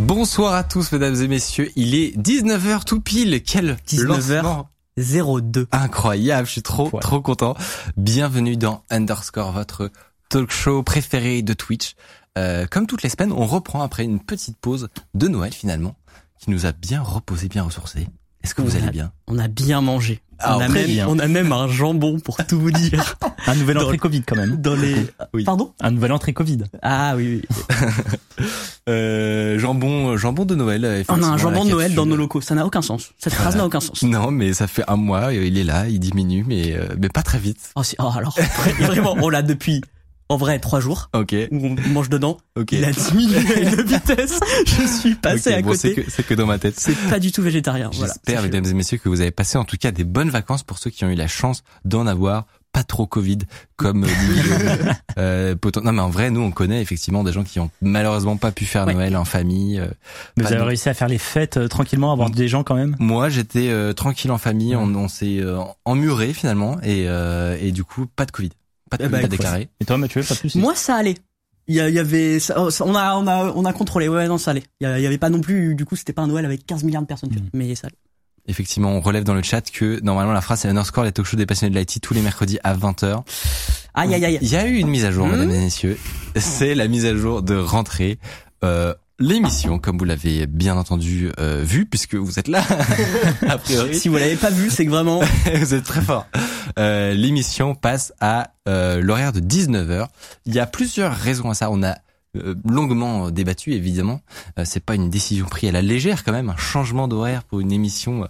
Bonsoir à tous, mesdames et messieurs. Il est 19h tout pile. Quel 19h 02. Incroyable. Je suis trop, trop content. Bienvenue dans Underscore, votre talk show préféré de Twitch. Euh, comme toutes les semaines, on reprend après une petite pause de Noël finalement, qui nous a bien reposé, bien ressourcé. Est-ce que vous allez bien On a bien mangé. Ah, on, a même, on a même un jambon pour tout vous dire. un nouvel entrée Covid quand même. Dans les. Oui. Pardon? Un nouvel entrée Covid. Ah oui. oui. euh, jambon, jambon de Noël. On a un jambon de Noël dans nos locaux. Ça n'a aucun sens. Cette phrase n'a aucun sens. Non, mais ça fait un mois. Il est là, il diminue, mais euh, mais pas très vite. Oh, oh alors vraiment, on l'a depuis en vrai trois jours. Ok. Où on mange dedans. Ok. Il a diminué de vitesse. Je suis passé okay, à bon, côté. C'est que, dans ma tête. C'est pas du tout végétarien. J'espère, voilà, mesdames et messieurs, que vous avez passé en tout cas des bonnes vacances pour ceux qui ont eu la chance d'en avoir pas trop Covid comme euh, non mais en vrai nous on connaît effectivement des gens qui ont malheureusement pas pu faire Ouais. Noël en famille euh, Mais vous avez de- réussi à faire les fêtes euh, tranquillement, avoir des gens quand même moi j'étais euh, tranquille en famille Ouais. on, on s'est euh, emmuré finalement et et, et du coup pas de Covid pas de Eh Covid ben, Et toi Mathieu, pas plus Moi, ça allait. Il y, avait, ça- oh, ça- on a, on a, on a contrôlé. Ouais, non, ça allait. Il y, avait pas non plus, du coup, c'était pas un Noël avec 15 milliards de personnes. tu vois. Mm. Mais ça allait. effectivement on relève dans le chat que normalement la phrase c'est underscore les talk shows des passionnés de l'IT tous les mercredis à 20h Aïe, aïe, aïe. Il y a eu une mise à jour, Mmh. mesdames et messieurs. C'est la mise à jour de rentrée. Euh, L'émission, comme vous l'avez bien entendu euh, vu, puisque vous êtes là, a priori, Si vous l'avez pas vu, c'est que vraiment, vous êtes très fort. Euh, L'émission passe à euh, l'horaire de 19h. Il y a plusieurs raisons à ça. On a euh, longuement débattu, évidemment. Euh, C'est pas une décision prise à la légère, quand même. Un changement d'horaire pour une émission. euh,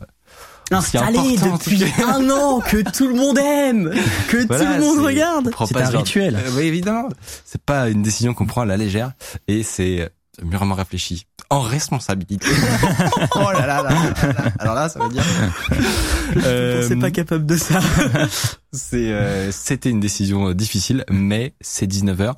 installé depuis un an, que tout le monde aime, que Voilà, tout le monde regarde. C'est un rituel. Euh, oui, évidemment. C'est pas une décision qu'on prend à la légère et c'est euh, mûrement réfléchi. En responsabilité. oh là là là là là. Alors là, ça veut dire. Euh, C'est pas capable de ça. c'est, euh, c'était une décision euh, difficile, mais c'est 19h.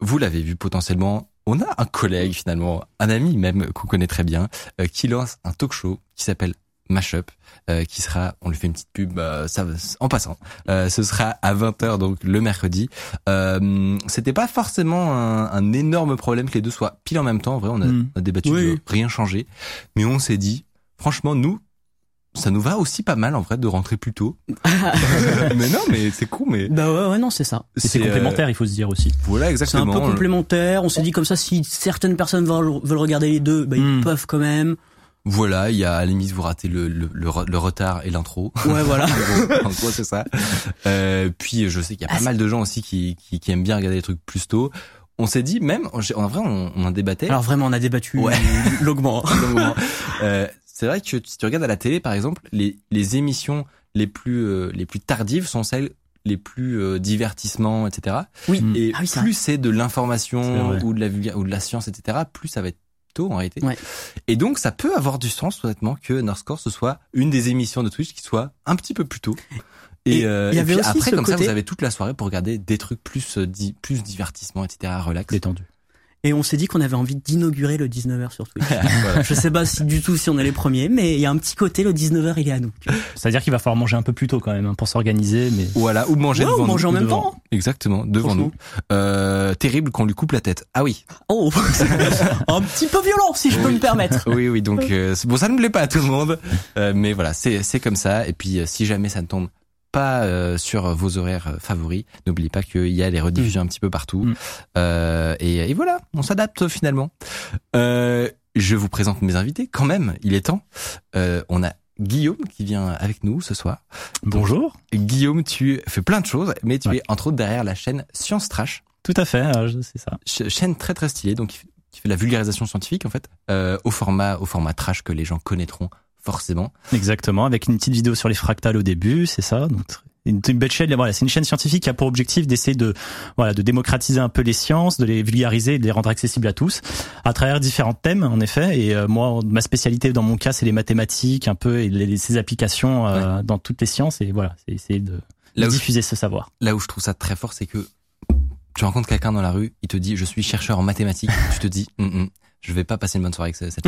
Vous l'avez vu potentiellement. On a un collègue finalement, un ami même qu'on connaît très bien, euh, qui lance un talk show qui s'appelle Mashup, euh, qui sera, on lui fait une petite pub, euh, ça, va- en passant, euh, ce sera à 20h donc le mercredi. Euh, C'était pas forcément un, un énorme problème que les deux soient pile en même temps. En vrai, on a, Mm. on a débattu, Oui, de rien changé, mais on s'est dit, franchement, nous, ça nous va aussi pas mal en vrai de rentrer plus tôt. mais non, mais c'est cool, mais bah ouais, ouais, non, c'est ça. C'est euh, complémentaire, il faut se dire aussi. voilà C'est un exactement. peu complémentaire. On s'est dit comme ça, si certaines personnes veulent, veulent regarder les deux, bah, ils Mm. peuvent quand même. Voilà, il y a à la limite vous ratez le, le, le, re- le retard et l'intro. Ouais, voilà. en gros, c'est ça. Euh, puis je sais qu'il y a Ah, pas mal de gens aussi qui, qui, qui aiment bien regarder les trucs plus tôt. On s'est dit même, en vrai, on, on en débattait. Alors vraiment, on a débattu Ouais. longuement. Euh, c'est vrai que si tu regardes à la télé, par exemple, les, les émissions les plus euh, les plus tardives sont celles les plus euh, divertissement, etc. Oui. Et Ah oui, plus c'est de l'information ou de la ou de la science, etc. Plus ça va être tôt en réalité. Ouais. Et donc ça peut avoir du sens honnêtement que Northcore ce soit une des émissions de Twitch qui soit un petit peu plus tôt. Et, Et euh, y et avait puis aussi après comme ça vous avez toute la soirée pour regarder des trucs plus euh, di- plus divertissement, etc. Relax. Détendu. Et on s'est dit qu'on avait envie d'inaugurer le 19h sur Twitch. Voilà. Je sais pas si du tout si on est les premiers, mais il y a un petit côté le 19h il est à nous. C'est-à-dire qu'il va falloir manger un peu plus tôt quand même hein, pour s'organiser, mais Voilà, ou manger Ouais, devant ou manger nous. en même devant. temps. Exactement, devant nous. Euh, terrible qu'on lui coupe la tête. Ah oui. Oh, un petit peu violent si je peux me permettre. Oui, oui. Donc euh, bon, ça ne plaît pas à tout le monde, euh, mais voilà, c'est c'est comme ça. Et puis euh, si jamais ça ne tombe pas euh, sur vos horaires euh, favoris, n'oubliez pas qu'il y a les rediffusions un petit peu partout. Mm. Euh, et, et voilà, on s'adapte finalement. Euh, je vous présente mes invités quand même. Il est temps. Euh, on a Guillaume qui vient avec nous ce soir. bonjour. Guillaume, tu fais plein de choses, mais tu Ouais. es entre autres derrière la chaîne Science Trash. Tout à fait, euh, je- c'est ça. Ch- chaîne très très stylée, donc qui fait, de la vulgarisation scientifique en fait, euh, au format au format trash que les gens connaîtront forcément. Exactement, avec une petite vidéo sur les fractales au début, c'est ça. Donc, une, belle chaîne, voilà, c'est une chaîne scientifique qui a pour objectif d'essayer de, voilà, de démocratiser un peu les sciences, de les vulgariser, et de les rendre accessibles à tous, à travers différents thèmes, en effet. Et euh, moi, ma spécialité dans mon cas, c'est les mathématiques, un peu, et les, ces applications euh, dans toutes les sciences. Et voilà, c'est essayer de, Là je, diffuser ce savoir. là où je trouve ça très fort, c'est que tu rencontres quelqu'un dans la rue, il te dit je suis chercheur en mathématiques, tu te dis Hum, hum, je vais pas passer une bonne soirée avec ce- cette.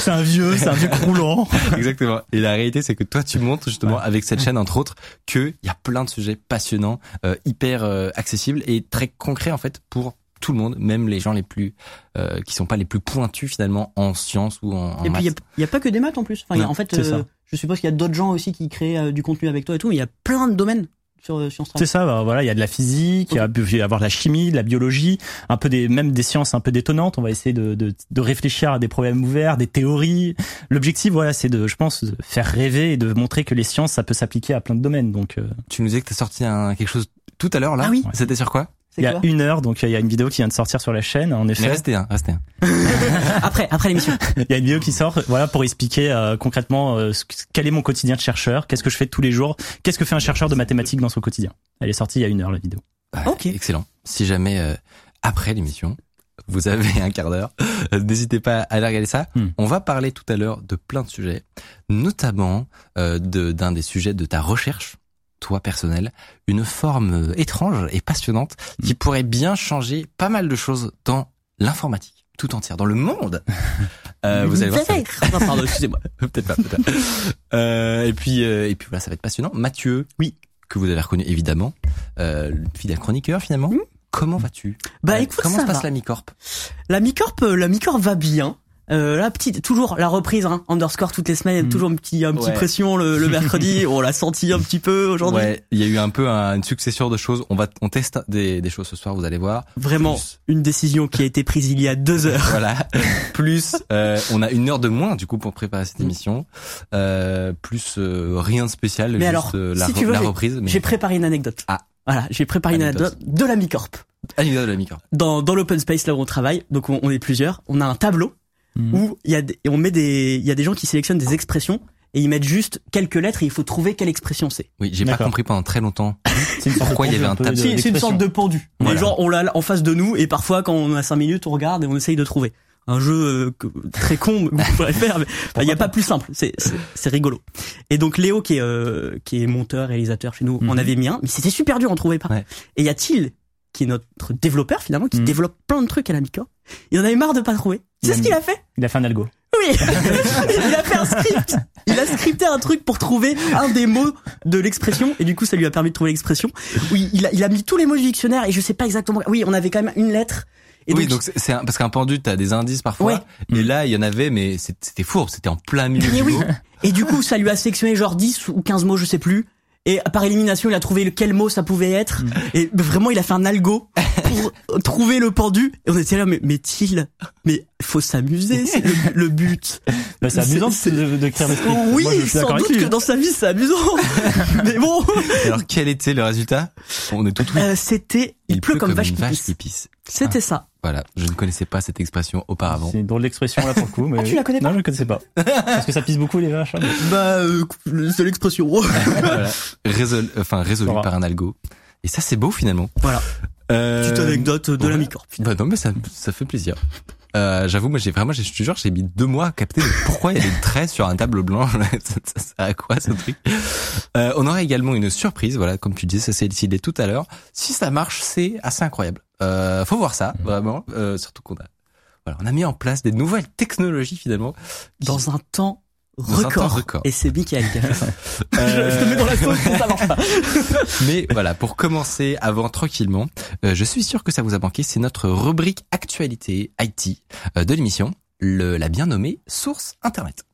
C'est un vieux, c'est un vieux croulant. Exactement. Et la réalité, c'est que toi, tu montres justement Ouais. avec cette chaîne, entre autres, que il y a plein de sujets passionnants, euh, hyper euh, accessibles et très concrets en fait pour tout le monde, même les gens les plus euh, qui sont pas les plus pointus finalement en sciences ou en, en Et puis il y a, maths. y a pas que des maths en plus. Enfin, il y a- en fait, euh, je suppose qu'il y a d'autres gens aussi qui créent euh, du contenu avec toi et tout. Mais il y a plein de domaines sur euh, Sciences C'est ça, bah, voilà, il y a de la physique, il y a- il va y avoir de la chimie, de la biologie, un peu des, même des sciences un peu détonnantes. On va essayer de, de, de réfléchir à des problèmes ouverts, des théories. L'objectif, voilà, c'est de, je pense, de faire rêver et de montrer que les sciences, ça peut s'appliquer à plein de domaines. Donc, euh, Tu nous disais que t'as sorti un, quelque chose tout à l'heure là. Ah oui. C'était sur quoi? Il y a quoi une heure, donc il y a une vidéo qui vient de sortir sur la chaîne. En Mais effet, restez un, restez un. Après, après l'émission. il y a une vidéo qui sort, voilà, pour expliquer euh, concrètement euh, quel est mon quotidien de chercheur, qu'est-ce que je fais tous les jours, qu'est-ce que fait un chercheur de mathématiques dans son quotidien. Elle est sortie il y a une heure la vidéo. Bah, Ok. Excellent. Si jamais euh, après l'émission vous avez un quart d'heure, n'hésitez pas à aller regarder ça. Hmm. On va parler tout à l'heure de plein de sujets, notamment euh, de- d'un des sujets de ta recherche, toi personnel, une forme étrange et passionnante qui pourrait bien changer pas mal de choses dans l'informatique tout entière, dans le monde. Euh, vous allez voir. ça va être- pardon, excusez-moi. peut-être pas. peut-être pas. Euh, et puis euh, et puis voilà, ça va être passionnant. Mathieu, Oui. que vous avez reconnu évidemment, euh, le fidèle chroniqueur finalement. Mhm. Comment vas-tu? Bah Euh, écoute, comment ça se passe va. la mi-corp? La mi-corp, euh, la mi-corp va bien. Euh, la petite, toujours la reprise, hein, underscore toutes les semaines, Mm. toujours un petit, un petit Ouais. pression le, le mercredi. on l'a senti un petit peu aujourd'hui. Ouais, il y a eu un peu un- une succession de choses. On va, on teste des, des choses ce soir, vous allez voir. Vraiment Plus- une décision qui a été prise il y a deux heures. voilà. Plus, euh, on a une heure de moins du coup pour préparer cette Mm. émission. Euh, plus euh, rien de spécial, Mais juste alors, euh, la, si tu veux, la reprise. Mais J'ai préparé une anecdote. Ah. Voilà, j'ai préparé une Anecdote. anecdote de la mi-corp. anecdote de la mi-corp. Dans, dans l'open space là où on travaille, donc on, on est plusieurs, on a un tableau Mm. où il y a des, on met des, il y a des gens qui sélectionnent des expressions et ils mettent juste quelques lettres et il faut trouver quelle expression c'est. Oui, j'ai pas compris pendant très longtemps. Pourquoi il y avait un peu tableau de- C'est c'est une sorte de pendu. Voilà. genre on l'a en face de nous et parfois quand on a cinq minutes on regarde et on essaye de trouver. Un jeu euh, très con que vous pourrez faire, mais il n'y a pas plus simple. C'est rigolo. Et donc Léo qui est euh, qui est monteur réalisateur chez nous, Mhm. on avait mis un, mais c'était super dur, on trouvait pas. Ouais. Et y a Thiel qui est notre développeur finalement, qui Mhm. développe plein de trucs à la Mica. Il en avait marre de pas trouver. Tu sais ce qu'il a fait? Il a fait un algo. Oui, il a fait un script. Il a scripté un truc pour trouver un des mots de l'expression et du coup ça lui a permis de trouver l'expression. Oui, il a, il a mis tous les mots du dictionnaire et je sais pas exactement. Oui, on avait quand même une lettre. Et oui, donc, c'est- parce qu'un pendu, t'as des indices parfois. Ouais. Et là, il y en avait, mais c'était fourbe, c'était en plein milieu Et du oui. mot. et du coup ça lui a sélectionné genre 10 ou 15 mots, je sais plus. Et par élimination, il a trouvé lequel mot ça pouvait être. Et vraiment, il a fait un algo pour trouver le pendu. Et on était là, mais, mais Thiel, mais faut s'amuser, c'est le, le but. Bah, c'est amusant C'est- de- d'écrire des scripts. Oui, Moi, sans doute que dans sa vie, c'est amusant. mais bon, Alors, quel était le résultat? On est tout oui. euh, c'était il, pleut, comme, vache, qui vache pisse. qui pisse. C'était ça. Voilà, je ne connaissais pas cette expression auparavant. C'est une drôle d'expression là pour le coup. Mais... Ah, tu la connais pas Non, je ne connaissais pas. Parce que ça pisse beaucoup les vaches. hein, mais- Bah, euh, c'est l'expression. voilà. Résolu, enfin, résolu Voilà. par un algo. Et ça, c'est beau finalement. Voilà. Euh, Petite anecdote de la ouais. mi-corp. Bah non, mais ça, ça fait plaisir. Euh, j'avoue, moi, j'ai vraiment, j'ai- je te jure, j'ai mis deux mois à capter le pourquoi il y a des traits sur un tableau blanc. ça, ça sert à quoi, ce truc? Euh, on aura également une surprise, voilà, comme tu disais, ça s'est décidé tout à l'heure. Si ça marche, c'est assez incroyable. Euh, faut voir ça, vraiment, euh, surtout qu'on a, voilà, on a mis en place des nouvelles technologies, finalement. Dans un temps Dans un record. temps record. Et c'est Michael qui a fait ça. Euh, je, je te mets dans la sauce si ça marche pas. Mais voilà, pour commencer avant tranquillement, euh, je suis sûr que ça vous a manqué, c'est notre rubrique actualité IT euh, de l'émission, la bien nommée source internet.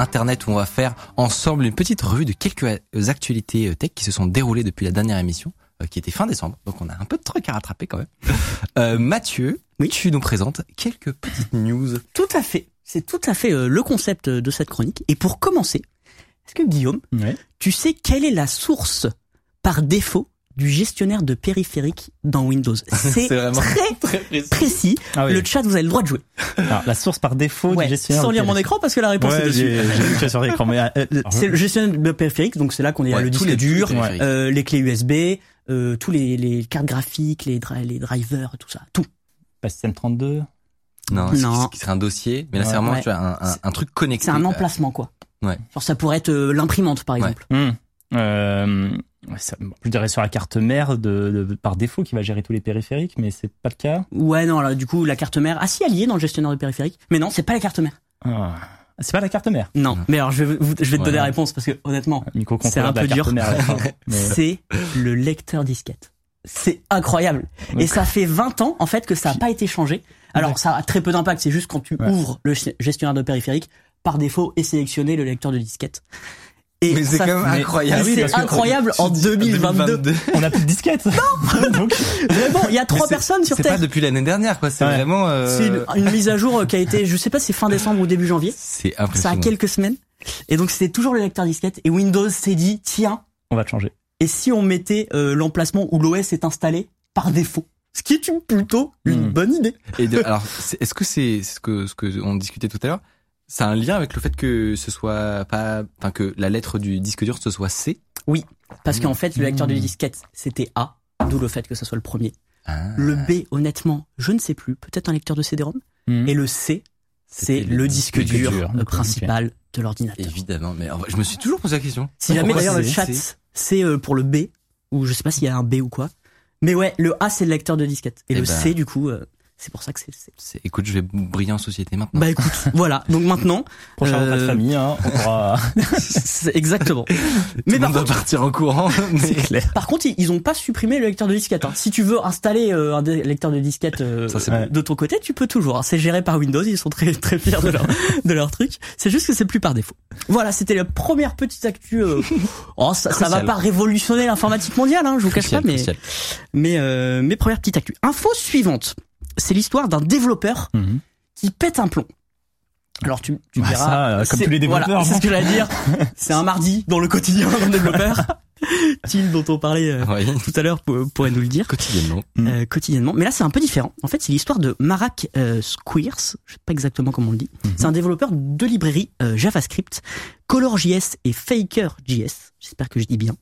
Internet où on va faire ensemble une petite revue de quelques euh, actualités euh, tech qui se sont déroulées depuis la dernière émission, euh, qui était fin décembre. Donc on a un peu de trucs à rattraper quand même. Euh, Mathieu, Oui. tu nous présentes quelques petites news Tout à fait. C'est tout à fait le concept de cette chronique. Et pour commencer, est-ce que Guillaume, Ouais. tu sais quelle est la source par défaut du gestionnaire de périphérique dans Windows C'est vraiment très très précis. précis. Ah oui. Le chat, vous avez le droit de jouer. Alors, la source par défaut Ouais, du gestionnaire. sans lire mon écran parce que la réponse est dessus. j'ai sur l'écran. Euh, euh, C'est le gestionnaire de périphérique, donc c'est là qu'on est Ouais, le disque les- dur, périphériques. euh, les clés USB, euh, tous les, les cartes graphiques, les, dri- les drivers, tout ça, tout. pas système 32. Non, Non. ce qui serait un dossier, mais là c'est vraiment Ouais. tu vois, un, un, un truc connecté. C'est un emplacement, quoi. Ouais. Genre ça pourrait être euh, l'imprimante, par Ouais. exemple. Euh, ouais, ça- bon, je dirais sur la carte mère de, de- par défaut qui va gérer tous les périphériques, mais c'est pas le cas? Ouais, non, alors du coup, la carte mère, ah si, elle y est dans le gestionnaire de périphérique, mais non, c'est pas la carte mère. Ah. C'est pas la carte mère. Non, mais alors je vais, je vais te Ouais. donner la réponse parce que honnêtement, Micro C'est un peu dur. Mais- c'est le lecteur disquette. C'est incroyable. Et ça fait 20 ans en fait que ça n'a pas été changé. Alors ça a très peu d'impact, c'est juste quand tu Ouais. ouvres le gestionnaire de périphérique, par défaut est sélectionné le lecteur de disquette. Et Mais c'est quand même incroyable. Ah oui, c'est incroyable en 2022. On a plus de disquette. Non. Donc, Vraiment, il y a trois personnes sur C'est pas Terre. depuis l'année dernière, quoi. C'est Ouais. vraiment. euh, C'est une, une mise à jour qui a été, je sais pas, si c'est fin décembre ou début janvier. C'est Ça a impressionnant. quelques semaines. Et donc c'était toujours le lecteur disquette. Et Windows s'est dit, tiens, on va te changer. et si on mettait euh, l'emplacement où l'OS est installé par défaut? Ce qui est une, plutôt une Hmm. bonne idée. Et de- alors, est-ce que c'est c'est ce que ce que on discutait tout à l'heure Ça a un lien avec le fait que ce soit pas, enfin que la lettre du disque dur ce soit C? Parce qu'en fait, le lecteur de Hmm. disquette, c'était A, d'où le fait que ce soit le premier. Ah. Le B, honnêtement, je ne sais plus, peut-être un lecteur de CD-ROM. Mhm. Et le C, c'est le disque disque dur, principal de l'ordinateur. Évidemment, mais je me suis toujours posé la question. Si jamais d'ailleurs le chat, c'est- c'est euh, pour le B, ou je sais pas s'il y a un B ou quoi. Mais ouais, le A, c'est le lecteur de disquette. Et Eh le ben. C, du coup, euh, c'est pour ça que c'est Écoute, je vais briller en société maintenant. Bah écoute, voilà. Donc maintenant, Prochain Euh, repas de famille, hein, on pourra. c'est exactement. Tout Mais par contre, partir en courant. mais- clair. par contre, ils- ils ont pas supprimé le lecteur de disquette. hein. Si tu veux installer euh, un dé- lecteur de disquette euh, Ça, c'est euh, bon. de ton côté, tu peux toujours. hein. C'est géré par Windows. Ils sont très très fiers de leur de leur truc. C'est juste que c'est plus par défaut. Voilà, c'était la première petite actu. euh, Oh, ça, ça va pas révolutionner l'informatique mondiale, hein, je vous cache pas, mais crucial. mais euh, mes premières petites actus. Info suivante. C'est l'histoire d'un développeur Mhm. qui pète un plomb. Alors tu, tu Bah, verras. ça, euh, comme tous les voilà, développeurs, c'est ce que j'allais dire. C'est un mardi dans le quotidien d'un développeur. Till dont on parlait euh, Oui. tout à l'heure pour- pourrait nous le dire Quotidiennement. euh, quotidiennement. Mais là c'est un peu différent. En fait c'est l'histoire de Marak euh, Squares. Je sais pas exactement comment on le dit. Mhm. C'est un développeur de librairie euh, JavaScript, ColorJS et FakerJS. J'espère que je dis bien.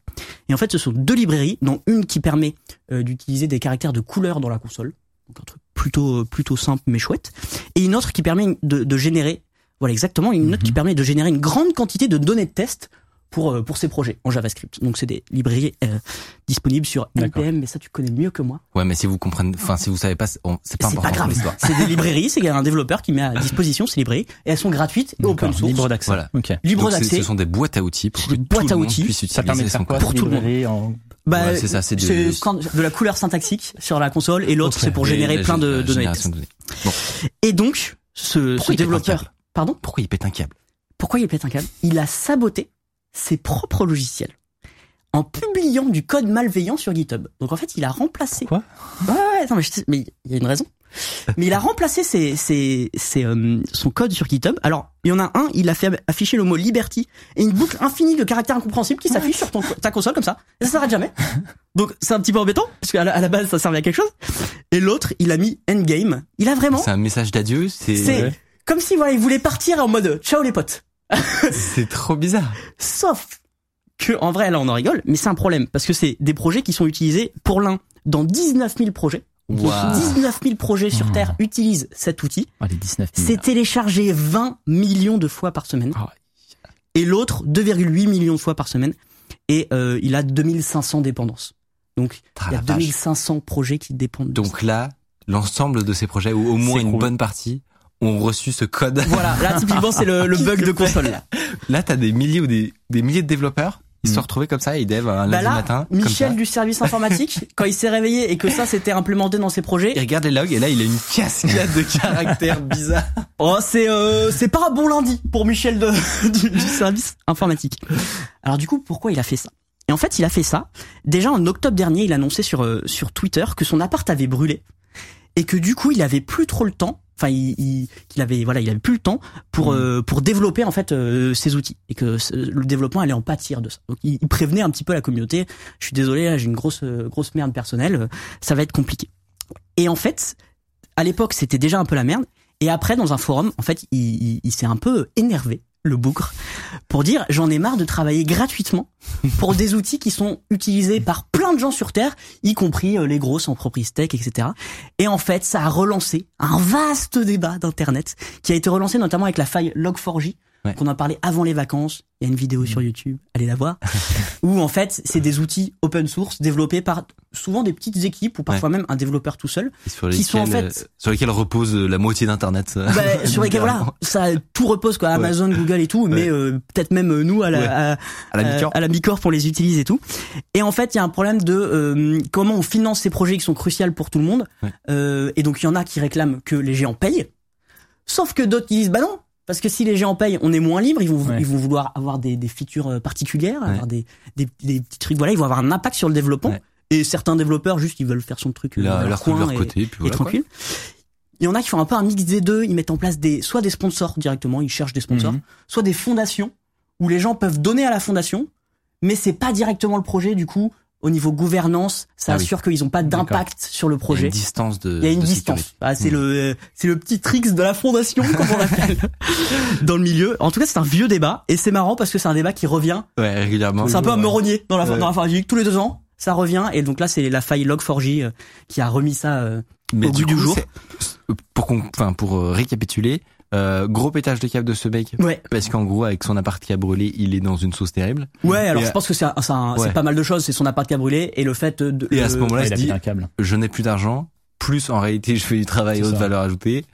Et en fait ce sont deux librairies, dont une qui permet d'utiliser des caractères de couleur dans la console. Donc un truc plutôt euh, plutôt simple mais chouette. Et une autre qui permet de, de générer voilà exactement une autre qui Mhm. permet de générer une grande quantité de données de test pour euh, pour ces projets en JavaScript. Donc c'est des librairies euh, disponibles sur. NPM, mais ça tu connais mieux que moi. Ouais, mais si vous comprenez, enfin, si vous savez pas, c'est pas C'est important pas grave. C'est des librairies, c'est qu'il y a un développeur qui met à disposition ces librairies et elles sont gratuites et open source. Libre d'accès. Voilà. Ok. Libre d'accès. Ce sont des boîtes à outils pour que tout boîtes le à monde outils. puisse Ça permet de utiliser faire quoi. Pour tout le monde. en- Bah, Ouais, c'est ça, c'est de- de la couleur syntaxique sur la console et l'autre c'est pour générer plein de, données. Et donc ce, ce développeur, pardon, Pourquoi il pète un câble? Pourquoi il pète un câble? Il a saboté ses propres logiciels en publiant du code malveillant sur GitHub. Donc en fait, il a remplacé. Quoi? Ouais, ouais, non, mais, il y a une raison. Mais il a remplacé ses, ses, ses, euh, son code sur GitHub. Alors, il y en a un, il a fait afficher le mot liberty et une boucle infinie de caractères incompréhensibles qui s'affiche sur ton, ta console comme ça. Et ça s'arrête jamais. Donc c'est un petit peu embêtant parce qu'à la, à la base ça servait à quelque chose. Et l'autre, il a mis endgame. Il a vraiment. C'est un message d'adieu. C'est C'est Ouais. comme si voilà, il voulait partir en mode ciao les potes. C'est trop bizarre. Sauf que, en vrai, là, on en rigole, mais c'est un problème parce que c'est des projets qui sont utilisés pour l'un dans 19 000 projets. Waouh. 19 000 projets sur Mmh. Terre utilisent cet outil. Ah, les 19 000. C'est téléchargé 20 millions de fois par semaine. Ah Et l'autre, 2,8 millions de fois par semaine. Et euh, il a 2500 dépendances. Donc, Ah, il y a la vache. 2500 projets qui dépendent de ça. Donc là, l'ensemble de ces projets, ou au moins une cool. bonne partie, ont reçu ce code. Voilà, là, typiquement, c'est le, le bug de console. Là. Là, t'as des milliers ou des, des milliers de développeurs. Ils se Mm. sont retrouvés comme ça, ils dev un Bah lundi là, matin. comme Michel ça. du service informatique, quand il s'est réveillé et que ça s'était implémenté dans ses projets, Il regarde les logs et là, il a une cascade de caractères bizarres. Oh, c'est euh, c'est pas un bon lundi pour Michel de, du, du service informatique. Alors du coup, pourquoi il a fait ça? Et en fait, il a fait ça. Déjà en octobre dernier, il annonçait sur euh, sur Twitter que son appart avait brûlé et que du coup, il avait plus trop le temps. Enfin, il, avait voilà, il avait plus le temps pour euh, pour développer en fait euh, ses outils et que le développement allait en pâtir de ça. Donc, il, il prévenait un petit peu la communauté. Je suis désolé, là, j'ai une grosse euh, grosse merde personnelle. Ça va être compliqué. Et en fait, à l'époque, c'était déjà un peu la merde. Et après, dans un forum, en fait, il, il- il s'est un peu énervé, le bougre, pour dire j'en ai marre de travailler gratuitement pour des outils qui sont utilisés par plein de gens sur Terre, y compris euh, les grosses entreprises tech, etc. Et en fait, ça a relancé un vaste débat d'Internet qui a été relancé notamment avec la faille Log4j. Ouais. qu'on a parlé avant les vacances. Il y a une vidéo sur YouTube, allez la voir. où en fait, c'est des outils open source développés par souvent des petites équipes ou parfois même un développeur tout seul. Sur Qui sont en lesquels, fait- euh, sur lesquels repose la moitié d'internet. Bah, sur lesquels voilà, ça tout repose quoi, Amazon, Google et tout, mais euh, peut-être même euh, nous à la à, À la Bicorp. à la Bicorp on les utilise et tout. Et en fait, il y a un problème de euh, comment on finance ces projets qui sont cruciaux pour tout le monde. Et donc il y en a qui réclament que les géants payent, sauf que d'autres qui disent bah non. Parce que si les géants payent, on est moins libre. Ils vont, Ouais. ils vont vouloir avoir des, des features euh, particulières, Ouais. avoir des, des, des petits trucs. Voilà, ils vont avoir un impact sur le développement. Ouais. Et certains développeurs juste, ils veulent faire son truc euh, Leur, dans leur coin leur et- côté, puis et voilà. quoi. tranquille. Il y en a qui font un peu un mix des deux. Ils mettent en place des, soit des sponsors directement, ils cherchent des sponsors, Mhm. soit des fondations où les gens peuvent donner à la fondation, mais c'est pas directement le projet. Du coup, au niveau gouvernance, ça Ah oui. assure qu'ils ont pas d'impact sur le Il y a projet. une distance de. Il y a une distance. Ah, c'est Mhm. le, c'est le petit tricks de la fondation, comme on l'appelle, dans le milieu. En tout cas, c'est un vieux débat et c'est marrant parce que c'est un débat qui revient. Ouais, régulièrement. C'est un peu un ouais. meronnier dans la, Ouais. dans l'informatique. Tous les deux ans, ça revient et donc là, c'est la faille Log4j euh, qui a remis ça. euh, Mais au du goût du coup, jour. c'est- Pour enfin, pour euh, récapituler, euh, gros pétage de câble de ce mec. Ouais. Parce qu'en gros, avec son appart qui a brûlé, il est dans une sauce terrible. Ouais, alors Et, je pense que c'est un- c'est un- c'est ouais. pas mal de choses. C'est son appart qui a brûlé et le fait de. Et à ce moment-là, Ouais, il il se a dit, un câble. je n'ai plus d'argent, plus en réalité, je fais du travail haute ça. valeur ajoutée,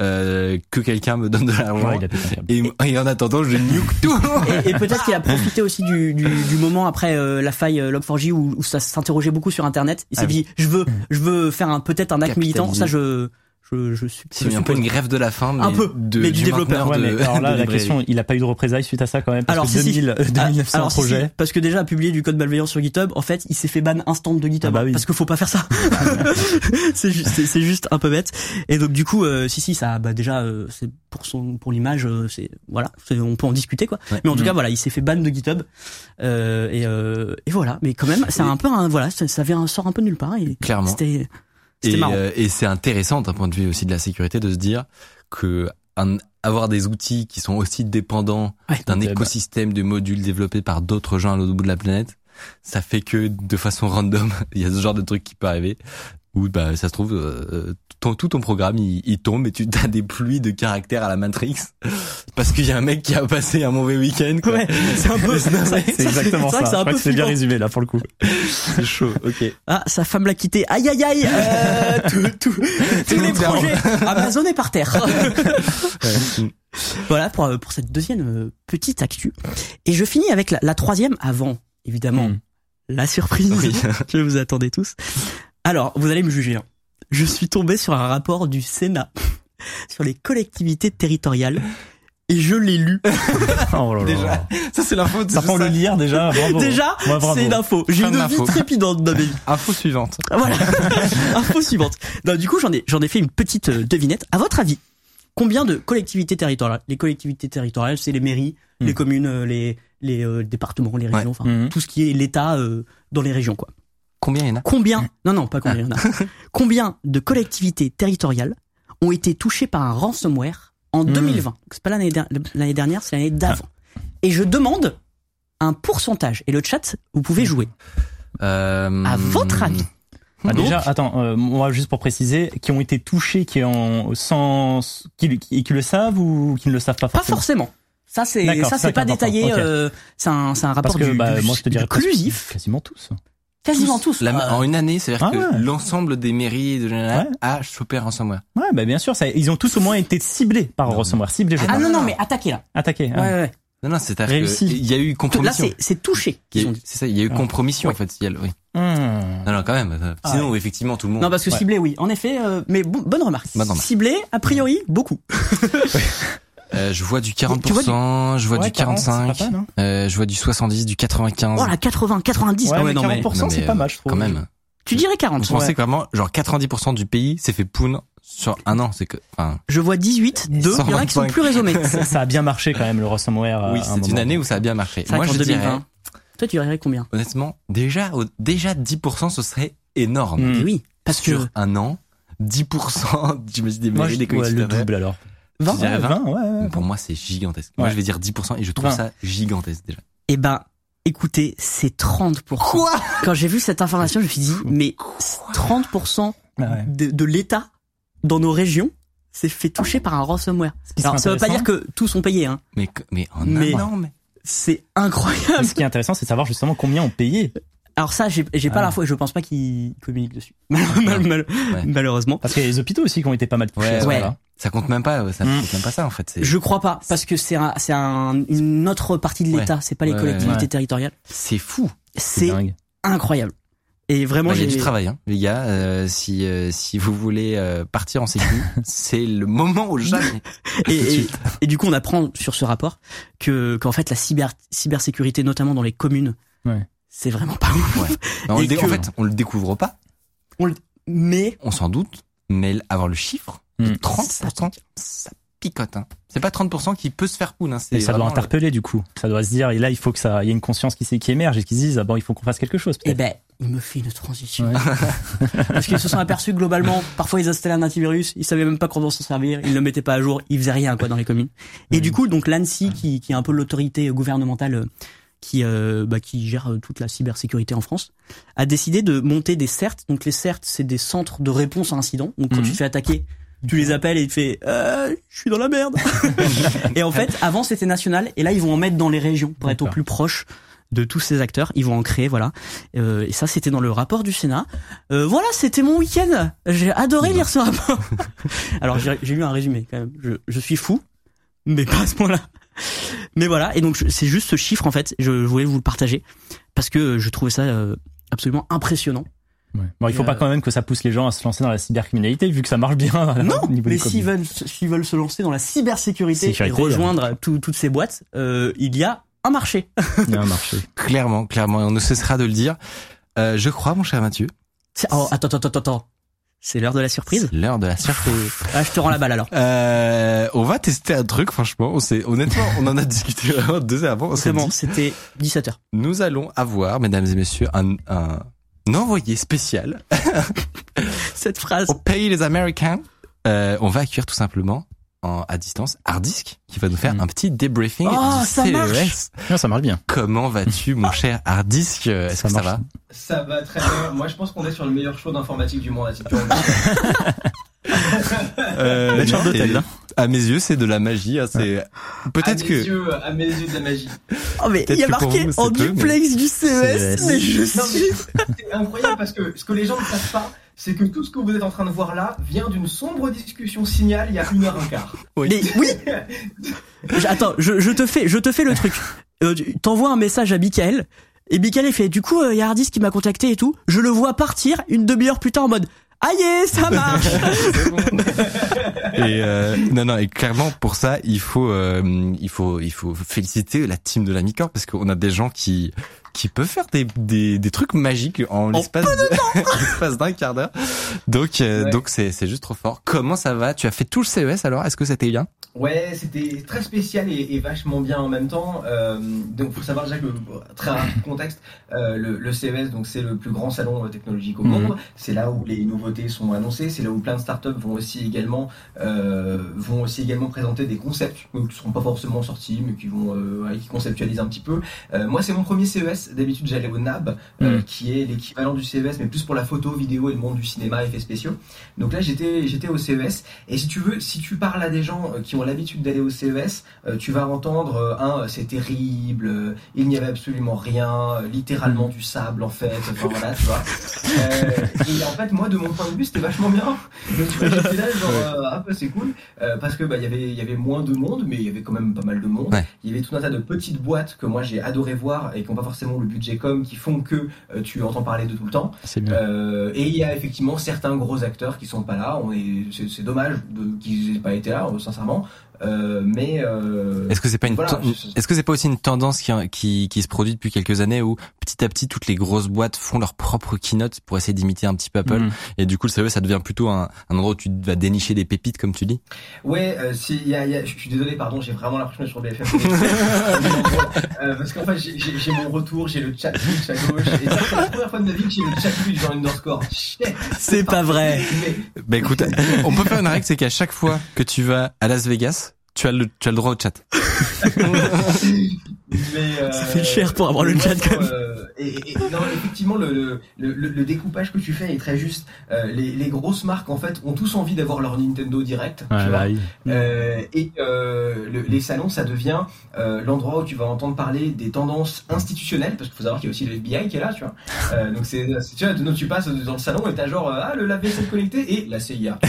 euh, que quelqu'un me donne de l'argent. Ouais, il a pété un câble. et, et en attendant, je nuke tout. Et, et peut-être qu'il a profité aussi du, du, du moment après euh, la faille euh, Log4j où, où ça s'interrogeait beaucoup sur Internet. Il s'est Ah oui. dit, je veux, je veux faire un peut-être un acte militant. Ça, je, je, je suis. C'est un peu une grève de la fin, mais Un peu, de, mais du développeur. Ouais, de- mais alors là, de la question, il a pas eu de représailles suite à ça quand même, parce Alors, que si, si. 2000, Ah, 2900 alors, si, si, projets. parce que déjà a publié du code malveillant sur GitHub. En fait, il s'est fait ban instant de GitHub. Ah bah oui. Parce qu'il faut pas faire ça. c'est juste, c'est- c'est juste un peu bête. Et donc du coup, euh, si si, ça, bah déjà, euh, c'est pour son, pour l'image, euh, c'est voilà, c'est- on peut en discuter quoi. Ouais. Mais en tout cas, voilà, il s'est fait ban de GitHub. Euh, et, euh, et voilà. Mais quand même, c'est un peu un, voilà, ça, ça vient sort un peu de nulle part. Et Clairement. C'était Et, euh, et c'est intéressant d'un point de vue aussi de la sécurité de se dire que un- avoir des outils qui sont aussi dépendants Ouais. d'un écosystème de modules développés par d'autres gens à l'autre bout de la planète, ça fait que de façon random, il y a ce genre de truc qui peut arriver où bah ça se trouve euh, ton, tout ton programme il, il tombe et tu as des pluies de caractères à la Matrix parce qu'il y a un mec qui a passé un mauvais week-end. quoi. Ouais, c'est un peu. C'est exactement ça. que c'est un Je crois peu que c'est bien résumé là pour le coup. C'est chaud. Ok. Ah, sa femme l'a quitté. Aïe aïe aïe. Euh, tout, tout- tous les projets. Amazon est par terre. Voilà pour, euh, pour cette deuxième euh, petite actu. Et je finis avec la, la troisième avant, évidemment, Hmm. la surprise. Oui. je vous attendais tous. Alors, vous allez me juger. hein. Je suis tombé sur un rapport du Sénat sur les collectivités territoriales et je l'ai lu. Oh là là. Déjà. Ça c'est l'info. de Ça prend le lire déjà. Bravo. Déjà, Ouais, bravo. c'est une info. J'ai une vie d'info. trépidante dans ma vie. Info suivante. Voilà. Info suivante. Non, du coup, j'en ai, j'en ai fait une petite euh, devinette. À votre avis, combien de collectivités territoriales Les collectivités territoriales, c'est les mairies, les communes, euh, les, les euh, départements, les régions, enfin, Mhm. tout ce qui est l'État euh, dans les régions, quoi? Combien il y en a Combien Non, non, pas combien. il y en a. Combien de collectivités territoriales ont été touchées par un ransomware en Hmm. 2020 Donc, C'est pas l'année der- l'année dernière, c'est l'année d'avant. Et je demande un pourcentage. Et le chat, vous pouvez jouer. Euh, À votre avis Ah, Donc- déjà, attends, euh, moi juste pour préciser, qui ont été touchés, qui ont sans, qui, qui, qui le savent ou qui ne le savent pas Pas forcément. forcément. Ça c'est ça c'est pas détaillé. euh, c'est un c'est un rapport Parce que du, bah, du- moi je te dirais du quasiment tous. Quasiment tous. La- Euh, en une année, c'est-à-dire Ah que ouais. l'ensemble des mairies de général Ouais. a chopé ransomware. Ouais, bah bien sûr, ça, ils ont tous au moins été ciblés par Non. ransomware, ciblés, je ah non non mais attaquez là. attaqués. Ouais, ouais, ouais. Non, non, c'est-à-dire Réussi. qu'il y a eu Là compromission. c'est c'est touché. Il. C'est ça, il y a eu compromission en fait. Il y a le- oui. Hmm. Non, non, quand même. Ah Sinon, effectivement, tout le monde. Non parce que Ouais. ciblé oui. En effet euh, mais bon- bonne remarque. Bonne remarque. Ciblé a priori beaucoup. Euh, je vois du Tu vois 40%, je vois Ouais, du 40, c'est 45, pas mal, hein. euh, je vois du 70, du 95. Oh la 80 90 Ouais, ah mais non, mais 40%, c'est mais, pas euh, mal, je trouve. Quand même. tu dirais 40. Vous pensez Ouais. que vraiment, genre 90% du pays s'est fait poun sur un an, c'est que, enfin, Je vois 18 2 il y en a qui sont 125. plus raisonnés. Ça, ça a bien marché quand même le ransomware. à oui, un c'est une moment. année où ça a bien marché. C'est Moi, je 2020. dirais, Toi tu dirais combien? honnêtement, déjà, déjà 10% ce serait énorme. Eh Oui, parce que Sur un an, 10%, j'imagine des mairies, je, des ouais, le double alors. 20 Je dirais Ouais, 20. 20, ouais, ouais. Pour moi, c'est gigantesque. Moi, je vais dire 10% et je trouve 20. ça gigantesque déjà. Eh ben, écoutez, c'est 30%. Quoi? Quand j'ai vu cette information, je me suis dit, mais 30% Ah ouais. de, de l'État dans nos régions, s'est fait toucher par un ransomware. Alors ça veut pas dire que tous ont payé, hein. Mais mais en Mais- un an, mais C'est incroyable. Ce qui est intéressant, c'est de savoir justement combien ont payé. Alors ça, j'ai j'ai pas Ah. l'info et je pense pas qu'ils communiquent dessus. Mal- mal- mal- Ouais. Malheureusement. Parce qu'il y a les hôpitaux aussi qui ont été pas mal touchés. Ouais. Ça compte même pas. Ça Mm. compte même pas ça en fait. Je crois pas parce que c'est un, c'est un, une autre partie de l'État. C'est pas les Ouais, collectivités ouais. territoriales. c'est fou. C'est incroyable. Et vraiment, Bah, j'ai du travail, hein, les gars. Euh, si euh, si vous voulez euh, partir en sécu, c'est le moment ou jamais. et, du coup, on apprend sur ce rapport que qu'en fait la cyber cybersécurité, notamment dans les communes, Ouais. c'est vraiment pas ouf. Ouais. Non, on Et le que- En fait, on le découvre pas. Mais On s'en doute, mais avoir le chiffre de Mm. 30%, ça picote. Hein. C'est pas 30% qui peut se faire cool. Hein. Et ça doit le- interpeller du coup. Ça doit se dire, et là il faut que ça, il y ait une conscience qui, qui émerge et qui se dise, ah bon, il faut qu'on fasse quelque chose. eh ben, il me fait une transition Ouais. parce qu'ils se sont aperçus globalement, parfois ils installaient un antivirus, ils savaient même pas comment s'en servir, ils le mettaient pas à jour, ils faisaient rien quoi dans les communes. Et du coup, donc l'ANSI, qui, qui est un peu l'autorité gouvernementale euh, qui euh, bah, qui gère euh, toute la cybersécurité en France, a décidé de monter des CERT. Donc les CERT, c'est des centres de réponse à incidents. Donc quand Mhm. tu te fais attaquer, tu les appelles et tu fais euh, je suis dans la merde. et en fait, avant c'était national et là ils vont en mettre dans les régions pour être au plus proche de tous ces acteurs. Ils vont en créer, voilà. Euh, et ça, c'était dans le rapport du Sénat. Euh, voilà, c'était mon week-end. J'ai adoré lire ce rapport. Alors j'ai j'ai lu un résumé quand même. Je, je suis fou, mais pas à ce point-là. Mais voilà, et donc je- c'est juste ce chiffre en fait. Je voulais vous le partager parce que je trouvais ça euh, absolument impressionnant. Ouais. Bon, il faut pas euh, quand même que ça pousse les gens à se lancer dans la cybercriminalité, vu que ça marche bien. Non, au niveau mais s'ils veulent, s'ils veulent se lancer dans la cybersécurité Sécurité, et rejoindre tout- toutes ces boîtes, euh, il y a un marché. Il y a un marché. Clairement, clairement, et on ne cessera de le dire. Euh, je crois, mon cher Mathieu, Oh, attends, attends, attends, attends. C'est l'heure de la surprise? c'est l'heure de la surprise. Ah, je te rends la balle alors. Euh, on va tester un truc, franchement. On s'est, honnêtement, on en a discuté vraiment deux heures avant. C'est bon, c'était 17h. nous allons avoir, mesdames et messieurs, un, un envoyé spécial Cette phrase. au pays des Américains. Euh, on va accueillir tout simplement en, à distance Hardisk qui va nous faire Mm. un petit débriefing Oh, du ça CES. marche. Non, ça marche bien. Comment vas-tu, mon cher Hardisk? Est-ce Ça que ça va? Ça va très bien. Moi, je pense qu'on est sur le meilleur show d'informatique du monde à titre euh, chambre d'hôtel, et là. À mes yeux, c'est de la magie. hein, c'est peut-être que mes yeux, à mes yeux de la magie. Oh, mais il y a marqué vous, en duplex du CES, CES. mais je Non, suis. mais c'est incroyable parce que ce que les gens ne savent pas, c'est que tout ce que vous êtes en train de voir là vient d'une sombre discussion signal il y a une heure un quart. oui. Mais oui, Je- attends, je, je te fais, je te fais le truc. Euh, tu- T'envoies un message à Michael. Et Michael il fait, du coup, il y a Hardis qui m'a contacté et tout. Je le vois partir une demi-heure plus tard en mode, aïe, ça marche. Et euh, non, non, et clairement pour ça, il faut, euh, il faut, il faut féliciter la team de l'Amicor parce qu'on a des gens qui qui peuvent faire des des, des trucs magiques en l'espace d'un quart d'heure. Donc euh, Ouais. donc c'est c'est juste trop fort. Comment ça va? Tu as fait tout le CES alors? Est-ce que c'était bien? Ouais, c'était très spécial et, et vachement bien en même temps. Euh, donc, faut savoir déjà que très rapide contexte, euh, le, le CES, donc c'est le plus grand salon technologique au Mhm. monde. C'est là où les nouveautés sont annoncées. C'est là où plein de startups vont aussi également euh, vont aussi également présenter des concepts qui seront pas forcément sortis, mais qui vont qui conceptualisent un petit peu. Moi, c'est mon premier CES. D'habitude, j'allais au NAB, euh, Mhm. qui est l'équivalent du CES, mais plus pour la photo, vidéo et le monde du cinéma, effets spéciaux. Donc là, j'étais j'étais au CES. Et si tu veux, si tu parles à des gens euh, qui ont l'habitude d'aller au CES, euh, tu vas entendre un c'est terrible, il n'y avait absolument rien, littéralement du sable en fait, enfin voilà, tu vois. Et en fait, moi de mon point de vue, c'était vachement bien. Donc tu vois, j'étais là genre ah bah, c'est cool parce que bah il y avait y avait moins de monde, mais il y avait quand même pas mal de monde. Ouais. Il y avait tout un tas de petites boîtes que moi j'ai adoré voir et qui n'ont pas forcément le budget com, qui font que euh, tu entends parler de tout le temps. C'est bien. Euh, et il y a effectivement certains gros acteurs qui sont pas là. On est, c'est, dommage qu'ils aient pas été là, euh, sincèrement. Euh, mais euh, Est-ce que c'est pas une voilà, est-ce que c'est pas aussi une tendance qui, qui qui se produit depuis quelques années où petit à petit toutes les grosses boîtes font leur propre keynote pour essayer d'imiter un petit peu Apple Mhm. et du coup le CES ça devient plutôt un, un endroit où tu vas dénicher des pépites comme tu dis? ouais, euh, si, il y a, il y a- je suis désolé, pardon, j'ai vraiment l'impression d'être sur BFM. euh, parce qu'en fait, j'ai, j'ai, j'ai mon retour, j'ai le chat Twitch à gauche. Et ça, c'est la première fois de ma vie que j'ai le chat Twitch dans Underscore. C'est pas vrai. Mais, Bah écoute, on peut faire une règle, c'est qu'à chaque fois que tu vas à Las Vegas, tu as le, tu as le droit au chat. mais, euh, Ça fait cher pour avoir le chat, quand même. euh, et, et- non, effectivement, le, le, le, le découpage que tu fais est très juste. Euh, les, les grosses marques, en fait, ont tous envie d'avoir leur Nintendo Direct. tu vois. bah oui. Euh, et euh, le- les salons, ça devient euh, l'endroit où tu vas entendre parler des tendances institutionnelles, parce qu'il faut savoir qu'il y a aussi le FBI qui est là, tu vois. Euh, donc c'est, tu vois, donc tu passes dans le salon et t'as genre euh, ah le lave-vaisselle connecté et la CIA.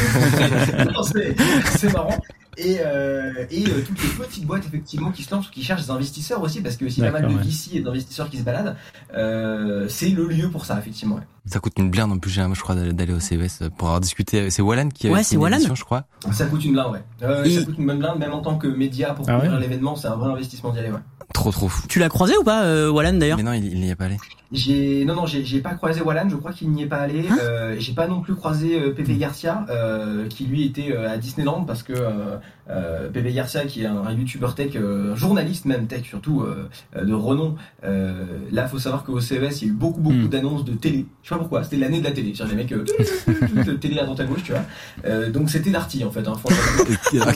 C'est, marrant. Et, euh, et euh, toutes les petites boîtes effectivement qui se lancent, ou qui cherchent des investisseurs aussi, parce que aussi pas mal de. VC et d'investisseurs qui se baladent, euh, c'est le lieu pour ça effectivement. ouais. Ça coûte une blinde en plus, j'ai je crois, d'aller au CES pour avoir discuté. C'est Wallan qui avait Ouais, fait c'est Wallan. édition, je crois. Ça coûte une blinde, ouais. Euh, Et- Ça coûte une bonne blinde, même en tant que média pour Ah couvrir ouais l'événement, c'est un vrai investissement d'y aller, ouais. Trop trop fou. Tu l'as croisé ou pas, euh, Wallan d'ailleurs Mais non, il, il n'y est pas allé. J'ai non non j'ai pas croisé Wallan, je crois qu'il n'y est pas allé. Hein euh, j'ai pas non plus croisé euh, Pepe Garcia euh, qui lui était euh, à Disneyland parce que euh, euh, Pepe Garcia qui est un, un YouTuber tech, euh, un journaliste même tech surtout euh, euh, de renom. Euh, là faut savoir qu'au CES il y a eu beaucoup beaucoup Hmm. d'annonces de télé. Je sais pas pourquoi, c'était l'année de la télé. C'est-à-dire les mecs télé à droite à gauche tu vois. Donc c'était Darty en fait. Hein,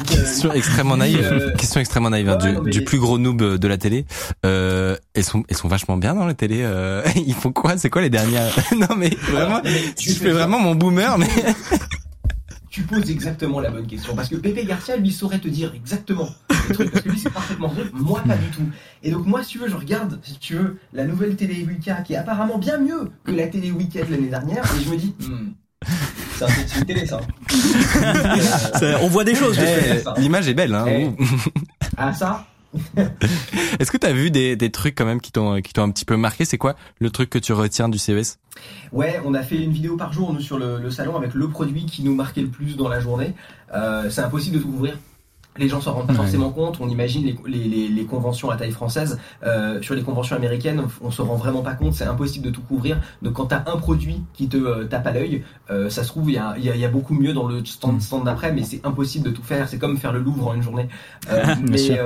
question extrêmement naïve. question extrêmement naïve hein, ouais, du, non, mais- du plus gros noob de la télé. Elles sont, elles sont vachement bien dans la télé. Ils font quoi? C'est quoi les dernières? Non mais vraiment, Mais je fais vraiment mon boomer, mais tu poses exactement la bonne question. Parce que Pepe Garcia, lui, saurait te dire exactement le truc. Parce que lui, c'est parfaitement vrai. Moi, pas du tout. Et donc, moi, si tu veux, je regarde, si tu veux, la nouvelle télé Wicca, qui est apparemment bien mieux que la télé Wicked l'année dernière. Et je me dis, hmm, c'est un- une télé, ça. Ça- On voit des choses. Eh, dessus. ça. l'image est belle. Hein. Eh. Ah, ça Est-ce que t'as vu des, des trucs quand même qui t'ont qui t'ont un petit peu marqué? C'est quoi le truc que tu retiens du CES Ouais, on a fait une vidéo par jour, nous, sur le, le salon, avec le produit qui nous marquait le plus dans la journée. Euh, c'est impossible de tout couvrir. Les gens s'en rendent pas Ouais. forcément compte. On imagine les, les, conventions à taille française. Euh, sur les conventions américaines, on se rend vraiment pas compte. C'est impossible de tout couvrir. Donc quand t'as un produit qui te euh, tape à l'œil, euh, ça se trouve il y a, y, a, il y a beaucoup mieux dans le stand, stand d'après, mais c'est impossible de tout faire. C'est comme faire le Louvre en une journée. Mais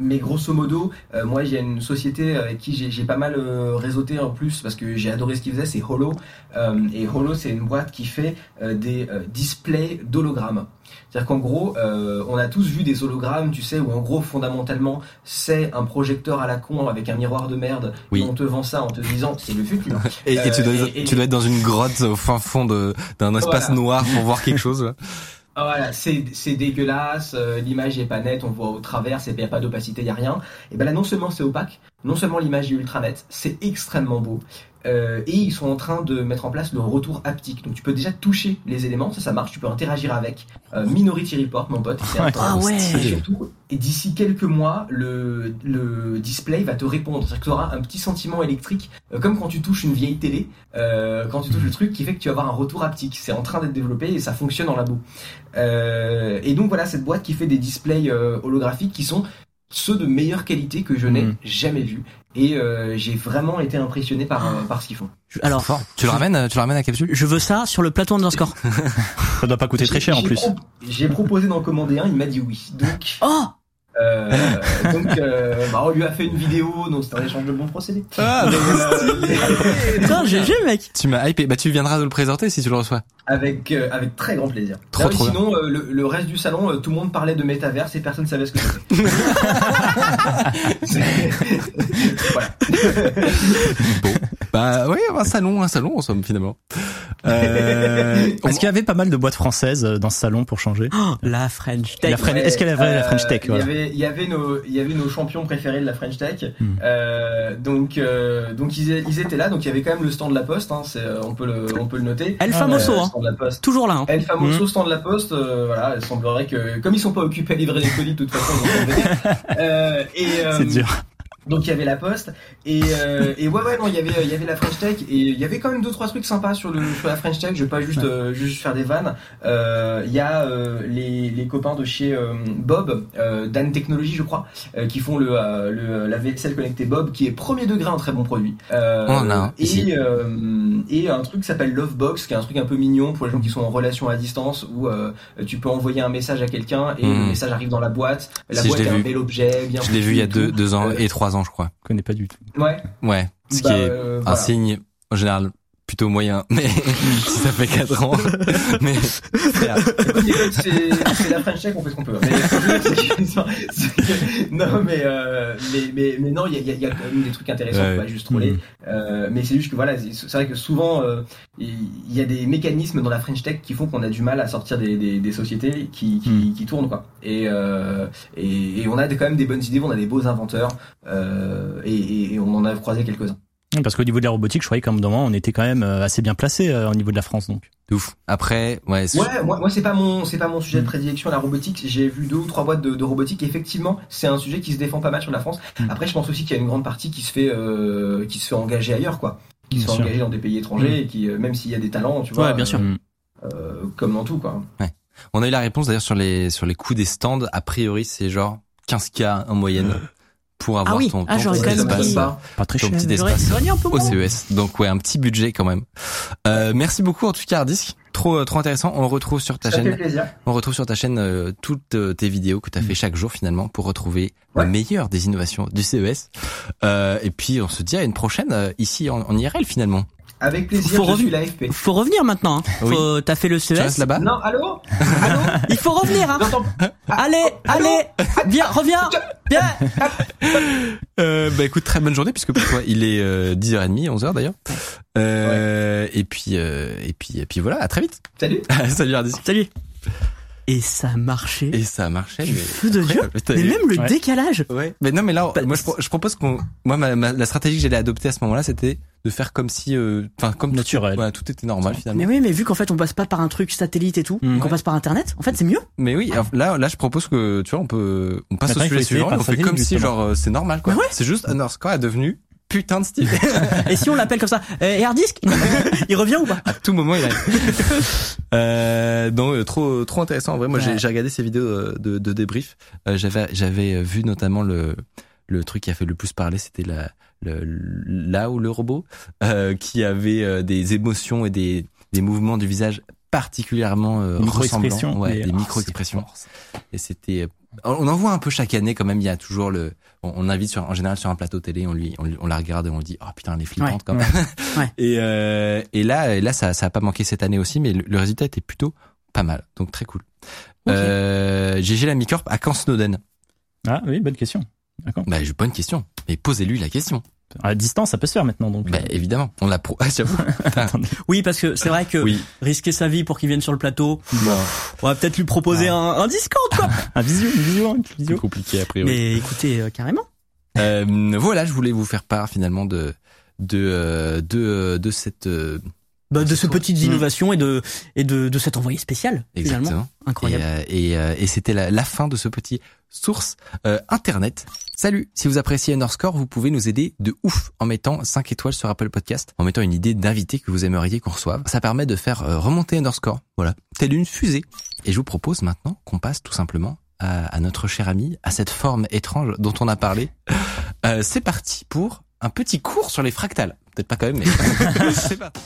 mais grosso modo, euh, moi j'ai une société avec qui j'ai pas mal euh, réseauté en plus parce que j'ai adoré ce qu'ils faisaient, c'est Holo. Euh, et Holo c'est une boîte qui fait euh, des euh, displays d'hologrammes. C'est-à-dire qu'en gros, euh, on a tous vu des hologrammes, tu sais, où en gros fondamentalement c'est un projecteur à la con avec un miroir de merde. Oui. Et on te vend ça en te disant c'est le futur. et, et tu dois et- tu dois être dans une grotte au fin fond de d'un espace Voilà. noir pour voir quelque chose. là. Ah, Voilà, c'est dégueulasse, euh, l'image est pas nette, on voit au travers, il n'y a pas d'opacité, il a rien. Et ben là, non seulement c'est opaque, non seulement l'image est ultra nette, c'est extrêmement beau. Euh, et ils sont en train de mettre en place le retour haptique. Donc tu peux déjà toucher les éléments, ça ça marche, tu peux interagir avec. Euh, Minority Report, mon pote. c'est. Ah ouais. Et surtout, et d'ici quelques mois, le, le display va te répondre. C'est-à-dire que tu auras un petit sentiment électrique, euh, comme quand tu touches une vieille télé, euh, quand tu touches le truc qui fait que tu vas avoir un retour haptique. C'est en train d'être développé et ça fonctionne en labo. Euh, et donc voilà, cette boîte qui fait des displays euh, holographiques qui sont ceux de meilleure qualité que je n'ai Mhm. jamais vus. Et euh, j'ai vraiment été impressionné par, euh, par ce qu'ils font. Je- Alors, Fort. Tu le ramènes, euh, tu le ramènes à capsule? je veux ça sur le plateau Underscore. Ça doit pas coûter très cher en plus. pro- J'ai proposé d'en commander un, il m'a dit oui. Donc, Oh euh, donc euh, bah, on lui a fait une vidéo, donc c'est un échange de bons procédés. Ah, Mais, euh, Putain, GG mec Tu m'as hypé. Bah tu viendras nous le présenter si tu le reçois. avec euh, avec très grand plaisir. Trop, mais trop sinon, euh, le, le reste du salon, euh, tout le monde parlait de métaverse et personne savait ce que c'était. Voilà. Bah oui, un salon, un salon en somme finalement. Euh, Est-ce qu'il y avait pas mal de boîtes françaises dans ce salon pour changer? Oh, La French Tech. La French- Est-ce qu'elle avait la French Tech, y voilà. Avait, il y avait nos, il y avait nos champions préférés de la French Tech. Hmm. Euh, donc, euh, donc ils, ils étaient là. Donc il y avait quand même le stand de la Poste. Hein, c'est, euh, on peut le, on peut le noter. El Ah, Famoso, Euh, hein. stand de la Poste. Toujours là. Hein. El Famoso Hmm. stand de la Poste. euh, voilà, il semblerait que comme ils sont pas occupés à livrer les colis de toute façon, ils euh, et euh, C'est dur. Donc il y avait la Poste et, euh, et ouais ouais non il y avait il y avait la French Tech et il y avait quand même deux trois trucs sympas sur le sur la French Tech. Je vais pas juste euh, juste faire des vannes. Euh, Il y a euh, les, les copains de chez euh, Bob, euh, Dan Technologies je crois, euh, qui font le, euh, le la vaisselle connectée Bob qui est premier degré un très bon produit. Euh, ici. et euh, et un truc qui s'appelle Lovebox qui est un truc un peu mignon pour les gens qui sont en relation à distance où euh, tu peux envoyer un message à quelqu'un et le Mhm. message arrive dans la boîte. La Si, boîte est un bel objet bien. je l'ai vu il y a deux, deux ans et trois ans je crois. Je connais pas du tout. Ouais. Ouais. Ce Bah, qui est euh, un voilà. signe en général plutôt moyen, mais si ça fait 4 ans, mais c'est la French Tech, on fait ce qu'on peut. Mais, non, mais, euh, mais, mais, mais non, il y a, y a- il y a quand même des trucs intéressants, Ouais. pas juste troller. Mhm. Euh, mais c'est juste que voilà, c'est vrai que souvent, euh, il y a des mécanismes dans la French Tech qui font qu'on a du mal à sortir des, des, des sociétés qui, qui, Mhm. qui tournent, quoi. Et, euh, et, et on a quand même des bonnes idées, on a des beaux inventeurs, euh, et, et, et on en a croisé quelques-uns. Parce qu'au niveau de la robotique, je croyais qu'à un moment, on était quand même euh, assez bien placé euh, au niveau de la France, donc. de ouf. Après, ouais, c'est- Ouais, moi, moi c'est pas mon c'est pas mon sujet de prédilection la robotique. J'ai vu deux ou trois boîtes de, de robotique. Effectivement, c'est un sujet qui se défend pas mal sur la France. Mm. Après, je pense aussi qu'il y a une grande partie qui se fait euh, qui se fait engager ailleurs, quoi. Qui Bien se fait sûr. engager dans des pays étrangers et qui, euh, même s'il y a des talents, tu vois, Ouais, bien sûr. Mm. euh, comme dans tout, quoi. on a eu la réponse d'ailleurs sur les sur les coûts des stands. A priori, c'est genre 15k en moyenne pour avoir Ah oui. ton, Ah, ton petit quand espace. donne pas. Pas très Ton cher. petit J'aurais espace. au moins. CES. Donc ouais, un petit budget quand même. Euh, merci beaucoup en tout cas Hardisk. Trop euh, trop intéressant. On retrouve sur ta Ça fait chaîne. plaisir. On retrouve sur ta chaîne euh, toutes euh, tes vidéos que tu as fait chaque jour finalement pour retrouver Ouais. le meilleur des innovations du CES. Euh, et puis on se dit à une prochaine euh, ici en, en IRL finalement. Avec plaisir, Faut je suis revenir. l'AFP. Faut revenir maintenant. Hein. Oui. Faut, t'as fait le CES. là-bas Non, allô Allô Il faut revenir. Hein. J'entends Allez, allez, viens, reviens, viens. euh, Bah écoute, très bonne journée puisque pour toi il est euh, 10h30, 11h d'ailleurs. Euh, Et puis euh, et puis et puis voilà, à très vite. Salut Salut Hardisk. Salut. Et ça a marché. Et ça a marché. Du mais- feu de Dieu. Mais même le Ouais. décalage. Ouais. Mais non, mais là, Bah, moi, je, je propose qu'on, moi, ma, ma- la stratégie que j'allais adopter à ce moment-là, c'était de faire comme si, euh, enfin, comme Naturel. Tout, ouais, tout était normal finalement. Mais oui, mais vu qu'en fait on passe pas par un truc satellite et tout, Mm. qu'on Ouais. passe par internet, en fait c'est mieux. Mais oui, alors là, là, je propose que, tu vois, on peut, on passe Maintenant, au sujet suivant, on fait comme si, genre, euh, c'est normal, quoi. C'est juste underscore est devenu putain de style. Et si on l'appelle comme ça, euh, Air Disk, il revient ou pas? À tout moment, il arrive. euh, donc, euh, trop, trop intéressant. En vrai, moi, j'ai, Ouais. j'ai regardé ces vidéos euh, de, de débrief. Euh, j'avais, j'avais vu notamment le, le truc qui a fait le plus parler, c'était la, le, là où le robot, euh, qui avait euh, des émotions et des, des mouvements du visage particulièrement euh, Micro-expressions. ressemblants. Ouais, des ah, micro-expressions. Et c'était, euh, on en voit un peu chaque année quand même. Il y a toujours le, on, on invite sur, en général sur un plateau télé, on lui, on, on la regarde et on lui dit, oh putain, elle est flippante Ouais. quand même. Ouais. Et, euh, et là, et là, ça, ça a pas manqué cette année aussi, mais le, le résultat était plutôt pas mal, donc très cool. Ok. Euh, GG la Micorp à quand Snowden Ah oui, bonne question. D'accord. Bah, une question, mais posez-lui la question. À distance, ça peut se faire maintenant, donc. Bah, évidemment, on l'a pro. Ah. Oui, parce que c'est vrai que Oui. risquer sa vie pour qu'il vienne sur le plateau, Bon, on va peut-être lui proposer un, un Discord quoi. Un visio, une visio, une c'est visio. compliqué a priori. Mais écoutez, euh, carrément. Euh, voilà, je voulais vous faire part finalement de de euh, de euh, de cette euh, Bah, de ce tout. petites Mm. innovations et de et de, de cet envoyé spécial finalement. exactement. Incroyable. Et, euh, et, euh, et c'était la, la fin de ce petit source euh, internet. Salut, si vous appréciez Underscore, vous pouvez nous aider de ouf en mettant 5 étoiles sur Apple Podcast, en mettant une idée d'invité que vous aimeriez qu'on reçoive. Ça permet de faire euh, remonter Underscore, voilà, telle une fusée. Et je vous propose maintenant qu'on passe tout simplement à, à notre cher ami, à cette forme étrange dont on a parlé. Euh, C'est parti pour un petit cours sur les fractales. Peut-être pas quand même, mais c'est parti.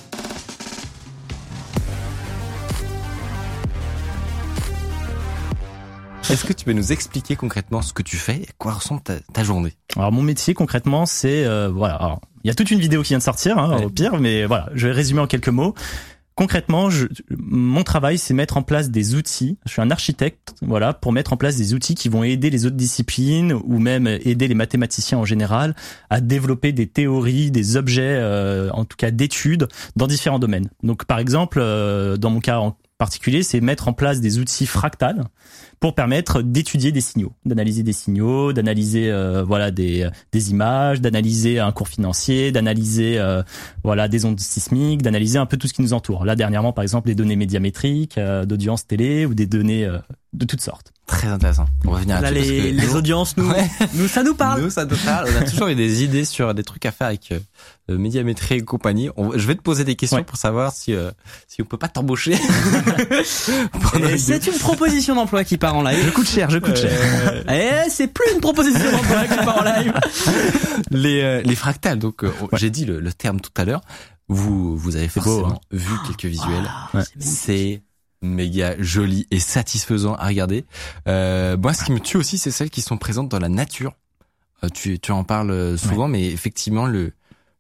Est-ce que tu peux nous expliquer concrètement ce que tu fais et à quoi ressemble ta, ta journée? Alors mon métier concrètement, c'est euh, voilà. Alors, il y a toute une vidéo qui vient de sortir, hein, au pire, mais voilà, je vais résumer en quelques mots. Concrètement, je, mon travail, c'est mettre en place des outils. Je suis un architecte, voilà, pour mettre en place des outils qui vont aider les autres disciplines ou même aider les mathématiciens en général à développer des théories, des objets, euh, en tout cas d'études dans différents domaines. Donc, par exemple, euh, dans mon cas en particulier, c'est mettre en place des outils fractales pour permettre d'étudier des signaux, d'analyser des signaux, d'analyser euh, voilà des des images, d'analyser un cours financier, d'analyser euh, voilà des ondes sismiques, d'analyser un peu tout ce qui nous entoure. Là dernièrement par exemple les données médiamétriques, euh, d'audience télé ou des données euh, de toutes sortes. Très intéressant. On va venir Là, les, que les nous- audiences, nous, Ouais. nous, ça nous parle. Nous, ça nous parle. On a toujours eu des idées sur des trucs à faire avec euh, médiamétrie et compagnie. On- je vais te poser des questions Ouais. pour savoir si euh, si on peut pas t'embaucher. Et C'est une proposition d'emploi qui part en live. Je coûte cher, je coûte cher. Eh, c'est plus une proposition d'emploi qui part en live. les, euh, les fractales. Donc, euh, j'ai dit le, le terme tout à l'heure. Vous, vous avez C'est beau, forcément vu quelques visuels. Ah, Ouais. c'est méga joli et satisfaisant à regarder. Euh, moi, ce qui me tue aussi, c'est celles qui sont présentes dans la nature. Euh, tu, tu en parles souvent, mais effectivement, le,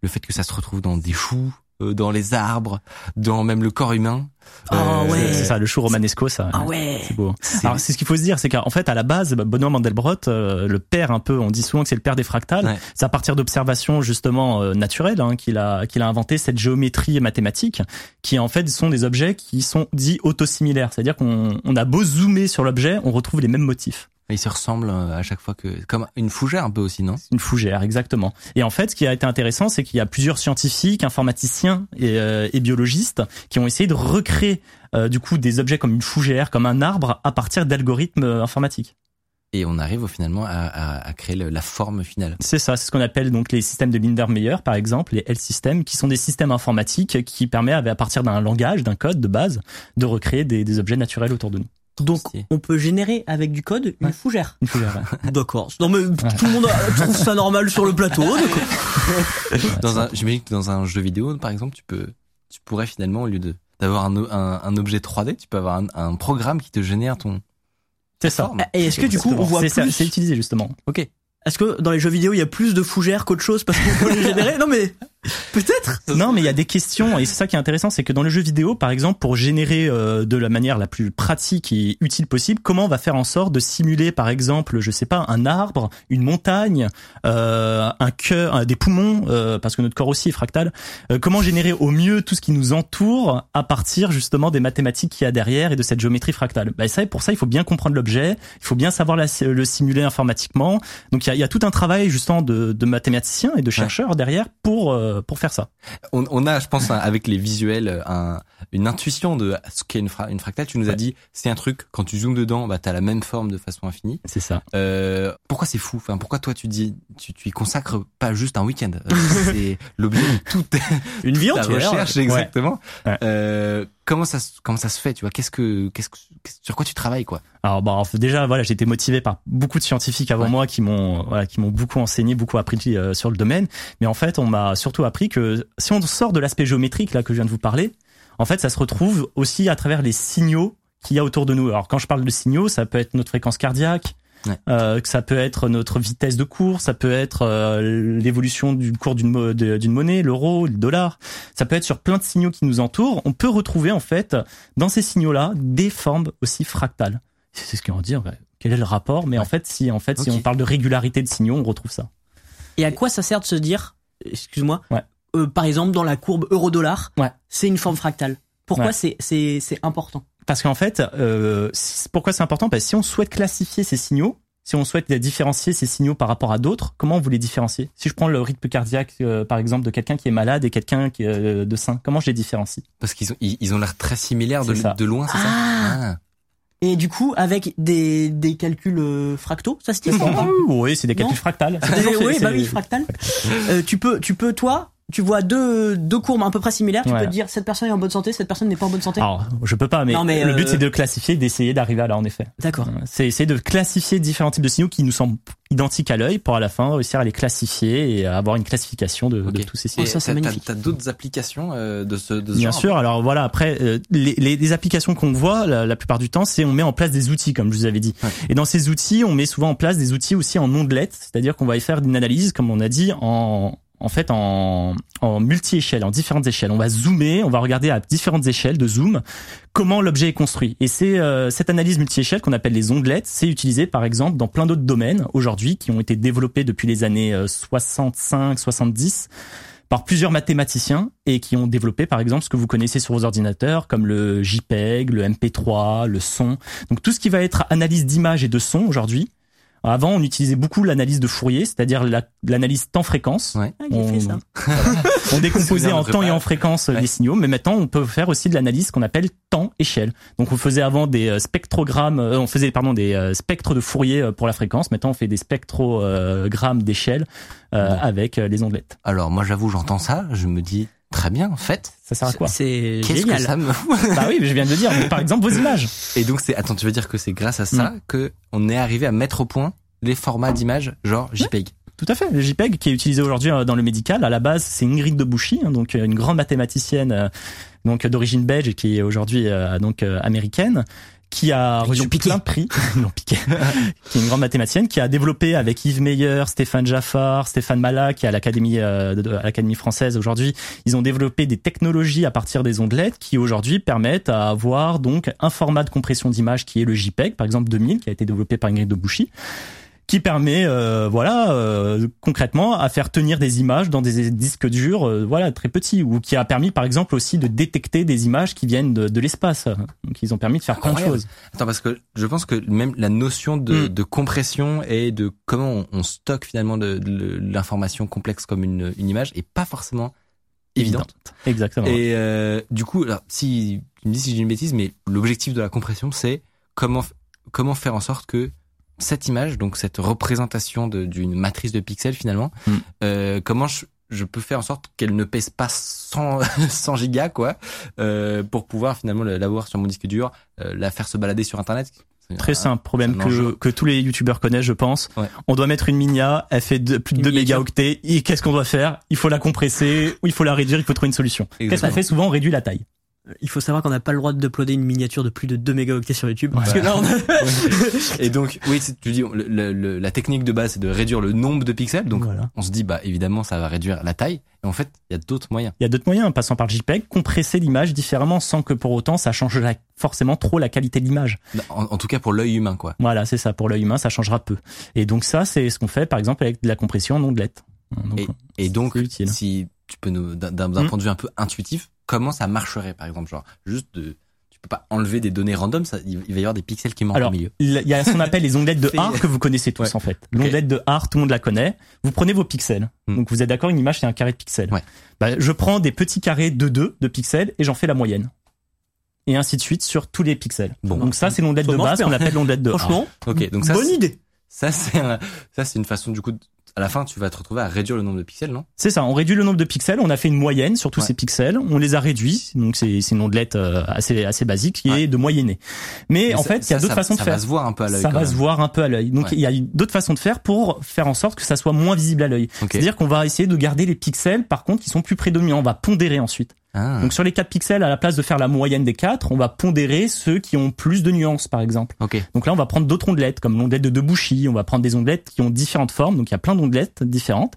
le fait que ça se retrouve dans des choux, euh, dans les arbres, dans même le corps humain. Ah ouais. C'est ça, le show romanesco, ça. Ah ouais. C'est beau. Alors c'est ce qu'il faut se dire, c'est qu'en fait à la base, Benoît Mandelbrot, euh, le père un peu, on dit souvent que c'est le père des fractales. Ouais. C'est à partir d'observations justement euh, naturelles hein, qu'il a qu'il a inventé cette géométrie mathématique, qui en fait sont des objets qui sont dits autosimilaires, c'est-à-dire qu'on on a beau zoomer sur l'objet, on retrouve les mêmes motifs. Ils se ressemblent euh, à chaque fois que comme une fougère un peu aussi, non? Une fougère, exactement. Et en fait, ce qui a été intéressant, c'est qu'il y a plusieurs scientifiques, informaticiens et, euh, et biologistes qui ont essayé de recréer euh, du coup des objets comme une fougère, comme un arbre, à partir d'algorithmes informatiques. Et on arrive finalement à, à, à créer le- la forme finale. C'est ça, c'est ce qu'on appelle donc les systèmes de Lindermeyer, par exemple, les L-systems, qui sont des systèmes informatiques qui permettent, à partir d'un langage, d'un code de base, de recréer des, des objets naturels autour de nous. Donc, on peut générer avec du code une Ouais. fougère. Une fougère, ouais. D'accord. Non mais tout le monde trouve ça normal sur le plateau. d'accord. Dans un, j'imagine que dans un jeu vidéo, par exemple, tu peux, tu pourrais finalement au lieu de d'avoir un, un, un objet 3D, tu peux avoir un, un programme qui te génère ton. C'est ça. forme. Et est-ce que du coup on voit plus c'est utilisé justement. Ok. Est-ce que dans les jeux vidéo il y a plus de fougères qu'autre chose parce qu'on peut les générer? Non mais peut-être. Non, mais il y a des questions et c'est ça qui est intéressant, c'est que dans le jeu vidéo, par exemple, pour générer euh, de la manière la plus pratique et utile possible, comment on va faire en sorte de simuler, par exemple, je sais pas, un arbre, une montagne, euh, un cœur, un- des poumons, euh, parce que notre corps aussi est fractal. Euh, comment générer au mieux tout ce qui nous entoure à partir justement des mathématiques qu'il y a derrière et de cette géométrie fractale. Bah, ça, pour ça, il faut bien comprendre l'objet, il faut bien savoir la- le simuler informatiquement. Donc il y a, il y a tout un travail justement de, de mathématiciens et de chercheurs derrière pour euh, pour faire ça. On, a, je pense, avec les visuels, un, une intuition de ce qu'est une, fra- une fractale. Tu nous as dit, c'est un truc, quand tu zoomes dedans, bah, t'as la même forme de façon infinie. C'est ça. Euh, pourquoi c'est fou? Enfin, pourquoi toi tu dis, tu, tu y consacres pas juste un week-end? Euh, C'est l'objet de toute Une vie entière. recherche, exactement. Ouais. Euh, comment ça, se- comment ça se fait Tu vois? Qu'est-ce que, qu'est-ce que, sur quoi tu travailles, quoi? Alors bah en fait, déjà voilà, j'ai été motivé par beaucoup de scientifiques avant Ouais. moi qui m'ont voilà, qui m'ont beaucoup enseigné, beaucoup appris euh, sur le domaine, mais en fait, on m'a surtout appris que si on sort de l'aspect géométrique là que je viens de vous parler, en fait, ça se retrouve aussi à travers les signaux qu'il y a autour de nous. Alors quand je parle de signaux, ça peut être notre fréquence cardiaque, Ouais. euh, que ça peut être notre vitesse de cours, ça peut être euh, l'évolution du cours d'une mo- monnaie, l'euro, le dollar. Ça peut être sur plein de signaux qui nous entourent. On peut retrouver en fait dans ces signaux-là des formes aussi fractales. C'est ce qu'on va dire. ouais, Quel est le rapport? Mais en fait, si en fait si on parle de régularité de signaux, on retrouve ça. Et à quoi ça sert de se dire, excuse-moi, Ouais. Euh, par exemple dans la courbe euro-dollar, Ouais. c'est une forme fractale. Pourquoi Ouais. c'est c'est c'est important Parce qu'en fait, euh, pourquoi c'est important? Parce que si on souhaite classifier ces signaux, si on souhaite différencier ces signaux par rapport à d'autres, comment vous les différenciez? Si je prends le rythme cardiaque, euh, par exemple, de quelqu'un qui est malade et quelqu'un qui est euh, de sain, comment je les différencie? Parce qu'ils ont, ils, ils ont l'air très similaires de, loin, c'est ça? Ah. Et du coup, avec des, des calculs euh, fractaux, ça se dit Oui, c'est des Non. calculs fractals. Des- Oui, C'est- bah oui, fractal. Euh, tu peux, tu peux, toi, tu vois deux, deux courbes à peu près similaires, tu Ouais. peux te dire cette personne est en bonne santé, cette personne n'est pas en bonne santé. Alors, je peux pas, mais, Non, mais, le but euh, c'est de classifier, d'essayer d'arriver à là, en effet. D'accord. C'est essayer de classifier différents types de signaux qui nous semblent identiques à l'œil pour à la fin réussir à les classifier et à avoir une classification de, tous ces Et signaux. Oh, ça, c'est magnifique. T'as, d'autres applications euh, de ce, de ce Bien genre sûr. Alors voilà, après euh, les, les, les applications qu'on voit la, la plupart du temps, c'est on met en place des outils, comme je vous avais dit. Ouais. Et dans ces outils, on met souvent en place des outils aussi en ondelette, c'est-à-dire qu'on va y faire une analyse, comme on a dit, en en fait en, en multi-échelle, en différentes échelles. On va zoomer, on va regarder à différentes échelles de zoom comment l'objet est construit. Et c'est euh, cette analyse multi-échelle qu'on appelle les ondelettes, c'est utilisé par exemple dans plein d'autres domaines aujourd'hui qui ont été développés depuis les années 65-70 par plusieurs mathématiciens et qui ont développé par exemple ce que vous connaissez sur vos ordinateurs comme le JPEG, le MP3, le son. Donc tout ce qui va être analyse d'image et de son aujourd'hui. Avant, on utilisait beaucoup l'analyse de Fourier, c'est-à-dire la- l'analyse temps-fréquence. Ouais. Ah, ça. On décomposait en temps et en fréquence euh, Ouais. les signaux, mais maintenant on peut faire aussi de l'analyse qu'on appelle temps-échelle. Donc on faisait avant des euh, spectrogrammes, euh, on faisait pardon des euh, spectres de Fourier pour la fréquence. Maintenant on fait des spectrogrammes d'échelle euh, Ouais. avec euh, les ondelettes. Alors moi j'avoue j'entends ça, je me dis très bien en fait. Ça sert à quoi C'est Qu'est-ce génial. que ça me Bah oui, mais je viens de le dire. Mais par exemple vos images. Et donc c'est attends tu veux dire que c'est grâce à ça Mm. que on est arrivé à mettre au point les formats d'images genre JPEG? Tout à fait. Le JPEG qui est utilisé aujourd'hui euh, dans le médical, à la base, c'est Ingrid de Bouchy, hein, donc euh, une grande mathématicienne, euh, donc d'origine belge et qui est aujourd'hui euh, donc euh, américaine, qui a reçu plein de prix, l'ont piqué. qui est une grande mathématicienne, qui a développé avec Yves Meyer, Stéphane Jaffar, Stéphane Mala, qui est à l'Académie euh, à l'Académie française aujourd'hui. Ils ont développé des technologies à partir des ondes LED qui aujourd'hui permettent à avoir donc un format de compression d'image qui est le JPEG, par exemple 2000, qui a été développé par Ingrid Debouchy qui permet euh, voilà euh, concrètement à faire tenir des images dans des disques durs euh, voilà très petits ou qui a permis par exemple aussi de détecter des images qui viennent de, de l'espace. Donc ils ont permis de faire plein de choses. Attends, parce que je pense que même la notion de, Mm. de compression et de comment on, on stocke finalement de, de l'information complexe comme une, une image est pas forcément évidente. exactement. Et euh, du coup, alors, si tu me dis si j'ai une bêtise, mais l'objectif de la compression, c'est comment comment faire en sorte que cette image, donc cette représentation d'une matrice de pixels finalement, Mm. euh, comment je, je peux faire en sorte qu'elle ne pèse pas 100, 100 gigas quoi, euh, pour pouvoir finalement l'avoir sur mon disque dur, euh, la faire se balader sur internet? C'est très simple problème que, que tous les youtubeurs connaissent je pense Ouais. on doit mettre une minia elle fait de- plus de Une 2 miniature. mégaoctets et qu'est-ce qu'on doit faire? Il faut la compresser ou il faut la réduire il faut trouver une solution qu'est-ce qu'on fait? Souvent on réduit la taille Il faut savoir qu'on n'a pas le droit d'uploader une miniature de plus de 2 mégaoctets sur YouTube. Parce que là, on a... Et donc, oui, c'est- tu dis, le- le- le- la technique de base, c'est de réduire le nombre de pixels. Donc, Voilà. on se dit, bah, évidemment, ça va réduire la taille. Et en fait, il y a d'autres moyens. Il y a d'autres moyens, en passant par le JPEG, compresser l'image différemment sans que pour autant ça change la- forcément trop la qualité de l'image. En, en tout cas, pour l'œil humain, quoi. Voilà, c'est ça. Pour l'œil humain, ça changera peu. Et donc ça, c'est ce qu'on fait par exemple avec de la compression en ondelette. Donc, Et donc, c'est utile. si tu peux nous, d'un d'un- d'un Mm. point de vue un peu intuitif, comment ça marcherait, par exemple, genre, juste de, tu peux pas enlever des données random, ça, il va y avoir des pixels qui manquent Alors, au milieu. il y a ce qu'on appelle les ondelettes de Hart que vous connaissez tous Ouais. en fait. L'ondelette de Hart, tout le monde la connaît. Vous prenez vos pixels. Mm. Donc vous êtes d'accord, une image c'est un carré de pixels. Ouais. Bah, je prends des petits carrés de 2 de pixels et j'en fais la moyenne. Et ainsi de suite sur tous les pixels. Bon. Donc ça c'est l'ondelette de base qu'on appelle l'ondelette de Hart. Franchement, Ok, donc ça, bonne idée. ça, c'est un- ça, c'est une façon, du coup, de- à la fin, tu vas te retrouver à réduire le nombre de pixels, non? C'est ça, on réduit le nombre de pixels, on a fait une moyenne sur tous Ouais. ces pixels, on les a réduits, donc c'est une ondelette euh, assez assez basique qui Ouais. est de moyenner. Mais, Mais en ça- fait, il y a ça- d'autres ça- façons de ça faire. va se voir un peu à l'œil. Ça va même. se voir un peu à l'œil. Donc Ouais. il y a d'autres façons de faire pour faire en sorte que ça soit moins visible à l'œil. C'est-à-dire qu'on va essayer de garder les pixels par contre qui sont plus prédominants, on va pondérer ensuite. Ah. Donc sur les 4 pixels à la place de faire la moyenne des 4, on va pondérer ceux qui ont plus de nuances par exemple. Ok. Donc là, on va prendre d'autres ondelettes, comme l'ondelette de Debussy. On va prendre des ondelettes qui ont différentes formes. Donc il y a plein d'ondelettes différentes.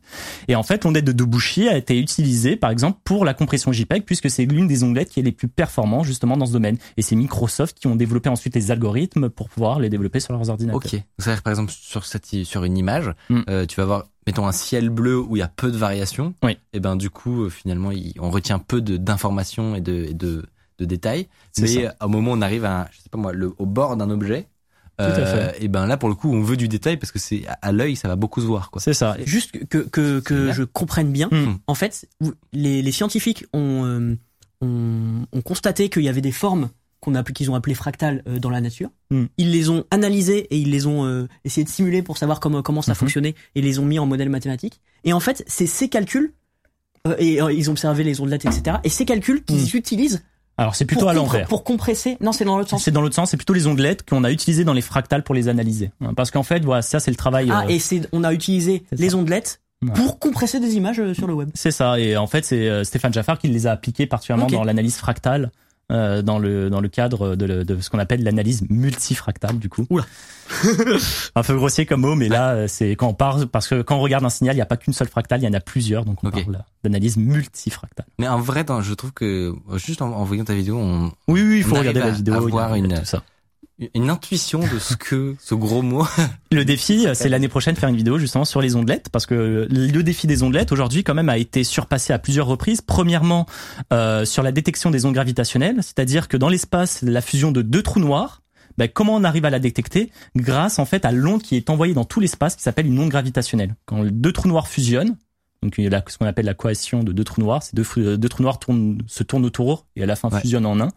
Et en fait, l'ondelette de Debussy a été utilisée, par exemple, pour la compression JPEG, puisque c'est l'une des ondelettes qui est les plus performantes justement dans ce domaine. Et c'est Microsoft qui ont développé ensuite les algorithmes pour pouvoir les développer sur leurs ordinateurs. Ok. C'est-à-dire, par exemple, sur cette, sur une image, Mm. euh, tu vas voir, mettons un ciel bleu où il y a peu de variations. Oui. Et ben, du coup, euh, finalement, il- on retient peu de, d'informations et de, et de, de détails. C'est Mais ça. euh, au moment où on arrive à, je sais pas moi, le, au bord d'un objet, fait. et ben là, pour le coup, on veut du détail parce que c'est, à, à l'œil, ça va beaucoup se voir, quoi. C'est ça. Juste que, que, que je comprenne bien. Hmm. En fait, les, les scientifiques ont, euh, ont, ont constaté qu'il y avait des formes qu'on a, qu'ils ont appelées fractales euh, dans la nature. Hmm. Ils les ont analysées et ils les ont euh, essayé de simuler pour savoir comment, comment ça Mhm. fonctionnait et les ont mis en modèle mathématique. Et en fait, c'est ces calculs, euh, et ils ont observé les ondelettes, etc. Et ces calculs qu'ils utilisent Alors c'est plutôt à l'envers. pour compresser. Non, c'est dans l'autre sens. C'est dans l'autre sens, c'est plutôt les ondelettes qu'on a utilisées dans les fractales pour les analyser. Parce qu'en fait, voilà, ça c'est le travail. Ah, euh, et c'est, on a utilisé les ça. ondelettes Ouais. pour compresser des images sur le web. C'est ça. Et en fait, c'est Stéphane Jaffar qui les a appliqués particulièrement dans l'analyse fractale, euh, dans le dans le cadre de, le- de ce qu'on appelle l'analyse multifractale du coup. Oula. un peu grossier comme mot, mais là euh, c'est quand on parle parce que quand on regarde un signal, il n'y a pas qu'une seule fractale, il y en a plusieurs, donc on parle d'analyse multifractale. Mais en vrai, je trouve que, juste en, en voyant ta vidéo, on, Oui, oui, il faut regarder la vidéo. avoir une- tout ça. Une intuition de ce que, ce gros mot. Le défi, c'est l'année prochaine faire une vidéo justement sur les ondelettes, parce que le défi des ondelettes aujourd'hui quand même a été surpassé à plusieurs reprises. Premièrement, euh, sur la détection des ondes gravitationnelles, c'est-à-dire que dans l'espace, la fusion de deux trous noirs, ben, comment on arrive à la détecter? Grâce en fait à l'onde qui est envoyée dans tout l'espace, qui s'appelle une onde gravitationnelle. Quand deux trous noirs fusionnent, donc il y a ce qu'on appelle la cohésion de deux trous noirs, ces deux, deux trous noirs tournent, se tournent autour et à la fin Ouais. fusionnent en un.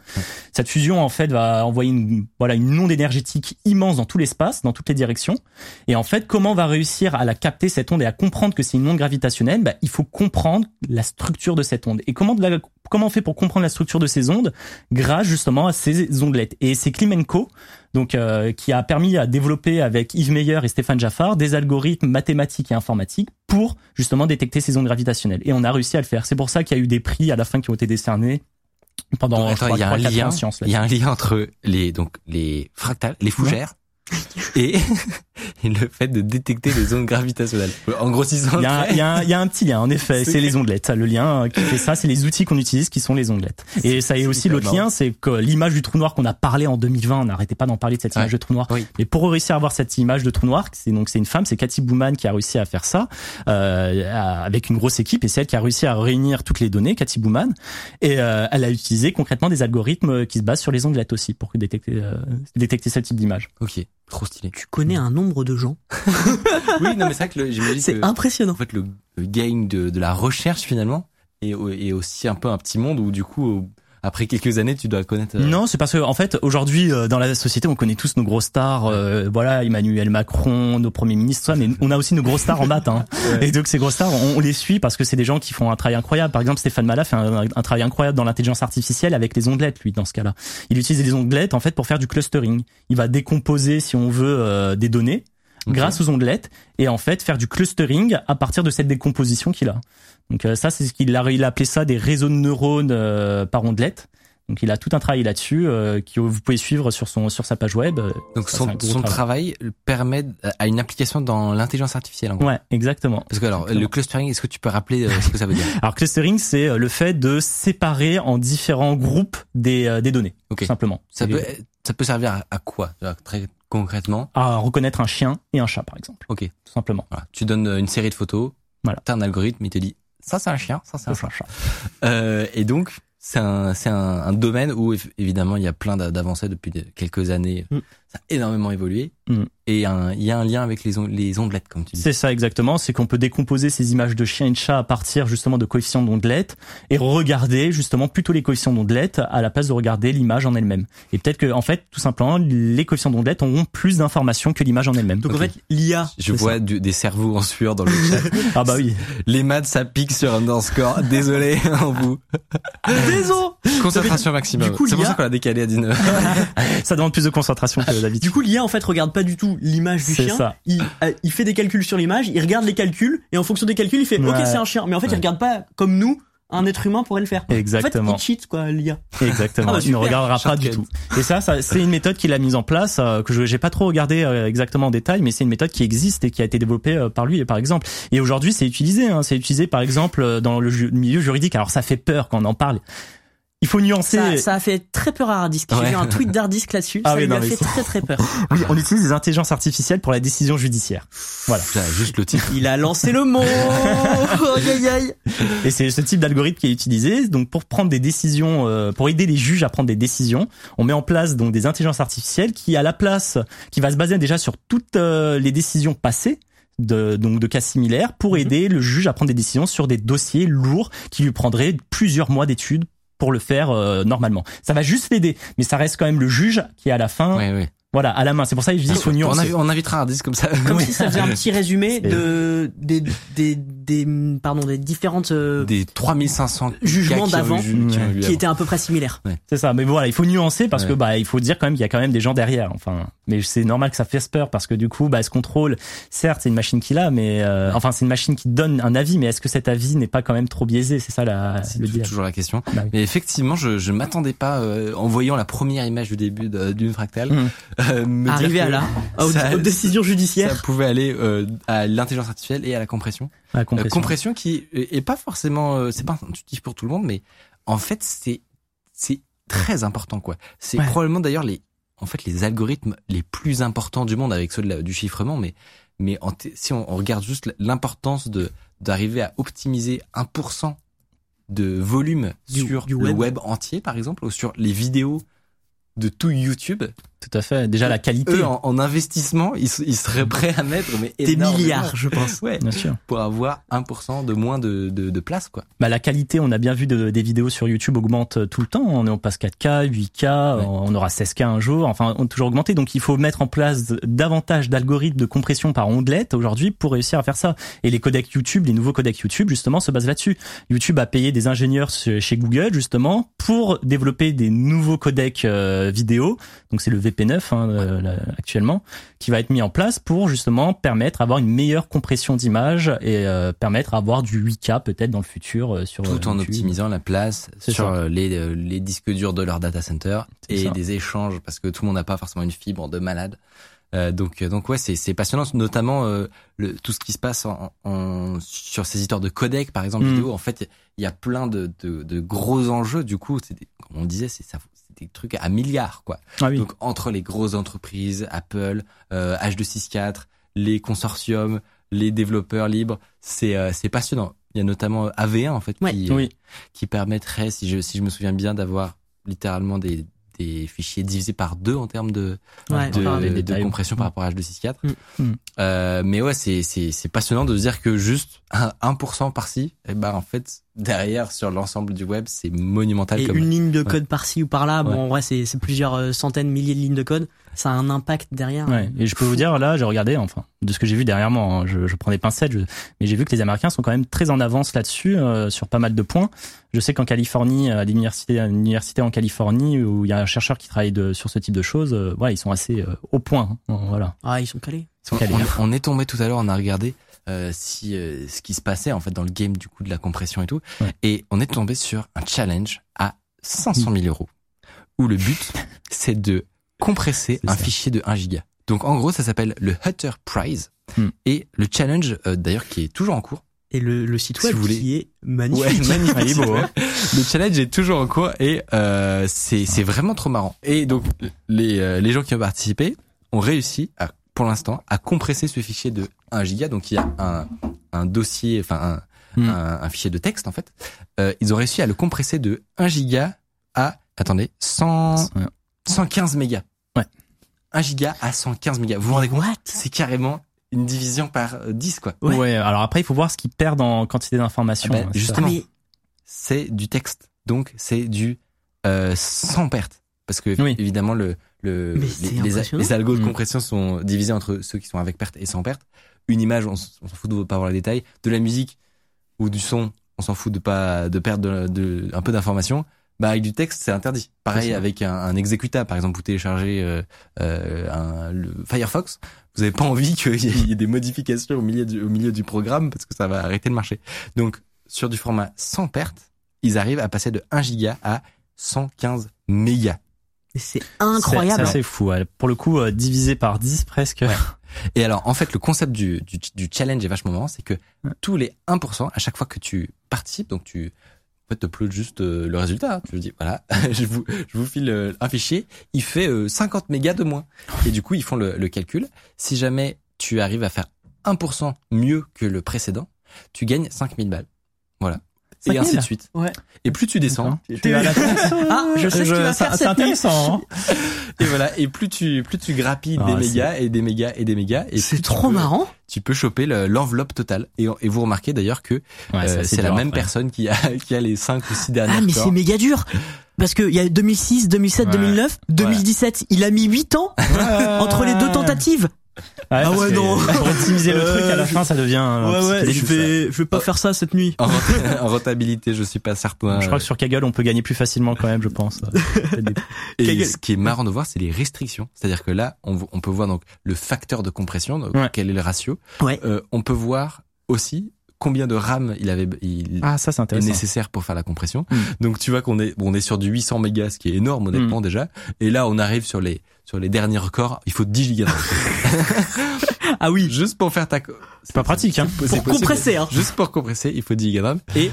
Cette fusion en fait va envoyer une voilà une onde énergétique immense dans tout l'espace, dans toutes les directions. Et en fait, comment on va réussir à la capter cette onde et à comprendre que c'est une onde gravitationnelle? Bah, Il faut comprendre la structure de cette onde. Et comment de la- comment on fait pour comprendre la structure de ces ondes Grâce justement à ces ondelettes. Et c'est Klimenko donc euh, qui a permis à développer avec Yves Meyer et Stéphane Jaffar des algorithmes mathématiques et informatiques pour justement détecter ces ondes gravitationnelles. Et on a réussi à le faire. C'est pour ça qu'il y a eu des prix à la fin qui ont été décernés pendant il y a un 3-4 lien, il y a un lien entre les donc les fractales, les fougères et, et le fait de détecter les ondes gravitationnelles. En grossissant Il y, a il, y a il y a un petit lien, en effet, C'est les ondelettes. Le lien euh, qui fait ça, c'est les outils qu'on utilise qui sont les ondelettes. Et ça est aussi l'autre lien, c'est que l'image du trou noir qu'on a parlé en 2020, on n'arrêtait pas d'en parler de cette Ouais. image de trou noir. Oui. Mais pour réussir à avoir cette image de trou noir, c'est donc c'est une femme, c'est Cathy Bouman qui a réussi à faire ça euh, avec une grosse équipe et c'est elle qui a réussi à réunir toutes les données, Cathy Bouman, et euh, elle a utilisé concrètement des algorithmes qui se basent sur les ondelettes aussi pour détecter euh, détecter ce type d'image. Ok, trop stylé. Tu connais un nombre de gens. Oui, non mais c'est vrai que j'imagine C'est impressionnant. en fait le, le gain de, de la recherche finalement est, est aussi un peu un petit monde où du coup après quelques années tu dois connaître. euh, Non, c'est parce que en fait aujourd'hui euh, dans la société on connaît tous nos grosses stars, euh, voilà Emmanuel Macron, nos premiers ministres, ça, mais on a aussi nos grosses stars en maths. Hein. Et donc ces grosses stars, on, on les suit parce que c'est des gens qui font un travail incroyable. Par exemple, Stéphane Malat fait un, un travail incroyable dans l'intelligence artificielle avec les ondelettes, lui dans ce cas-là. Il utilise les ondelettes en fait pour faire du clustering. Il va décomposer, si on veut, euh, des données grâce aux ondelettes et en fait faire du clustering à partir de cette décomposition qu'il a. Donc euh, ça, c'est ce qu'il a, il a appelé ça des réseaux de neurones euh, par ondelettes. Donc il a tout un travail là-dessus euh, que vous pouvez suivre sur son sur sa page web. Euh, Donc Ça, son, son travail. travail permet à une application dans l'intelligence artificielle. En gros. Ouais, exactement. Parce que alors Exactement. le clustering, est-ce que tu peux rappeler euh, ce que ça veut dire Alors clustering, c'est euh, le fait de séparer en différents groupes des euh, des données, Ok. tout simplement. Ça peut ça peut servir à, à quoi très concrètement à reconnaître un chien et un chat, par exemple, Ok. tout simplement. Voilà. Tu donnes euh, une série de photos. Voilà. T'as un algorithme, il te dit ça c'est un chien, ça c'est un Un chat. Euh, et donc, c'est un, un, un domaine où év- évidemment il y a plein d'a- d'avancées depuis de- quelques années. Mm. Ça a énormément évolué. Mm. Et un- il y a un lien avec les, on- les ondelettes, comme tu dis. C'est ça exactement, c'est qu'on peut décomposer ces images de chiens et de chats à partir justement de coefficients d'ondelettes et regarder justement plutôt les coefficients d'ondelettes à la place de regarder l'image en elle-même. Et peut-être que en fait, tout simplement, les coefficients d'ondelettes auront plus d'informations que l'image en elle-même. Donc en Ok. fait, l'IA. Je vois du- des cerveaux en sueur dans le chat. Ah bah oui. les maths, ça pique sur Underscore. Désolé en vous. Désolé. Concentration maximum. c'est pour ça qu'on l'a décalé à 19 Ça demande plus de concentration que Du coup, l'IA en fait regarde pas du tout l'image du C'est chien. ça. Il, euh, il fait des calculs sur l'image, il regarde les calculs et en fonction des calculs, il fait OK, Ouais. c'est un chien. Mais en fait, Ouais. il regarde pas comme nous. Un être humain pourrait le faire. Exactement. En fait, il cheat quoi, l'IA. Exactement. Ah bah il ne regardera pas du tout. Et ça, ça c'est une méthode qu'il a mise en place euh, que je j'ai pas trop regardé euh, exactement en détail, mais c'est une méthode qui existe et qui a été développée euh, par lui, par exemple. Et aujourd'hui, c'est utilisé. Hein, c'est utilisé, par exemple, dans le ju- milieu juridique. Alors, ça fait peur quand on en parle. Il faut nuancer. Ça, ça a fait très peur à Hardisk. J'ai Ouais. vu un tweet d'Hardisk là-dessus. Ah ça oui, lui non, a fait très très peur. Oui, on utilise des intelligences artificielles pour la décision judiciaire. Voilà. Juste le titre. Il a lancé le mot. aïe aïe aïe. Et c'est ce type d'algorithme qui est utilisé. Donc pour prendre des décisions, euh, pour aider les juges à prendre des décisions, on met en place donc des intelligences artificielles qui à la place, qui va se baser déjà sur toutes euh, les décisions passées. De, donc de cas similaires pour aider le juge à prendre des décisions sur des dossiers lourds qui lui prendraient plusieurs mois d'études pour le faire euh, normalement. Ça va juste l'aider, mais ça reste quand même le juge qui à la fin. Voilà, à la main. C'est pour ça que je dis faut on, nuancer. on invitera un disque comme ça. Comme Oui. si ça faisait un petit résumé de des des des pardon des différentes euh, Des 3500 Jugements qui d'avant, qui étaient à peu près similaires. C'est ça, mais voilà, il faut nuancer parce Ouais. que bah il faut dire quand même qu'il y a quand même des gens derrière. Enfin, mais c'est normal que ça fasse peur parce que du coup, bah ce contrôle, certes, c'est une machine qui l'a, mais euh, enfin c'est une machine qui donne un avis, mais est-ce que cet avis n'est pas quand même trop biaisé? C'est ça la, C'est toujours la question. Bah oui. Mais effectivement, je, je m'attendais pas, euh, en voyant la première image du début d'une fractale, Mhm. Euh, me que à là, aux, ça- aux décisions ça judiciaires. pouvait aller euh, à l'intelligence artificielle et à la compression. La Euh, compression. compression qui est pas forcément, euh, c'est pas intuitif pour tout le monde, mais en fait c'est c'est très important quoi. C'est Ouais. probablement d'ailleurs les en fait les algorithmes les plus importants du monde avec ceux de la- du chiffrement, mais mais en si on, on regarde juste l'importance de d'arriver à optimiser 1% de volume Du- sur du le web. web entier par exemple ou sur les vidéos de tout YouTube, Tout à fait. Déjà la qualité. eux en, en investissement, ils, seraient prêts à mettre mais Des milliards, je pense. Ouais, Bien sûr. pour avoir 1% de moins de, de, de place quoi. Bah, la qualité, on a bien vu de- des vidéos sur YouTube augmente euh, tout le temps. On, est- on passe 4K, 8K, Ouais. on aura 16K un jour. Enfin, on a toujours augmenté. Donc, il faut mettre en place davantage d'algorithmes de compression par ondelette aujourd'hui pour réussir à faire ça. Et les codecs YouTube, les nouveaux codecs YouTube, justement, se basent là-dessus. YouTube a payé des ingénieurs chez chez Google, justement, pour développer des nouveaux codecs euh, vidéo. Donc c'est le VP9 hein, euh, là, actuellement qui va être mis en place pour justement permettre d'avoir une meilleure compression d'image et euh, permettre d'avoir du 8K peut-être dans le futur euh, sur Tout en YouTube. optimisant la place sur ça. euh, les, euh, les disques durs de leur data center et ça. des échanges parce que tout le monde n'a pas forcément une fibre de malade. Euh, donc euh, donc ouais c'est c'est passionnant notamment euh, le, tout ce qui se passe en, en- sur ces histoires de codec par exemple Mm. vidéo en fait il y a plein de, de, de gros enjeux du coup c'est des- comme on disait c'est ça des trucs à milliards quoi Ah oui. donc entre les grosses entreprises Apple euh, H264 les consortiums les développeurs libres c'est euh, c'est passionnant il y a notamment AV1 en fait Ouais. qui, euh, oui. qui permettrait, si je, si je me souviens bien, d'avoir littéralement des, des fichiers divisés par deux en termes de, Ouais, de, enfin, de compression par rapport à H264. Mm. Mm. Euh, mais ouais, c'est, c'est, c'est passionnant de se dire que juste un 1% par-ci, et ben en fait, derrière, sur l'ensemble du web, c'est monumental. Et comme... une ligne de code par-ci ou par-là, bon, en vrai, c'est c'est plusieurs euh, centaines, milliers de lignes de code. Ça a un impact derrière. Ouais. Et je peux vous dire, là, j'ai regardé, enfin, de ce que j'ai vu derrière moi, hein, je, je prends des pincettes, je- mais j'ai vu que les Américains sont quand même très en avance là-dessus, euh, sur pas mal de points. Je sais qu'en Californie, à l'université, à une université en Californie, où il y a un chercheur qui travaille de, sur ce type de choses, euh, ouais, ils sont assez euh, au point. hein, voilà. Ah, ils sont calés. Ils sont On, calés. on- on est tombé tout à l'heure, on a regardé euh, si euh, ce qui se passait en fait dans le game du coup de la compression et tout, Ouais. et on est tombé sur un challenge à 500 000 euros où le but c'est de compresser un ça. fichier de 1 giga. Donc en gros ça s'appelle le Hutter Prize Hmm. et le challenge euh, d'ailleurs qui est toujours en cours. Et le, le site Si web vous voulez. qui est magnifique. magnifique. Est beau, hein. Le challenge est toujours en cours et euh, c'est c'est vraiment trop marrant. Et donc les euh, les gens qui ont participé ont réussi à pour l'instant à compresser ce fichier de 1 giga. Donc il y a un un dossier, enfin un, Hmm. un, un fichier de texte en fait. Euh, ils ont réussi à le compresser de 1 giga à attendez 100 Ouais. 115 mégas. Ouais. 1 giga à 115 mégas. Vous vous rendez compte? What? C'est carrément une division par euh, 10 quoi. Ouais. Ouais. Alors après, il faut voir ce qu'ils perdent en quantité d'informations. Ah ben, hein. Ah, justement. mais c'est du texte. Donc c'est du euh, sans perte. Parce que Oui. évidemment le, le les, les, algos de Mm. compression sont divisés entre ceux qui sont avec perte et sans perte. Une image, on, s'en fout de pas voir les détails. De la musique ou du son, on s'en fout de pas de perdre de, de- un peu d'informations. Bah avec du texte c'est interdit. Pareil avec un, un exécutable, par exemple vous téléchargez euh, euh, un, le Firefox, vous avez pas envie qu'il y, ait- des modifications au milieu du, au milieu du programme parce que ça va arrêter de marcher. Donc sur du format sans perte, ils arrivent à passer de 1 giga à 115 mégas. C'est C'est- incroyable. C'est fou. ouais. Pour le coup, euh, divisé par 10 presque. Et alors, en fait, le concept du, du, du challenge est vachement marrant, c'est que tous les 1%, à chaque fois que tu participes, donc tu en fait, uploades juste euh, le résultat, hein. tu dis, voilà, je vous, je vous file euh, un fichier, il fait euh, 50 mégas de moins. Et du coup, ils font le, le calcul. Si jamais tu arrives à faire 1% mieux que le précédent, tu gagnes 5000 balles. Voilà. Et 5000? ainsi de suite. Ouais. Et plus tu descends, Tu vas à la Ah, je sais ce qu'il va ça- faire C'est cette intéressant. hein. et voilà, et plus tu, plus tu grappilles Ah, des c'est- mégas et des mégas et des mégas. et C'est tu trop peux- marrant. Tu peux choper le- l'enveloppe totale. Et, et vous remarquez d'ailleurs que Ouais, Euh, c'est la même personne qui a, qui a les 5 ou 6 derniers Ah, mais c'est méga dur. Parce que il y a 2006, 2007, Ouais. 2009, 2017, il a mis 8 ans entre les deux tentatives. Ouais, Ah ouais, non. Pour optimiser le Euh, truc, à la je- fin, ça devient. euh, Ouais, ouais, je vais, je vais pas faire ça cette nuit. En, renta- en rentabilité, je suis pas certain. Je crois que sur Kaggle, on peut gagner plus facilement quand même, je pense. Et Kaggle- ce qui est marrant de voir, c'est les restrictions. C'est-à-dire que là, on, on peut voir donc le facteur de compression, donc Ouais. quel est le ratio. Ouais. Euh, on peut voir aussi combien de RAM il avait il Ah, ça, est nécessaire pour faire la compression. Mm. Donc tu vois qu'on est bon, on est sur du 800 mégas, ce qui est énorme Mm. honnêtement déjà. Et là, on arrive sur les sur les derniers records. Il faut 10 gigas. de RAM. Ah oui. Juste pour faire ta. C'est pas pratique, hein. Pour compresser, hein. Juste pour compresser, il faut 10 gigas et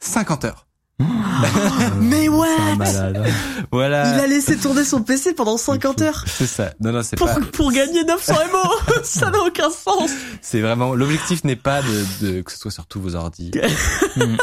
50 heures. Mais un malade. Voilà. Il a laissé tourner son PC pendant 50 heures C'est ça. Non, non, c'est pour, pas. pour gagner 900 MO. ça n'a aucun sens. C'est vraiment. L'objectif n'est pas de, de que ce soit sur tous vos ordi.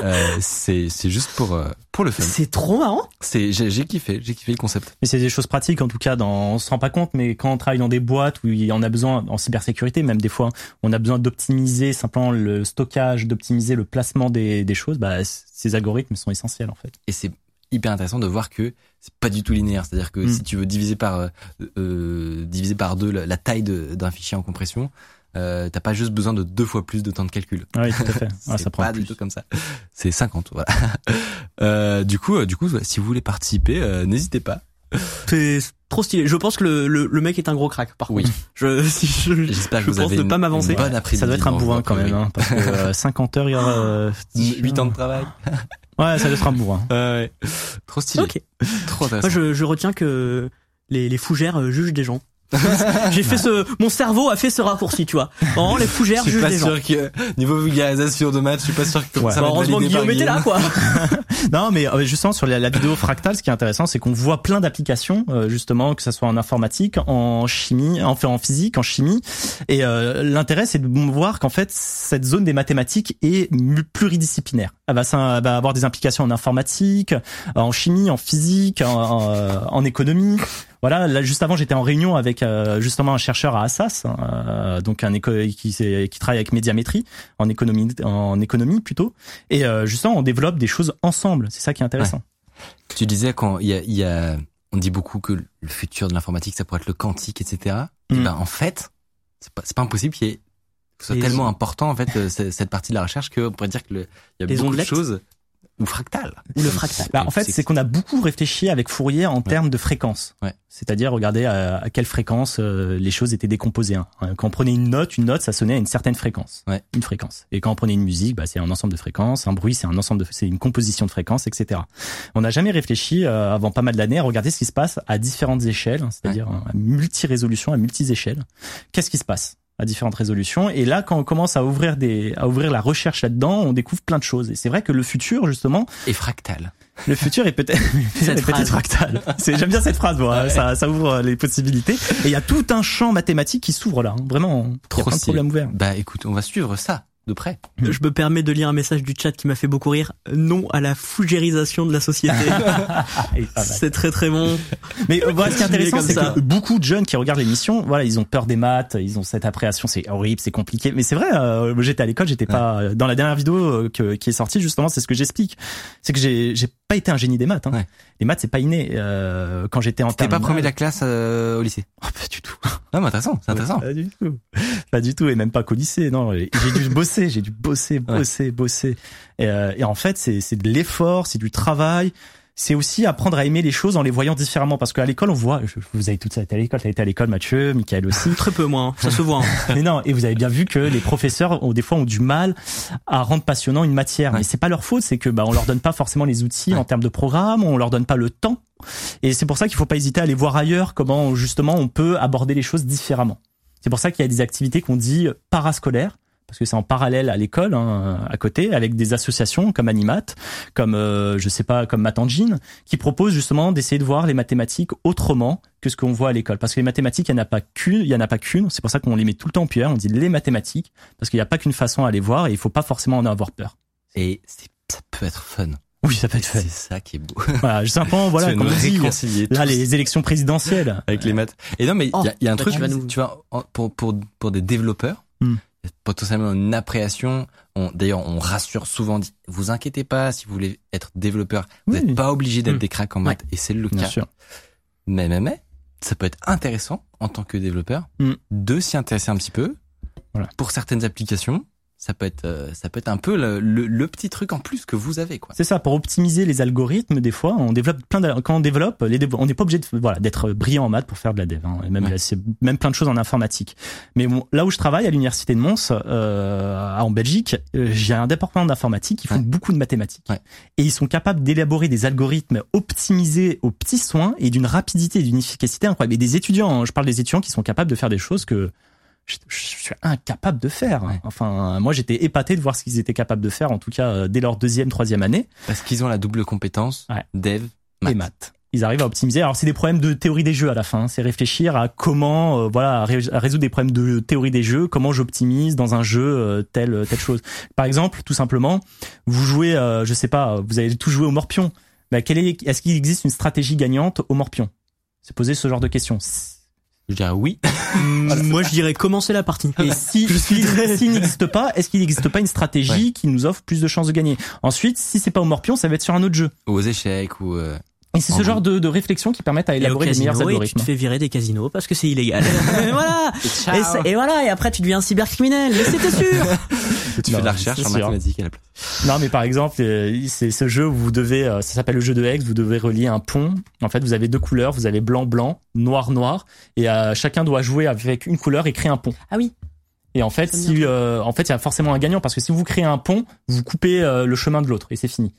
Euh, c'est c'est juste pour euh, pour le fun. C'est trop marrant. C'est j'ai j'ai kiffé, j'ai kiffé le concept. Mais c'est des choses pratiques, en tout cas, dans, on se rend pas compte, mais quand on travaille dans des boîtes où il y en a besoin, en cybersécurité, même des fois, on a besoin d'optimiser simplement le stockage, d'optimiser le placement des, des choses, bah, ces algorithmes sont essentiels, en fait. Et c'est hyper intéressant de voir que c'est pas du tout linéaire. C'est-à-dire que Mm. si tu veux diviser par euh, euh, diviser par deux la, la taille d'un fichier en compression, Euh, t'as pas juste besoin de deux fois plus de temps de calcul. Oui, tout à fait. c'est Ouais, ça prend pas plus. du tout comme ça. C'est 50, voilà. Euh, du coup, euh, du coup, si vous voulez participer, euh, n'hésitez pas. Trop stylé. Je pense que le, le, le mec est un gros crack, par Oui. contre. Je, si je, J'espère je que vous pense avez ne pas m'avancer. Ça doit être un bourrin quand même, priori. hein, parce que euh, 50 heures, il y aura euh, 8 ans de travail. Ouais, ça doit être un bourrin. Ouais, ouais. Trop stylé. Ok. Trop intéressant. Moi, je, je retiens que les, les fougères euh, jugent des gens. J'ai fait ce, mon cerveau a fait ce raccourci, tu vois. Oh, les fougères je suis pas des gens. sûr que niveau vulgarisation de maths, je suis pas sûr que Ouais. ça Bah, heureusement Guillaume était là, quoi. Non, mais euh, justement sur la, la vidéo fractale, ce qui est intéressant, c'est qu'on voit plein d'applications, euh, justement, que ça soit en informatique, en chimie, enfin en physique, en chimie. Et euh, l'intérêt, c'est de voir qu'en fait, cette zone des mathématiques est pluridisciplinaire. Elle va, ça, elle va avoir des implications en informatique, en chimie, en physique, en, en, euh, en économie. Voilà, là juste avant j'étais en réunion avec euh, justement un chercheur à Assas, hein, euh, donc un éco qui, qui travaille avec médiamétrie en économie, en économie plutôt, et euh, justement on développe des choses ensemble. C'est ça qui est intéressant. Tu disais quand il y a, y a, on dit beaucoup que le futur de l'informatique, ça pourrait être le quantique, etc. Et Mm. ben en fait, c'est pas, c'est pas impossible qu'il y ait, que ce soit tellement important en fait euh, cette partie de la recherche qu'on pourrait dire que le, il y a Les beaucoup de choses ou fractales. Ou le fractal. Bah, en fait, c'est qu'on a beaucoup réfléchi avec Fourier en termes de fréquence. Ouais. C'est-à-dire regarder à, à quelle fréquence euh, les choses étaient décomposées. hein. Quand on prenait une note, une note, ça sonnait à une certaine fréquence. Ouais. Une fréquence. Et quand on prenait une musique, bah, c'est un ensemble de fréquences. Un bruit, c'est un ensemble de, c'est une composition de fréquences, etc. On n'a jamais réfléchi euh, avant pas mal d'années à regarder ce qui se passe à différentes échelles, hein, c'est-à-dire à multi-résolution, à multi-échelles. Qu'est-ce qui se passe? À différentes résolutions et là quand on commence à ouvrir des à ouvrir la recherche là-dedans on découvre plein de choses et c'est vrai que le futur justement Et fractal. le futur est peut-être est phrase. fractal. C'est j'aime bien cette phrase, moi. Ouais. Ça, ça ouvre les possibilités. Et il y a tout un champ mathématique qui s'ouvre là. hein. Vraiment, il y a Trop plein de stylé. problèmes ouverts. Bah écoute, on va suivre ça de près. Je me permets de lire un message du chat qui m'a fait beaucoup rire. Non à la fougérisation de la société. Mal. c'est très très bon. Mais euh, voilà, ce qui est intéressant, c'est que beaucoup de jeunes qui regardent l'émission, voilà, ils ont peur des maths, ils ont cette appréhension, c'est horrible, c'est compliqué. Mais c'est vrai, euh, j'étais à l'école, j'étais pas dans la dernière vidéo euh, que- qui est sortie justement, c'est ce que j'explique, c'est que j'ai j'ai pas été un génie des maths. Hein. Ouais. Les maths, c'est pas inné. Euh, quand j'étais en T'es pas terminale- premier de la classe euh, au lycée. Oh, pas du tout. Non, mais intéressant, c'est intéressant. Pas du tout. Pas du tout. Et même pas qu'au lycée. Non, j'ai dû bosser, j'ai dû bosser, bosser, bosser. Et, euh, et en fait, c'est, c'est de l'effort, c'est du travail. C'est aussi apprendre à aimer les choses en les voyant différemment. Parce qu'à l'école, on voit, je- vous avez toutes été à l'école, t'as été à l'école, Mathieu, Michael aussi. Très peu moins. Ça se voit. hein. Mais non, et vous avez bien vu que les professeurs ont des fois ont du mal à rendre passionnant une matière. Ouais. Mais c'est pas leur faute, c'est que bah on leur donne pas forcément les outils Ouais. en termes de programme, on leur donne pas le temps. Et c'est pour ça qu'il faut pas hésiter à aller voir ailleurs comment justement on peut aborder les choses différemment. C'est pour ça qu'il y a des activités qu'on dit parascolaires parce que c'est en parallèle à l'école, hein, à côté, avec des associations comme Animat, comme euh, je sais pas, comme Matangine, qui proposent justement d'essayer de voir les mathématiques autrement que ce qu'on voit à l'école. Parce que les mathématiques, il n'y en a pas qu'une, il y en a pas qu'une. C'est pour ça qu'on les met tout le temps en pierre. On dit les mathématiques, parce qu'il n'y a pas qu'une façon à les voir et il faut pas forcément en avoir peur. Et ça peut être fun. Oui, ça peut être fait. C'est ça qui est beau. Voilà, juste simplement, voilà, comme dit, là, les élections présidentielles. avec les maths. Et non, mais il Oh, y, a, il y a un bah, truc, tu vas nous- tu vois, pour, pour, pour des développeurs, Hmm. Potentiellement une appréhension. On, D'ailleurs, on rassure souvent, dit, vous inquiétez pas, si vous voulez être développeur, vous Oui. n'êtes pas obligé d'être Hmm. des cracks en maths, et c'est le Bien cas. sûr. Mais, mais, mais, ça peut être intéressant en tant que développeur Hmm. de s'y intéresser un petit peu. Voilà. Pour certaines applications, ça peut être, euh, ça peut être un peu le, le, le petit truc en plus que vous avez, quoi. C'est ça, pour optimiser les algorithmes, des fois, on développe plein de, quand on développe, les on n'est pas obligé de, voilà, d'être brillant en maths pour faire de la dev, hein. Et même, Ouais. c'est même plein de choses en informatique. Mais bon, là où je travaille, à l'université de Mons, euh, en Belgique, euh, j'ai un département d'informatique qui font Ouais. beaucoup de mathématiques. Ouais. Et ils sont capables d'élaborer des algorithmes optimisés aux petits soins et d'une rapidité et d'une efficacité incroyable. Et des étudiants, hein, je parle des étudiants qui sont capables de faire des choses que, je, je suis incapable de faire. Ouais. Enfin, moi, j'étais épaté de voir ce qu'ils étaient capables de faire, en tout cas, euh, dès leur deuxième, troisième année. Parce qu'ils ont la double compétence, Ouais. dev, et maths. maths. Ils arrivent à optimiser. Alors c'est des problèmes de théorie des jeux à la fin. C'est réfléchir à comment, euh, voilà, à, ré- à résoudre des problèmes de théorie des jeux. Comment j'optimise dans un jeu euh, telle telle chose. Par exemple, tout simplement, vous jouez, euh, je sais pas, vous avez tout joué au morpion. Bah, quelle est, est-ce qu'il existe une stratégie gagnante au morpion? C'est poser ce genre de questions. Je dirais oui. Moi, je dirais commencer la partie. Et si Je suis s'il s'il n'existe pas, est-ce qu'il n'existe pas une stratégie Ouais. qui nous offre plus de chances de gagner? Ensuite, si c'est pas au morpion, ça va être sur un autre jeu. Ou aux échecs, ou, euh, Et c'est ce genre de, de réflexion qui permettent à élaborer les meilleurs casino, et tu algorithmes. te fais virer des casinos parce que c'est illégal. et voilà. Et, Ciao. ça- et voilà. Et après, tu deviens un cybercriminel. Mais c'était sûr. Tu Non, fais de la recherche en sûr. mathématiques à la place. Non, mais par exemple, euh, c'est ce jeu où vous devez, euh, ça s'appelle le jeu de Hex, vous devez relier un pont. En fait, vous avez deux couleurs, vous avez blanc, blanc, noir, noir, et euh, chacun doit jouer avec une couleur et créer un pont. Ah oui. Et en fait, si, euh, en fait, il y a forcément un gagnant parce que si vous créez un pont, vous coupez euh, le chemin de l'autre et c'est fini.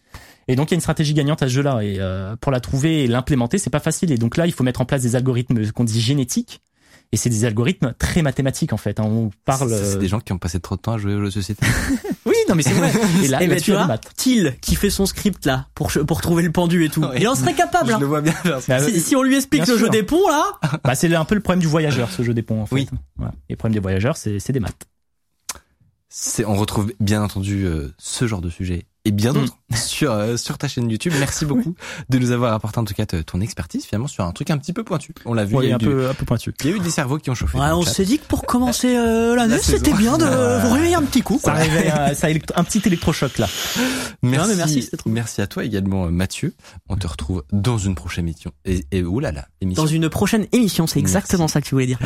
Et donc il y a une stratégie gagnante à ce jeu-là et euh, pour la trouver et l'implémenter, c'est pas facile. Et donc là, il faut mettre en place des algorithmes qu'on dit génétiques. Et c'est des algorithmes très mathématiques en fait. hein. On parle. C'est- C'est euh, des gens qui ont passé trop de temps à jouer aux jeux de société. Oui, non mais c'est vrai. Et là, et ben là-dessus, tu il y a des vois. Till qui fait son script là pour pour trouver le pendu et tout. Ouais. Il en serait capable. Je hein. le vois bien. Bah, Si, si on lui explique Bien le jeu des ponts là, Bah, c'est un peu le problème du voyageur, ce jeu des ponts, en fait. Oui. Voilà. Et le problème des voyageurs, c'est c'est des maths. C'est, on retrouve bien entendu euh, ce genre de sujet et bien d'autres sur euh, sur ta chaîne YouTube. Merci beaucoup de nous avoir apporté en tout cas ton expertise finalement sur un truc un petit peu pointu. On l'a vu, Ouais, il, y a un du- peu, un peu pointu. il y a eu des cerveaux qui ont chauffé. ouais, on s'est dit que pour commencer euh, l'année, La c'était bien de vous réveiller un petit coup. Ça quoi. réveille un, ça électro- un petit électrochoc, là. Merci, Non, mais merci, merci à toi également euh, Mathieu. On te retrouve dans une prochaine émission. Et, et oulala, émission. Dans une prochaine émission, c'est exactement ça que tu voulais dire.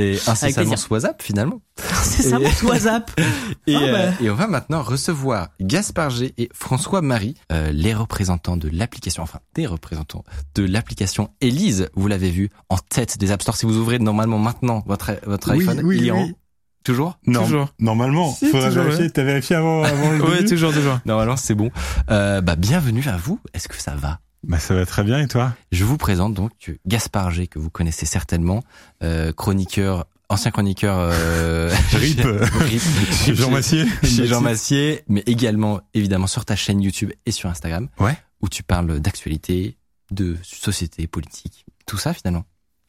Et incessamment plaisir. WhatsApp finalement. C'est ça, Et- mon WhatsApp. Et, Ah, bah. euh, et on va maintenant recevoir Gaspard G et François Marie, euh, les représentants de l'application, enfin des représentants de l'application Elise. Vous l'avez vu en tête des App Store. Si vous ouvrez normalement maintenant votre votre Oui, iPhone, oui, il est en oui. Toujours? Non, Toujours. Normalement, Si, faudrait toujours, vérifier. ouais. T'as vérifié avant, avant le Ouais, début toujours, toujours. Normalement, c'est bon. Euh, bah bienvenue à vous. Est-ce que ça va? Bah ça va très bien et toi? Je vous présente donc Gaspard G que vous connaissez certainement, euh, chroniqueur, ancien chroniqueur. Euh, Rip. Rip. Chez Jean Massier. chez Jean Massier, mais également évidemment sur ta chaîne YouTube et sur Instagram, Ouais. où tu parles d'actualité, de société, politique, tout ça finalement.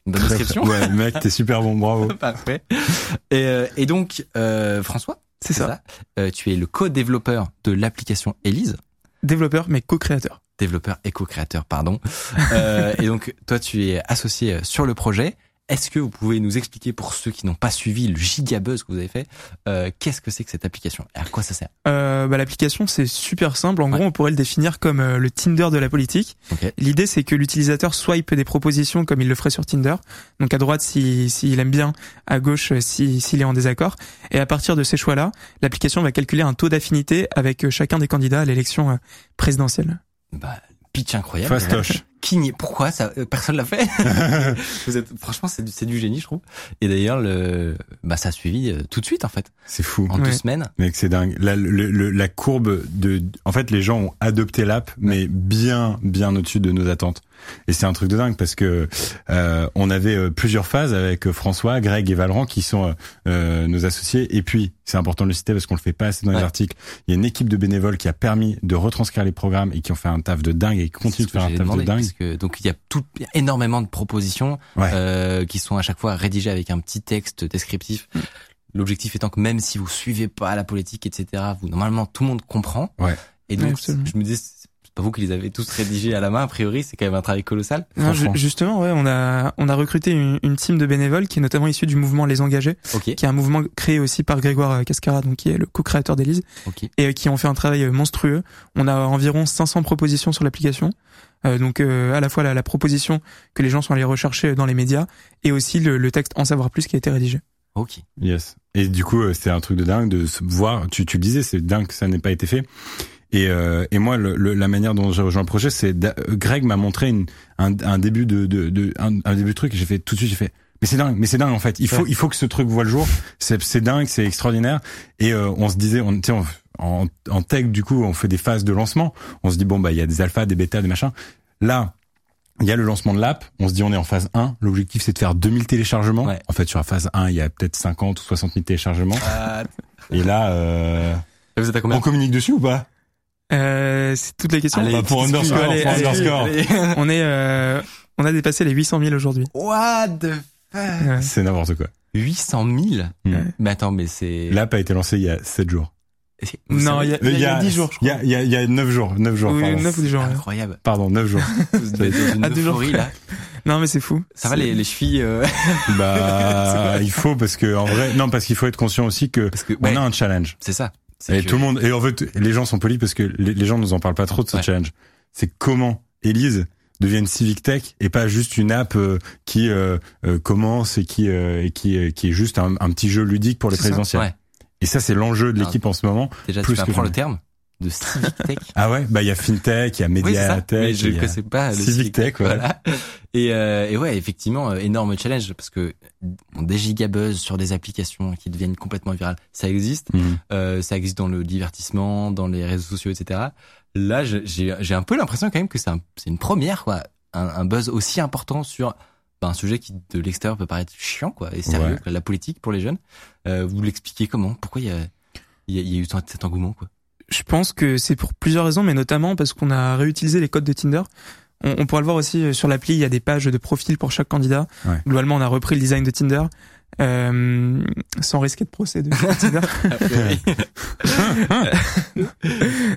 Une bonne Très, description. Ouais, mec, t'es super bon, bravo. Parfait. Et, euh, et donc euh, François, C'est ça? euh, tu es le co-développeur de l'application Elise, Développeur, mais co-créateur. Développeur et co-créateur, pardon. Euh, et donc toi tu es associé euh, sur le projet. Est-ce que vous pouvez nous expliquer pour ceux qui n'ont pas suivi le gigabuzz que vous avez fait, euh, qu'est-ce que c'est que cette application? Et à quoi ça sert? Euh, bah, L'application, c'est super simple. En Ouais. gros, on pourrait le définir comme euh, le Tinder de la politique. L'idée, c'est que l'utilisateur swipe des propositions comme il le ferait sur Tinder. Donc à droite, s'il si, s'il aime bien, à gauche, euh, si- s'il est en désaccord. Et à partir de ces choix-là, l'application va calculer un taux d'affinité avec chacun des candidats à l'élection présidentielle. Bah, pitch incroyable. Fastoche. Pourquoi ça euh, personne l'a fait Vous êtes franchement c'est du, c'est du génie je trouve. Et d'ailleurs le bah ça a suivi euh, tout de suite en fait C'est fou. en deux semaines. Mec, c'est dingue. La, le- le- la courbe de, en fait, les gens ont adopté l'app, mais bien, bien au-dessus de nos attentes. Et c'est un truc de dingue parce que euh, on avait euh, plusieurs phases avec euh, François, Greg et Valran qui sont euh, nos associés. Et puis, c'est important de le citer parce qu'on le fait pas assez dans les articles. Il y a une équipe de bénévoles qui a permis de retranscrire les programmes et qui ont fait un taf de dingue et qui continuent de faire un taf demandé, de dingue. Parce que donc il y a tout il y a énormément de propositions Ouais. euh, qui sont à chaque fois rédigées avec un petit texte descriptif. Mm. L'objectif étant que même si vous suivez pas la politique etc vous normalement tout le monde comprend. Ouais. Et donc absolument. je me dis c'est pas vous qui les avez tous rédigés à la main a priori c'est quand même un travail colossal. Non, justement, ouais, on a on a recruté une, une team de bénévoles qui est notamment issue du mouvement Les Engagés, Ok qui est un mouvement créé aussi par Grégoire Cascara, donc qui est le co-créateur d'Élise. ok. et euh, qui ont fait un travail euh, monstrueux. On a environ 500 propositions sur l'application. Euh, donc euh, à la fois la, la proposition que les gens sont allés rechercher dans les médias et aussi le, le texte en savoir plus qui a été rédigé. Ok. Yes. Et du coup, euh, c'est un truc de dingue de se voir. Tu, tu le disais, c'est dingue que ça n'ait pas été fait. Et, euh, et moi, le, le- la manière dont j'ai rejoint le projet, c'est euh, Greg m'a montré une, un, un début de, de, de un, un début de truc. et J'ai fait tout de suite, j'ai fait. Mais c'est dingue, mais c'est dingue en fait. Il faut, il faut que ce truc voit le jour. C'est, c'est dingue, c'est extraordinaire. Et euh, on se disait, on, on- en, en tech du coup, on fait des phases de lancement. On se dit bon bah il y a des alphas, des bêtas, des machins. Là, il y a le lancement de l'app. On se dit on est en phase 1. L'objectif c'est de faire 2000 téléchargements. Ouais. En fait, sur la phase 1, il y a peut-être 50 ou 60 000 téléchargements. Et là, euh, vous êtes à combien on communique dessus ou pas? Euh, c'est toute la question. Allez, Bah, Pour underscore, Allez, pour allez, underscore. allez. On est euh, on a dépassé les 800 000 aujourd'hui. What the fuck? Ouais. C'est n'importe quoi. 800 000 Hmm. Mais attends, mais c'est... L'app a été lancée il y a 7 jours. Non, il y a, il y a 10 jours, je Il y crois. a, il y a, il y a 9 jours. 9 jours, Oui, pardon. 9 ou 10 jours. ouais. Incroyable. Pardon, 9 jours. Vous être dans une À deux jours euphorie, près. là. Non, mais c'est fou. Ça va les, les chevilles euh, bah, il faut parce que, en vrai, non, parce qu'il faut être conscient aussi que Parce que, on ouais, a un challenge. c'est ça. Et que- tout le monde, et en fait, les gens sont polis parce que les, les gens nous en parlent pas trop de ce Ouais. challenge. C'est comment Élise devienne civic tech et pas juste une app euh, qui euh, euh, commence et qui euh, et qui euh, qui est juste un, un petit jeu ludique pour les ça. présidentielles. Ouais. Et ça c'est l'enjeu de Ah. l'équipe en ce moment. Déjà, Plus tu apprends le terme de civic tech. Ah ouais, bah il y a fintech, il y a Oui, mediatech, Mais je ne a- sais pas le Civic Tech, ouais. Voilà. Et, euh, et ouais, effectivement, euh, énorme challenge parce que bon, des gigabuzz sur des applications qui deviennent complètement virales, ça existe. Mhm. Euh, ça existe dans le divertissement, dans les réseaux sociaux, etc. Là, j'ai un peu l'impression quand même que c'est un- une première, quoi. Un, un buzz aussi important sur bah, un sujet qui de l'extérieur peut paraître chiant, quoi, et sérieux, Ouais. quoi, la politique pour les jeunes. Euh, vous l'expliquez comment? Pourquoi il y a, il y, a, il y a eu cet engouement, quoi? Je pense que c'est pour plusieurs raisons, mais notamment parce qu'on a réutilisé les codes de Tinder. On, on pourra le voir aussi euh, sur l'appli, il y a des pages de profil pour chaque candidat. Ouais. Globalement, on a repris le design de Tinder. Euh, sans risquer de procès de Tinder.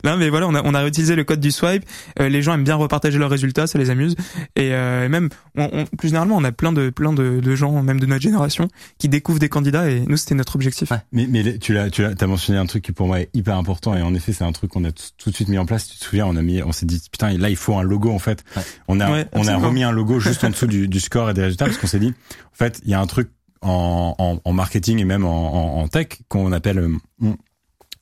non, mais voilà, on a, on a réutilisé le code du swipe. Euh, les gens aiment bien repartager leurs résultats, ça les amuse. Et, euh, et même, on, on- plus généralement, on a plein de plein de, de gens, même de notre génération, qui découvrent des candidats. Et nous, c'était notre objectif. Ouais. Mais, mais tu l'as, tu l'as, t'as mentionné un truc qui pour moi est hyper important et en effet c'est un truc qu'on a tout de suite mis en place. Tu te souviens, on a mis, on s'est dit putain là il faut un logo en fait. Ouais. On a, Ouais, on a remis un logo juste en dessous du, du score et des résultats parce qu'on s'est dit en fait il y a un truc en, en, en marketing et même en, en, tech qu'on appelle euh,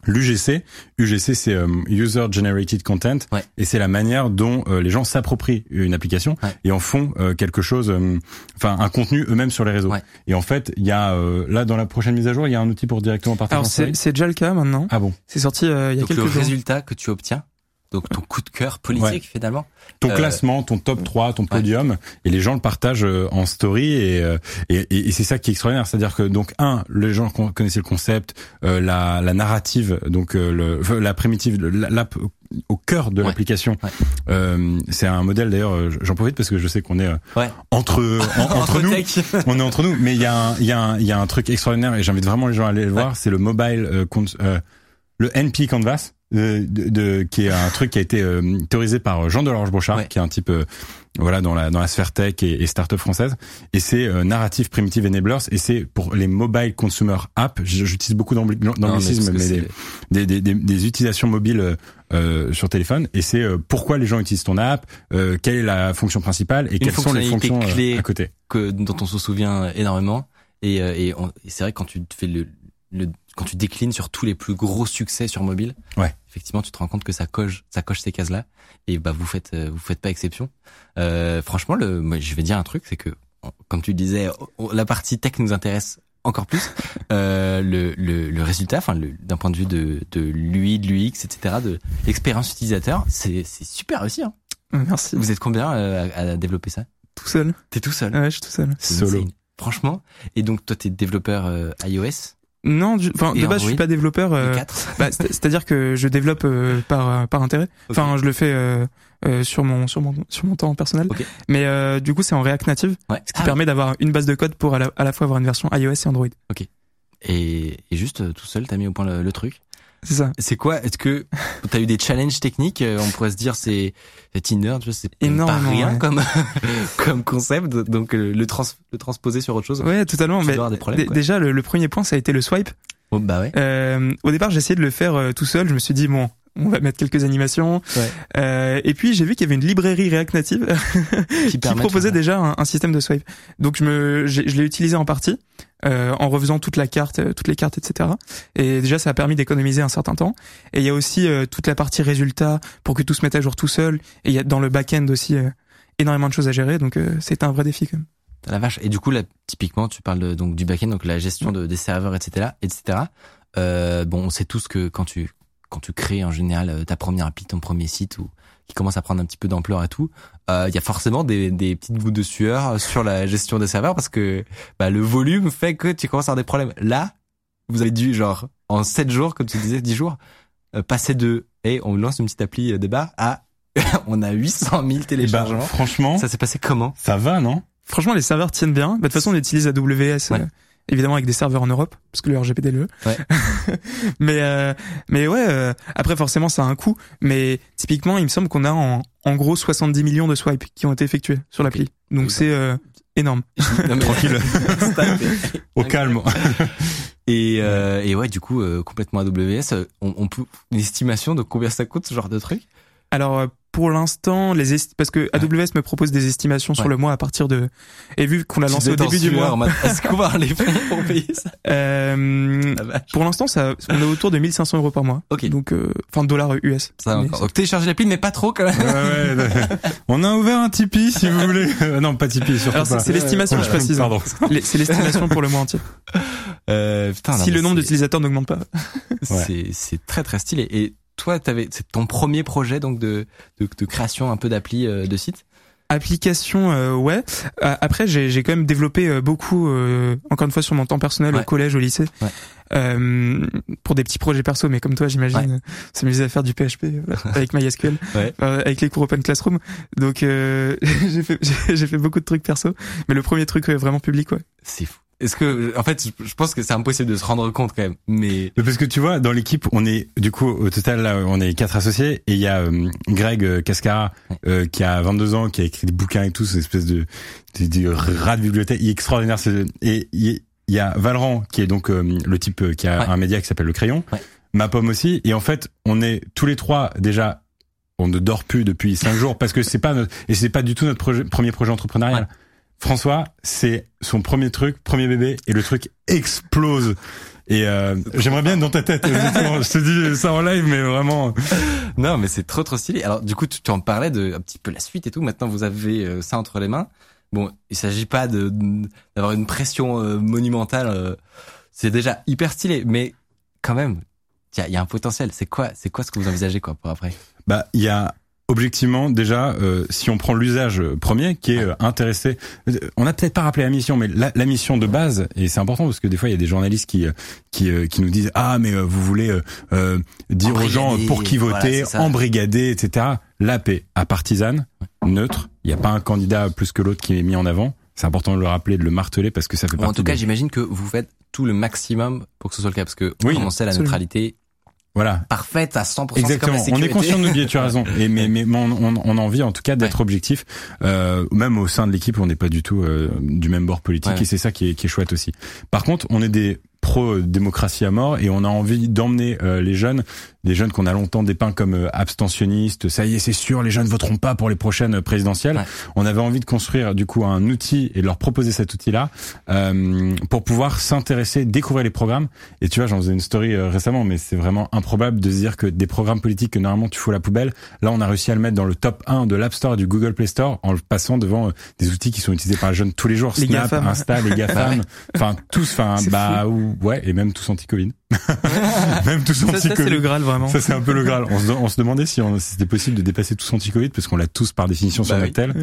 L'UGC, UGC c'est euh, User Generated Content Ouais. et c'est la manière dont euh, les gens s'approprient une application Ouais. et en font euh, quelque chose, euh, enfin un contenu eux-mêmes sur les réseaux. Ouais. Et en fait, il y a euh, là dans la prochaine mise à jour, il y a un outil pour directement partager. Alors c'est déjà le cas maintenant. ah bon, C'est sorti euh, il y a Donc quelques le jours. résultat que tu obtiens, donc ton coup de cœur politique Ouais. finalement. ton Euh, classement, ton top 3, ton podium, et les gens le partagent euh, en story et euh, et, et, et c'est ça qui est extraordinaire, c'est-à-dire que donc un, les gens con- connaissaient le concept, euh, la, la narrative, donc euh, le, la primitive, l'app au cœur de Ouais. l'application. Ouais. Euh, c'est un modèle d'ailleurs, j'en profite parce que je sais qu'on est euh, Ouais. entre en- entre nous. on est entre nous, mais il y a un, il y a un, il y a un truc extraordinaire et j'invite vraiment les gens à aller le voir. C'est le mobile, euh, euh, le NP Canvas, de, de- qui est un truc qui a été euh, théorisé par Jean Delorge Brochard, Ouais. qui est un type euh, voilà dans la dans la sphère tech et, et start-up française. Et c'est euh, narrative primitive enablers et c'est pour les mobile consumer app. J- J'utilise beaucoup mais d'anglicisme, mais, c'est- des, des, des, des utilisations mobiles euh, euh, sur téléphone. Et c'est euh, pourquoi les gens utilisent ton app, euh, quelle est la fonction principale et Une quelles sont les fonctions euh, clé. à côté. que dont on se souvient énormément et, euh, et, et c'est vrai que quand tu fais le, le quand tu déclines sur tous les plus gros succès sur mobile Ouais. effectivement tu te rends compte que ça coche ça coche ces cases là et bah vous faites euh, vous faites pas exception euh, franchement le moi, je vais dire un truc c'est que comme tu le disais on- la partie tech nous intéresse encore plus euh, le, le, le résultat enfin le- d'un point de vue de de l'UI de l'UX etc de l'expérience utilisateur c'est c'est super réussi hein. Merci. vous êtes combien euh, à, à développer ça? Tout seul. t'es tout seul? Ouais, je suis tout seul. Solo. Franchement. Et donc, toi, t'es développeur euh, iOS? Non, du- enfin de base je suis pas développeur. euh, le 4 bah, c'est- C'est-à-dire que je développe euh, par euh, par intérêt. Enfin, je le fais euh, euh, sur mon sur mon sur mon temps personnel. Ok. Mais euh, du coup, c'est en React Native, Ouais. ce qui Ah, permet d'avoir une base de code pour à la, à la fois avoir une version iOS et Android. et, et juste tout seul, t'as mis au point le, le truc. C'est ça. C'est quoi Est-ce que t'as eu des challenges techniques euh, On pourrait se dire c'est c'est Tinder, tu vois, c'est pas rien ouais. comme comme concept. Donc euh, le trans le transposer sur autre chose. Ouais, totalement. tu Mais dois avoir des problèmes. dé- quoi. déjà, le, le premier point, ça a été le swipe. Oh, bah ouais. Euh, au départ, j'ai essayé de le faire euh, tout seul. Je me suis dit bon. On va mettre quelques animations. Ouais. Euh, et puis j'ai vu qu'il y avait une librairie React Native qui de proposait déjà un, un système de swipe. Donc je me, je l'ai utilisé en partie euh, en refaisant toute la carte, euh, toutes les cartes, etc. Et déjà ça a permis d'économiser un certain temps. Et il y a aussi euh, toute la partie résultat pour que tout se mette à jour tout seul. Et il y a dans le back-end aussi euh, énormément de choses à gérer. Donc euh, c'était un vrai défi quand même. La vache. Et du coup, là, typiquement, tu parles de, donc du backend, donc la gestion de, des serveurs, etc., etc. Euh, bon, on sait tous que quand tu quand tu crées en général euh, ta première appli, ton premier site ou qui commence à prendre un petit peu d'ampleur et tout, euh, il y a forcément des, des petites gouttes de sueur sur la gestion des serveurs parce que bah, le volume fait que tu commences à avoir des problèmes. Là, vous avez dû genre en 7 jours, comme tu disais, 10 jours, euh, passer de et on lance une petite appli euh, débat à on a 800 000 Et bah, téléchargements. franchement, ça s'est passé comment? ça va, non? Franchement, les serveurs tiennent bien. Bah, de toute façon, on utilise AWS, Ouais. Évidemment avec des serveurs en Europe, parce que le RGPD le. Ouais. mais euh, mais ouais. euh, après, forcément, ça a un coût. Mais typiquement, il me semble qu'on a en, en gros 70 millions de swipes qui ont été effectués sur l'appli. Donc c'est euh, énorme. Non, Tranquille. Au calme. Et, euh, et ouais, du coup, euh, complètement AWS, euh, on, on peut une estimation de combien ça coûte ce genre de truc? Alors, euh, pour l'instant, les esti- parce que AWS me propose des estimations sur Ouais. le mois à partir de et vu qu'on l'a lancé au début du mois, Est-ce qu'on va les fonds pour payer ça? Euh, vache. pour l'instant, ça, on est autour de 1500 euros par mois. Ok. Donc, euh, enfin dollars US. Ça Mais encore. Donc téléchargez l'appli, mais pas trop quand même. Ouais, ouais, on a ouvert un Tipeee si vous voulez. Euh, non, pas Tipeee, surtout Alors c'est pas. c'est l'estimation, je précise. hein. Pardon. C'est l'estimation pour le mois entier. Euh, putain, si le nombre d'utilisateurs n'augmente pas. C'est très très stylé. Et toi, t'avais c'est ton premier projet donc de de, de création un peu d'appli euh, de site? Application, euh, ouais. Euh, après, j'ai j'ai quand même développé euh, beaucoup, euh, encore une fois, sur mon temps personnel Ouais. au collège, au lycée, Ouais. euh, pour des petits projets perso. Mais comme toi, j'imagine, c'est m'amusait à faire du PHP voilà, avec MySQL, Ouais. euh, avec les cours Open Classroom. Donc, euh, j'ai fait j'ai- j'ai fait beaucoup de trucs perso. Mais le premier truc vraiment public, ouais. C'est fou. Est-ce que en fait, je- pense que c'est impossible de se rendre compte quand même. Mais parce que tu vois, dans l'équipe, on est du coup au total là, on est quatre associés et il y a euh, Greg euh, Cascara euh, qui a 22 ans, qui a écrit des bouquins et tout, cette espèce de, de, de rat de bibliothèque, il est extraordinaire. c'est- Et il y a Valran qui est donc euh, le type euh, qui a Ouais. un média qui s'appelle Le Crayon, Ouais. ma pomme aussi. Et en fait, on est tous les trois déjà. On ne dort plus depuis cinq jours parce que c'est pas notre, et c'est pas du tout notre projet- premier projet entrepreneurial. Ouais. François, c'est son premier truc, premier bébé, et le truc explose. Et euh, j'aimerais bien être dans ta tête. honnêtement. je te dis ça en live, mais vraiment. non, mais c'est trop trop stylé. Alors du coup, tu, tu en parlais de un petit peu la suite et tout. Maintenant, vous avez euh, ça entre les mains. Bon, il s'agit pas de d'avoir une pression euh, monumentale. euh, c'est déjà hyper stylé, mais quand même, il y y a un potentiel. C'est quoi, c'est quoi ce que vous envisagez quoi pour après? Bah, il y a objectivement déjà, euh, si on prend l'usage premier, qui est euh, intéressé, euh, on n'a peut-être pas rappelé la mission, mais la, la mission de base, et c'est important parce que des fois il y a des journalistes qui qui qui nous disent ah mais vous voulez dire aux gens pour qui voter, embrigader, etc. La paix à partisane, neutre. Il n'y a pas un candidat plus que l'autre qui est mis en avant. C'est important de le rappeler, de le marteler parce que ça fait Bon, en partie. tout cas, de- j'imagine que vous faites tout le maximum pour que ce soit le cas, parce que Oui, on sait la neutralité voilà. parfaite à 100%. c'est comme la Exactement. On est conscient de nos biais, tu as raison. Et mais mais on, on, on a envie en tout cas d'être objectif, euh, même au sein de l'équipe, on n'est pas du tout euh, du même bord politique Ouais. et c'est ça qui est, qui est chouette aussi. Par contre, on est des pro démocratie à mort et on a envie d'emmener euh, les jeunes, des jeunes qu'on a longtemps dépeints comme euh, abstentionnistes. Ça y est, c'est sûr, les jeunes voteront pas pour les prochaines présidentielles. Ouais. On avait envie de construire du coup un outil et de leur proposer cet outil-là euh, pour pouvoir s'intéresser, découvrir les programmes. Et tu vois, j'en faisais une story euh, récemment, mais c'est vraiment improbable de se dire que des programmes politiques que normalement tu fous à la poubelle, là on a réussi à le mettre dans le top 1 de l'App Store et du Google Play Store en le passant devant euh, des outils qui sont utilisés par les jeunes tous les jours, Les Snap, GAFAM. Insta, les GAFAM, enfin tous, enfin bah ou, ouais, et même tous anti-Covid, même tous Ça, ça, c'est anti-Covid. le Graal vraiment. Ça c'est un peu le Graal. On se, on se demandait si, on- si c'était possible de dépasser tous anti-Covid parce qu'on l'a tous par définition sur Bah notre tel.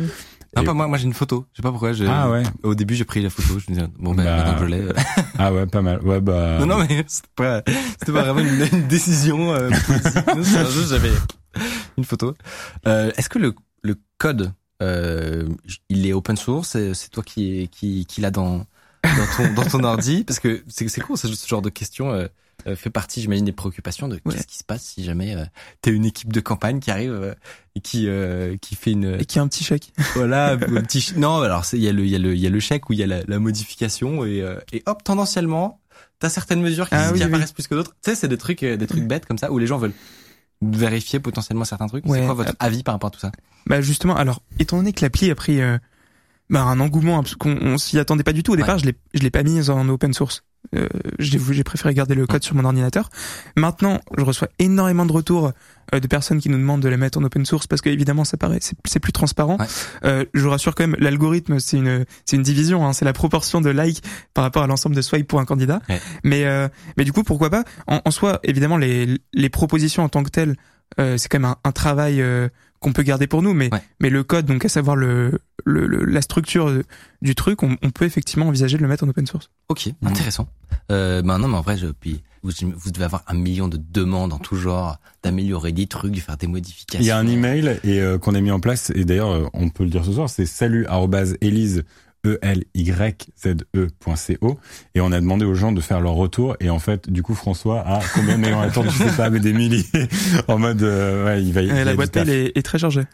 Non, Et- pas moi, moi j'ai une photo. Je sais pas pourquoi. Ah ouais. Au début, j'ai pris la photo. Je me disais, bon, ben, Bah, maintenant je l'ai. euh, Ah ouais, pas mal. Ouais bah. Non, non, mais c'était pas, c'était pas vraiment une, une décision euh, j'avais une photo. Euh, est-ce que le, le code, euh, il est open source? C'est c'est toi qui, qui, qui l'a dans, dans ton, dans ton ordi Parce que c'est, c'est cool, ce ce genre de questions euh, euh, fait partie, j'imagine, des préoccupations de Ouais. qu'est-ce qui se passe si jamais euh, t'as une équipe de campagne qui arrive euh, et qui, euh, qui fait une, Et qui a un petit chèque. voilà, un petit. Non, alors il y a le, il y a le, il y a le chèque où il y a la, la modification et, euh, et hop, tendanciellement, t'as certaines mesures qui, Ah qui oui, apparaissent plus que d'autres. Tu sais, c'est des trucs, des trucs bêtes comme ça où les gens veulent vérifier potentiellement certains trucs. Ouais. C'est quoi votre avis par rapport à tout ça? Bah justement, alors étant donné que l'appli a pris euh, bah, un engouement parce qu'on on s'y attendait pas du tout au départ, je l'ai je l'ai pas mise en open source. Euh, j'ai j'ai préféré garder le code sur mon ordinateur. Maintenant, je reçois énormément de retours euh, de personnes qui nous demandent de la mettre en open source parce que évidemment ça paraît c'est plus transparent. Ouais. Euh, je vous rassure quand même, l'algorithme c'est une c'est une division, hein, c'est la proportion de likes par rapport à l'ensemble de swipe pour un candidat. Ouais. Mais euh, mais du coup pourquoi pas? En, en soi évidemment les les propositions en tant que telles euh, c'est quand même un, un travail euh, qu'on peut garder pour nous, mais Ouais. mais le code, donc à savoir le, le, le- la structure du truc, on, on peut effectivement envisager de le mettre en open source. Ok, intéressant. Euh, ben non, mais en vrai, je, puis vous, vous devez avoir un million de demandes en tout genre d'améliorer des trucs, de faire des modifications. Il y a un email et euh, qu'on a mis en place et d'ailleurs euh, on peut le dire ce soir, c'est salut elise e l y z e.co et on a demandé aux gens de faire leur retour. Et en fait du coup François a combien de mails en attente je sais pas mais des milliers en mode euh, ouais il va y Et la boîte mail est, est très chargée.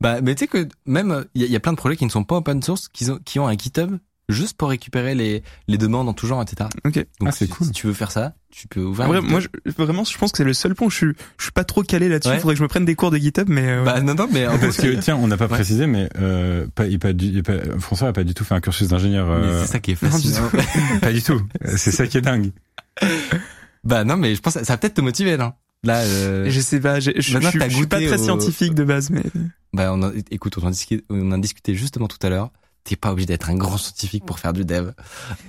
Bah, mais tu sais que même il y, y a plein de projets qui ne sont pas open source, qui ont, qui ont un GitHub juste pour récupérer les, les demandes en tout genre, etc. Ok. Donc, Ah, c'est si, cool. si tu veux faire ça, tu peux ouvrir. Un moi, je, vraiment, je pense que c'est le seul point où je suis, je suis pas trop calé là-dessus. Ouais. Faudrait que je me prenne des cours de GitHub, mais euh, Bah non, non, mais en Parce que tiens, on n'a pas Ouais. précisé, mais euh, pas, il pas, du- il pas- François a pas du tout fait un cursus d'ingénieur. euh, c'est ça qui est non, du fascinant. pas du tout. C'est ça qui est dingue. bah non, mais je pense que ça va peut-être te motiver, là. Là, euh, je sais pas, je, suis pas très au- scientifique de base, mais bah on a, écoute, on en, discutait, on en discutait justement tout à l'heure. T'es pas obligé d'être un grand scientifique pour faire du dev.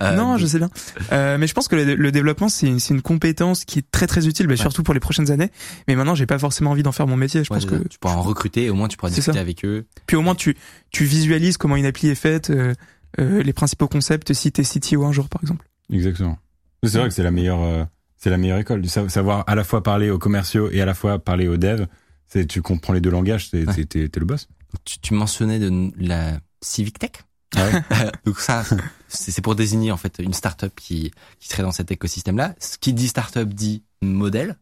Euh, non, je sais bien. Euh, mais je pense que le, le développement c'est une, c'est une compétence qui est très très utile, bah, surtout pour les prochaines années. Mais maintenant, j'ai pas forcément envie d'en faire mon métier. Je ouais, pense que tu pourras en recruter, et au moins tu pourras discuter ça. avec eux. puis au moins tu tu visualises comment une appli est faite, euh, euh, les principaux concepts. Si t'es CTO un jour, par exemple. Exactement. C'est vrai que c'est la meilleure, euh, c'est la meilleure école. Du sa- savoir à la fois parler aux commerciaux et à la fois parler aux devs. C'est, tu comprends les deux langages, Ouais. t'es, t'es- t'es le boss. Tu, tu mentionnais de la Civic Tech. Ah ouais Donc ça, c'est pour désigner en fait une startup qui qui serait dans cet écosystème-là. Ce qui dit startup dit modèle.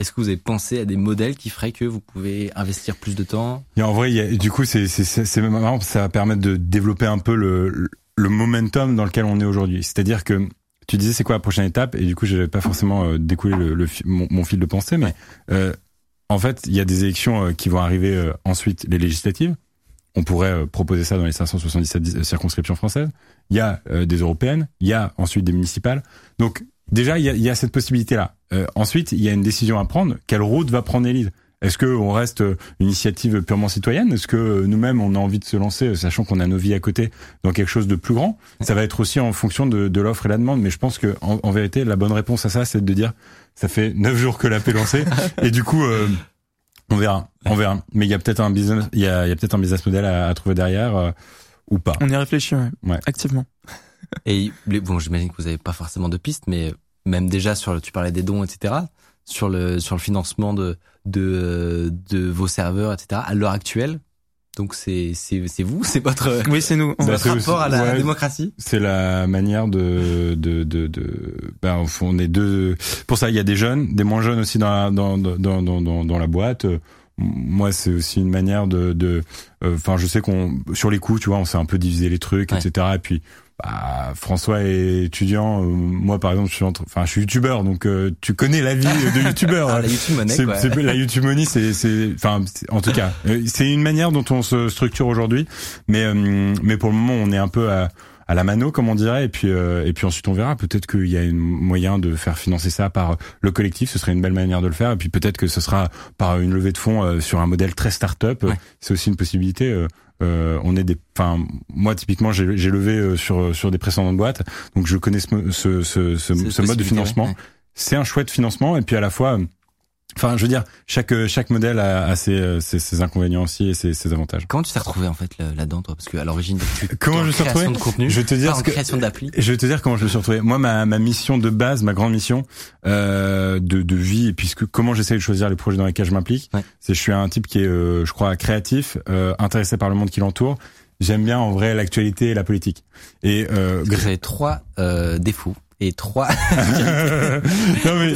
Est-ce que vous avez pensé à des modèles qui feraient que vous pouvez investir plus de temps? Et en vrai, il y a, du coup, c'est, c'est, c'est, c'est marrant, parce que ça va permettre de développer un peu le, le momentum dans lequel on est aujourd'hui. C'est-à-dire que tu disais c'est quoi la prochaine étape, et du coup, j'avais pas forcément euh, découlé le, le mon, mon fil de pensée, mais euh, en fait, il y a des élections euh, qui vont arriver euh, ensuite, les législatives. On pourrait euh, proposer ça dans les 577 di- euh, circonscriptions françaises. Il y a euh, des européennes, il y a ensuite des municipales. Donc déjà, il y a, il y a cette possibilité-là. Euh, ensuite, il y a une décision à prendre. Quelle route va prendre l'élite Est-ce que on reste euh, une initiative purement citoyenne? Est-ce que nous-mêmes, on a envie de se lancer, sachant qu'on a nos vies à côté, dans quelque chose de plus grand? Ça va être aussi en fonction de, de l'offre et la demande. Mais je pense que en, en vérité, la bonne réponse à ça, c'est de dire, ça fait neuf jours que l'app est lancée, et du coup, euh, on verra, on verra. Mais il y a peut-être un business, il y a, il y a peut-être un business model à, à trouver derrière euh, ou pas. On y réfléchit, ouais, Ouais. activement. Et bon, j'imagine que vous avez pas forcément de pistes, mais même déjà sur le, tu parlais des dons, etc. Sur le sur le financement de de de vos serveurs, etc. À l'heure actuelle. Donc c'est c'est c'est vous, c'est votre Oui, c'est nous. On Bah, votre aussi- rapport à la ouais. démocratie. C'est la manière de de de, de ben, au fond, on est deux. Pour ça, il y a des jeunes, des moins jeunes aussi dans la dans dans dans dans, dans la boîte. Moi, c'est aussi une manière de de. euh, Enfin, je sais qu'on sur les coups, tu vois, on s'est un peu divisé les trucs, Ouais. etc. Et puis. Bah, François est étudiant, euh, moi par exemple je suis entre, enfin je suis youtubeur donc euh, tu connais la vie de youtubeur. Ah, la YouTube monnaie, C'est- quoi. c'est- la YouTube Money, c'est, c'est, enfin, en tout cas, euh, c'est une manière dont on se structure aujourd'hui. Mais, euh, mais pour le moment, on est un peu à, à la mano, comme on dirait. Et puis, euh, et puis ensuite, on verra. Peut-être qu'il y a un moyen de faire financer ça par le collectif. Ce serait une belle manière de le faire. Et puis peut-être que ce sera par une levée de fonds euh, sur un modèle très start-up. Ouais. C'est aussi une possibilité. Euh, euh, on est des, enfin, moi typiquement, j'ai, levé euh, sur sur des précédentes boîtes, donc je connais ce, ce, ce, ce, mode de financement. ouais. c'est un chouette financement. Et puis à la fois euh, enfin je veux dire chaque chaque modèle a, a ses, euh, ses, ses inconvénients aussi et ses, ses avantages. Comment tu t'es retrouvé en fait là- là-dedans toi? Parce que à l'origine, Comment en je me suis retrouvé de contenu, je vais te dire en création d'appli. je vais te dire comment je me suis retrouvé. Moi ma, ma mission de base ma grande mission euh, de, de vie et puisque comment j'essaie de choisir les projets dans lesquels je m'implique Ouais. c'est je suis un type qui est euh, je crois créatif euh, intéressé par le monde qui l'entoure. J'aime bien en vrai l'actualité et la politique. Et euh, que Vous avez trois euh, défauts et trois. non mais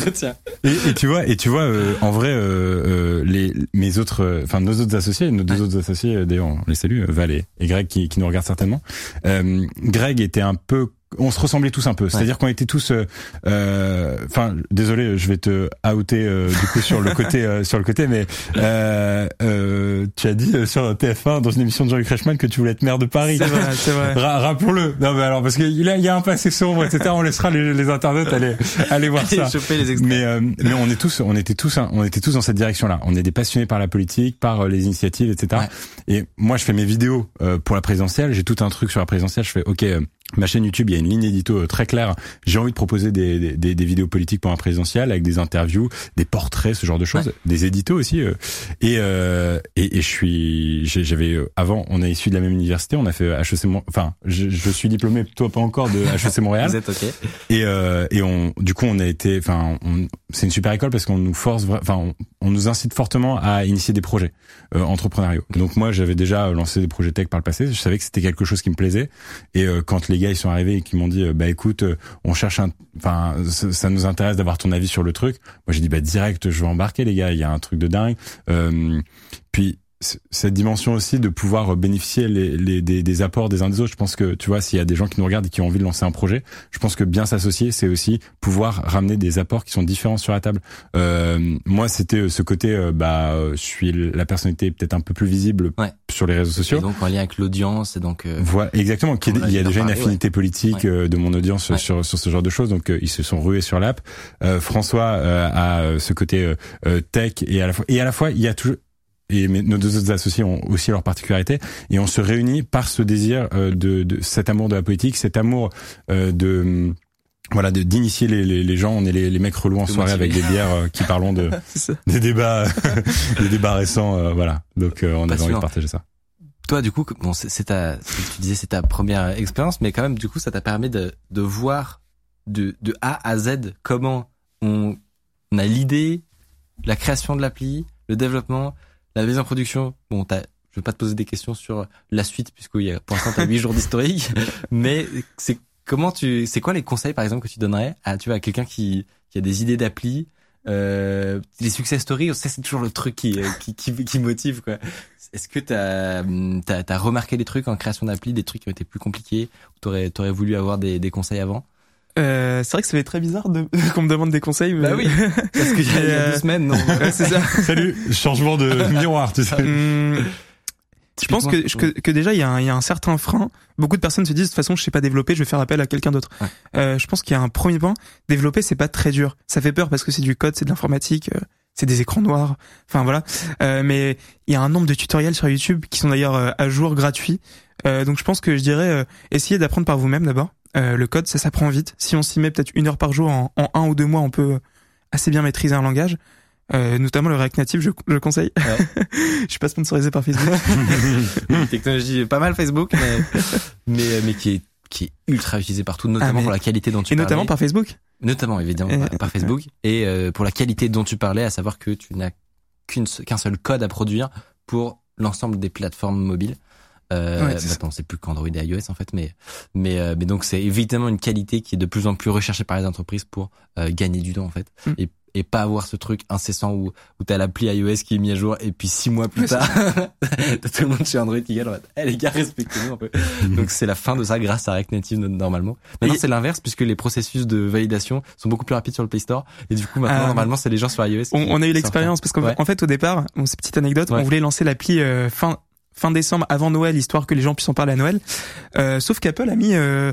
et, et tu vois et tu vois euh, en vrai euh, euh, les mes autres enfin nos autres associés nos deux autres associés d'ailleurs on les salue euh, Val et, et Greg qui, qui nous regardent certainement. Euh, Greg était un peu on se ressemblait tous un peu c'est-à-dire qu'on était tous euh, euh, enfin désolé je vais te outer euh, du coup sur le côté euh, sur le côté mais euh, euh, tu as dit euh, sur TF1 dans une émission de Jean-Luc Reichmann que tu voulais être maire de Paris C'est vrai, c'est vrai. Ra- Rappelons-le. Non, mais alors, parce qu'il y a, il y a un passé sombre, etc. On laissera les, les internautes aller, aller voir ça. les. Mais, euh, mais on est tous, on était tous, on était tous dans cette direction-là. On est des passionnés par la politique, par euh, les initiatives, etc. Et moi, je fais mes vidéos euh, pour la présidentielle. J'ai tout un truc sur la présidentielle. Je fais, ok, euh, ma chaîne YouTube, il y a une ligne édito euh, très claire. J'ai envie de proposer des, des, des, vidéos politiques pour la présidentielle avec des interviews, des portraits, ce genre de choses, des éditos aussi. euh. et, euh, et et je suis, j'avais euh, avant, on est issus de la même université. On a fait HEC, enfin, je, je suis diplômé, toi pas encore de HEC Montréal. Vous êtes ok. Et, euh, et on, du coup, on a été, enfin, c'est une super école parce qu'on nous force, enfin, on, on nous incite fortement à initier des projets euh, entrepreneuriaux. Donc moi, j'avais déjà lancé des projets tech par le passé. Je savais que c'était quelque chose qui me plaisait. Et euh, quand les gars ils sont arrivés et qui m'ont dit, euh, bah écoute, euh, on cherche un, enfin, ça, nous intéresse d'avoir ton avis sur le truc. Moi, j'ai dit, bah direct, je vais embarquer les gars. Il y a un truc de dingue. Euh, puis cette dimension aussi de pouvoir bénéficier les, les, des, des apports des uns des autres. Je pense que, tu vois, s'il y a des gens qui nous regardent et qui ont envie de lancer un projet, je pense que bien s'associer, c'est aussi pouvoir ramener des apports qui sont différents sur la table. Euh, moi, c'était euh, ce côté, euh, bah, je suis la personnalité peut-être un peu plus visible Ouais. sur les réseaux Et sociaux. donc en lien avec l'audience et donc euh, Voilà, exactement. Il y a déjà une affinité politique Ouais. de mon audience sur sur ce genre de choses, donc ils se sont rués sur l'app. François a ce côté tech et à la fois et à la fois il y a toujours et nos deux autres associés ont aussi leur particularité. Et on se réunit par ce désir euh, de, de cet amour de la politique, cet amour euh, de hum, voilà de d'initier les, les, les gens. On est les, les mecs relous en soirée avec des bières euh, qui parlons de des débats des débats récents euh, voilà. Donc euh, on avait envie de partager ça. Toi du coup bon c'est ta tu disais c'est ta première expérience mais quand même du coup ça t'a permis de de voir de de A à Z comment on, on a l'idée la création de l'appli le développement la mise en production bon t'as je vais pas te poser des questions sur la suite puisqu'il y a pour l'instant t'as huit jours d'historique. Mais c'est comment tu c'est quoi les conseils par exemple que tu donnerais à tu vois à quelqu'un qui qui a des idées d'appli euh, les success stories, c'est toujours le truc qui, euh, qui, qui, qui motive quoi. Est-ce que t'as as, as remarqué des trucs en création d'appli, des trucs qui ont été plus compliqués, ou t'aurais aurais voulu avoir des, des conseils avant? Euh, c'est vrai que ça fait très bizarre de, qu'on me demande des conseils. Mais... Bah oui. Parce qu'il y, a- il y a Euh, deux semaines, non Ouais, c'est ça. salut changement de miroir tu sais Hum, je pense que, que, que déjà il y, a un, il y a un certain frein. Beaucoup de personnes se disent de toute façon je sais pas développer, je vais faire appel à quelqu'un d'autre. Ouais. Euh, je pense qu'il y a un premier point. Développer c'est pas très dur. Ça fait peur parce que c'est du code, c'est de l'informatique, euh, c'est des écrans noirs. Enfin voilà. Euh, mais il y a un nombre de tutoriels sur YouTube qui sont d'ailleurs euh, à jour gratuits. Euh, donc je pense que je dirais euh, essayez d'apprendre par vous-même d'abord. Euh, le code ça s'apprend vite. Si on s'y met peut-être une heure par jour en, en un ou deux mois, on peut assez bien maîtriser un langage. Euh, notamment le React Native, je, je conseille. je suis pas sponsorisé par Facebook. Une technologie pas mal Facebook, mais mais, mais qui est qui est ultra utilisée partout, notamment Ah, mais- pour la qualité dont tu Et notamment par Facebook. notamment évidemment Euh, par, Facebook et euh, pour la qualité dont tu parlais, à savoir que tu n'as qu'un seul code à produire pour l'ensemble des plateformes mobiles. Euh, Ouais, maintenant, c'est plus qu'Android et iOS en fait, mais mais euh, mais donc c'est évidemment une qualité qui est de plus en plus recherchée par les entreprises pour euh, gagner du temps en fait. Mm. et et pas avoir ce truc incessant où où t'as l'appli iOS qui est mis à jour et puis six mois plus tard t'as tout le monde chez Android qui mode, Eh les gars respectez-nous un peu. Donc c'est la fin de ça grâce à React Native normalement. Maintenant Et- c'est l'inverse puisque les processus de validation sont beaucoup plus rapides sur le Play Store. Et du coup maintenant Ah, normalement c'est les gens sur iOS On, qui- on a eu qui l'expérience parce qu'en Ouais. en fait au départ, bon, c'est petite anecdote, Ouais. on voulait lancer l'appli euh, fin fin décembre avant Noël histoire que les gens puissent en parler à Noël. Euh, sauf qu'Apple a mis euh,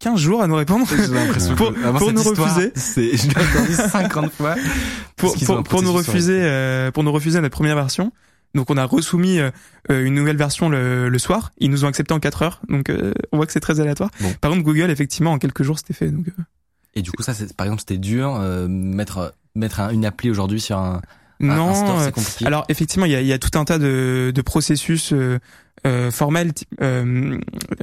15 jours à nous répondre J'ai l'impression Pour- pour nous refuser. c'est- je l'ai entendu 50 fois. pour pour, pour nous refuser euh, pour nous refuser notre première version. Donc on a resoumis euh, euh, une nouvelle version le, le soir. Ils nous ont accepté en 4 heures. Donc euh, on voit que c'est très aléatoire. Bon. Par contre Google effectivement en quelques jours c'était fait. Donc euh, Et du coup, ça, c'est, par exemple, c'était dur, euh, mettre, mettre un- une appli aujourd'hui sur un non. store, euh, compliqué. Alors effectivement, il y a, y a tout un tas de, de processus euh, euh, formels, type, euh,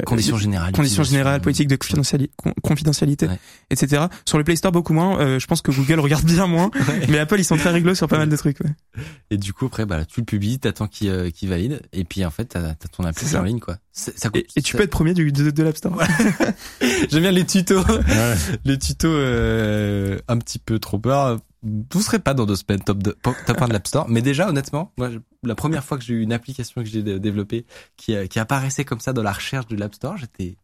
conditions générales. conditions générales, politique de confidentiali- con- confidentialité, Ouais. etc. Sur le Play Store beaucoup moins. Euh, je pense que Google regarde bien moins, Ouais. mais Apple ils sont très rigolos sur pas mal de trucs. Ouais. Et du coup, après, bah, tu le publies, t'attends qu'il, euh, qu'il valide, et puis, en fait, t'as, t'as ton appli en ligne, quoi. C'est- ça coûte- Et, et tu ça- peux être premier du, de, de l'App Store. J'aime bien les tutos. Les tutos, euh, un petit peu trop peur. Vous serez pas dans deux semaines top, de, top 1 de l'App Store. Mais déjà, honnêtement, moi, je- la première fois que j'ai eu une application que j'ai dé- développée qui, euh, qui apparaissait comme ça dans la recherche de l'App Store, j'étais,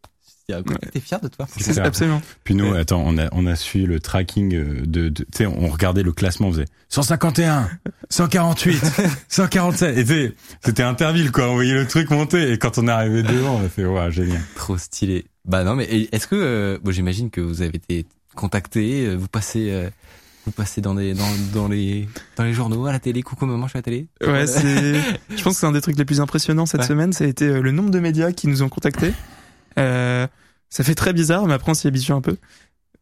j'étais fier de toi. C'est. Absolument. Puis nous, Ouais. attends, on a, on a suivi le tracking euh, de, de tu sais, on regardait le classement, on faisait 151, 148, 147. Et tu sais, c'était Interville, quoi. On voyait le truc monter. Et quand on est arrivé devant, on a fait, waouh, génial. Trop stylé. Bah non, mais est-ce que, euh, bon, j'imagine que vous avez été contacté, euh, vous passez, euh, vous passez dans des, dans, dans les, dans les journaux, à la télé. Coucou maman, je suis à la télé. Ouais, c'est. Je pense que c'est un des trucs les plus impressionnants cette Ouais. semaine. Ça a été euh, le nombre de médias qui nous ont contactés. Euh, ça fait très bizarre, mais après on s'y habitue un peu.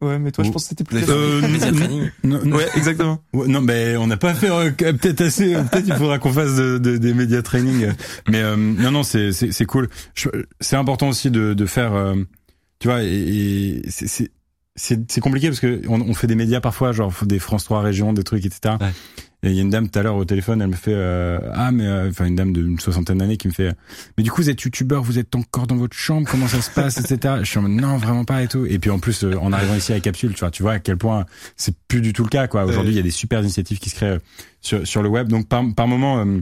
Ouais, mais toi, je pense que c'était plus. Euh, média non. training. Non, non, Ouais, exactement. ouais, non, mais on n'a pas fait euh, peut-être assez. euh, Peut-être il faudra qu'on fasse de, de- des médias training. euh. Mais euh, non, non, c'est c'est c'est cool. C'est important aussi de de faire. euh, tu vois, et, et c'est c'est compliqué parce que on, on fait des médias parfois, genre des France 3 régions, des trucs, etc. Ouais. Et il y a une dame tout à l'heure au téléphone, elle me fait euh, ah mais euh, enfin une dame d'une soixantaine d'années qui me fait mais du coup vous êtes youtubeur, vous êtes encore dans votre chambre, comment ça se passe, etc. Je suis en mode non vraiment pas et tout. Et puis en plus euh, en arrivant ici à Capsule, tu vois, tu vois à quel point c'est plus du tout le cas quoi. Aujourd'hui il y a des super initiatives qui se créent euh, sur sur le web. Donc par par moment euh,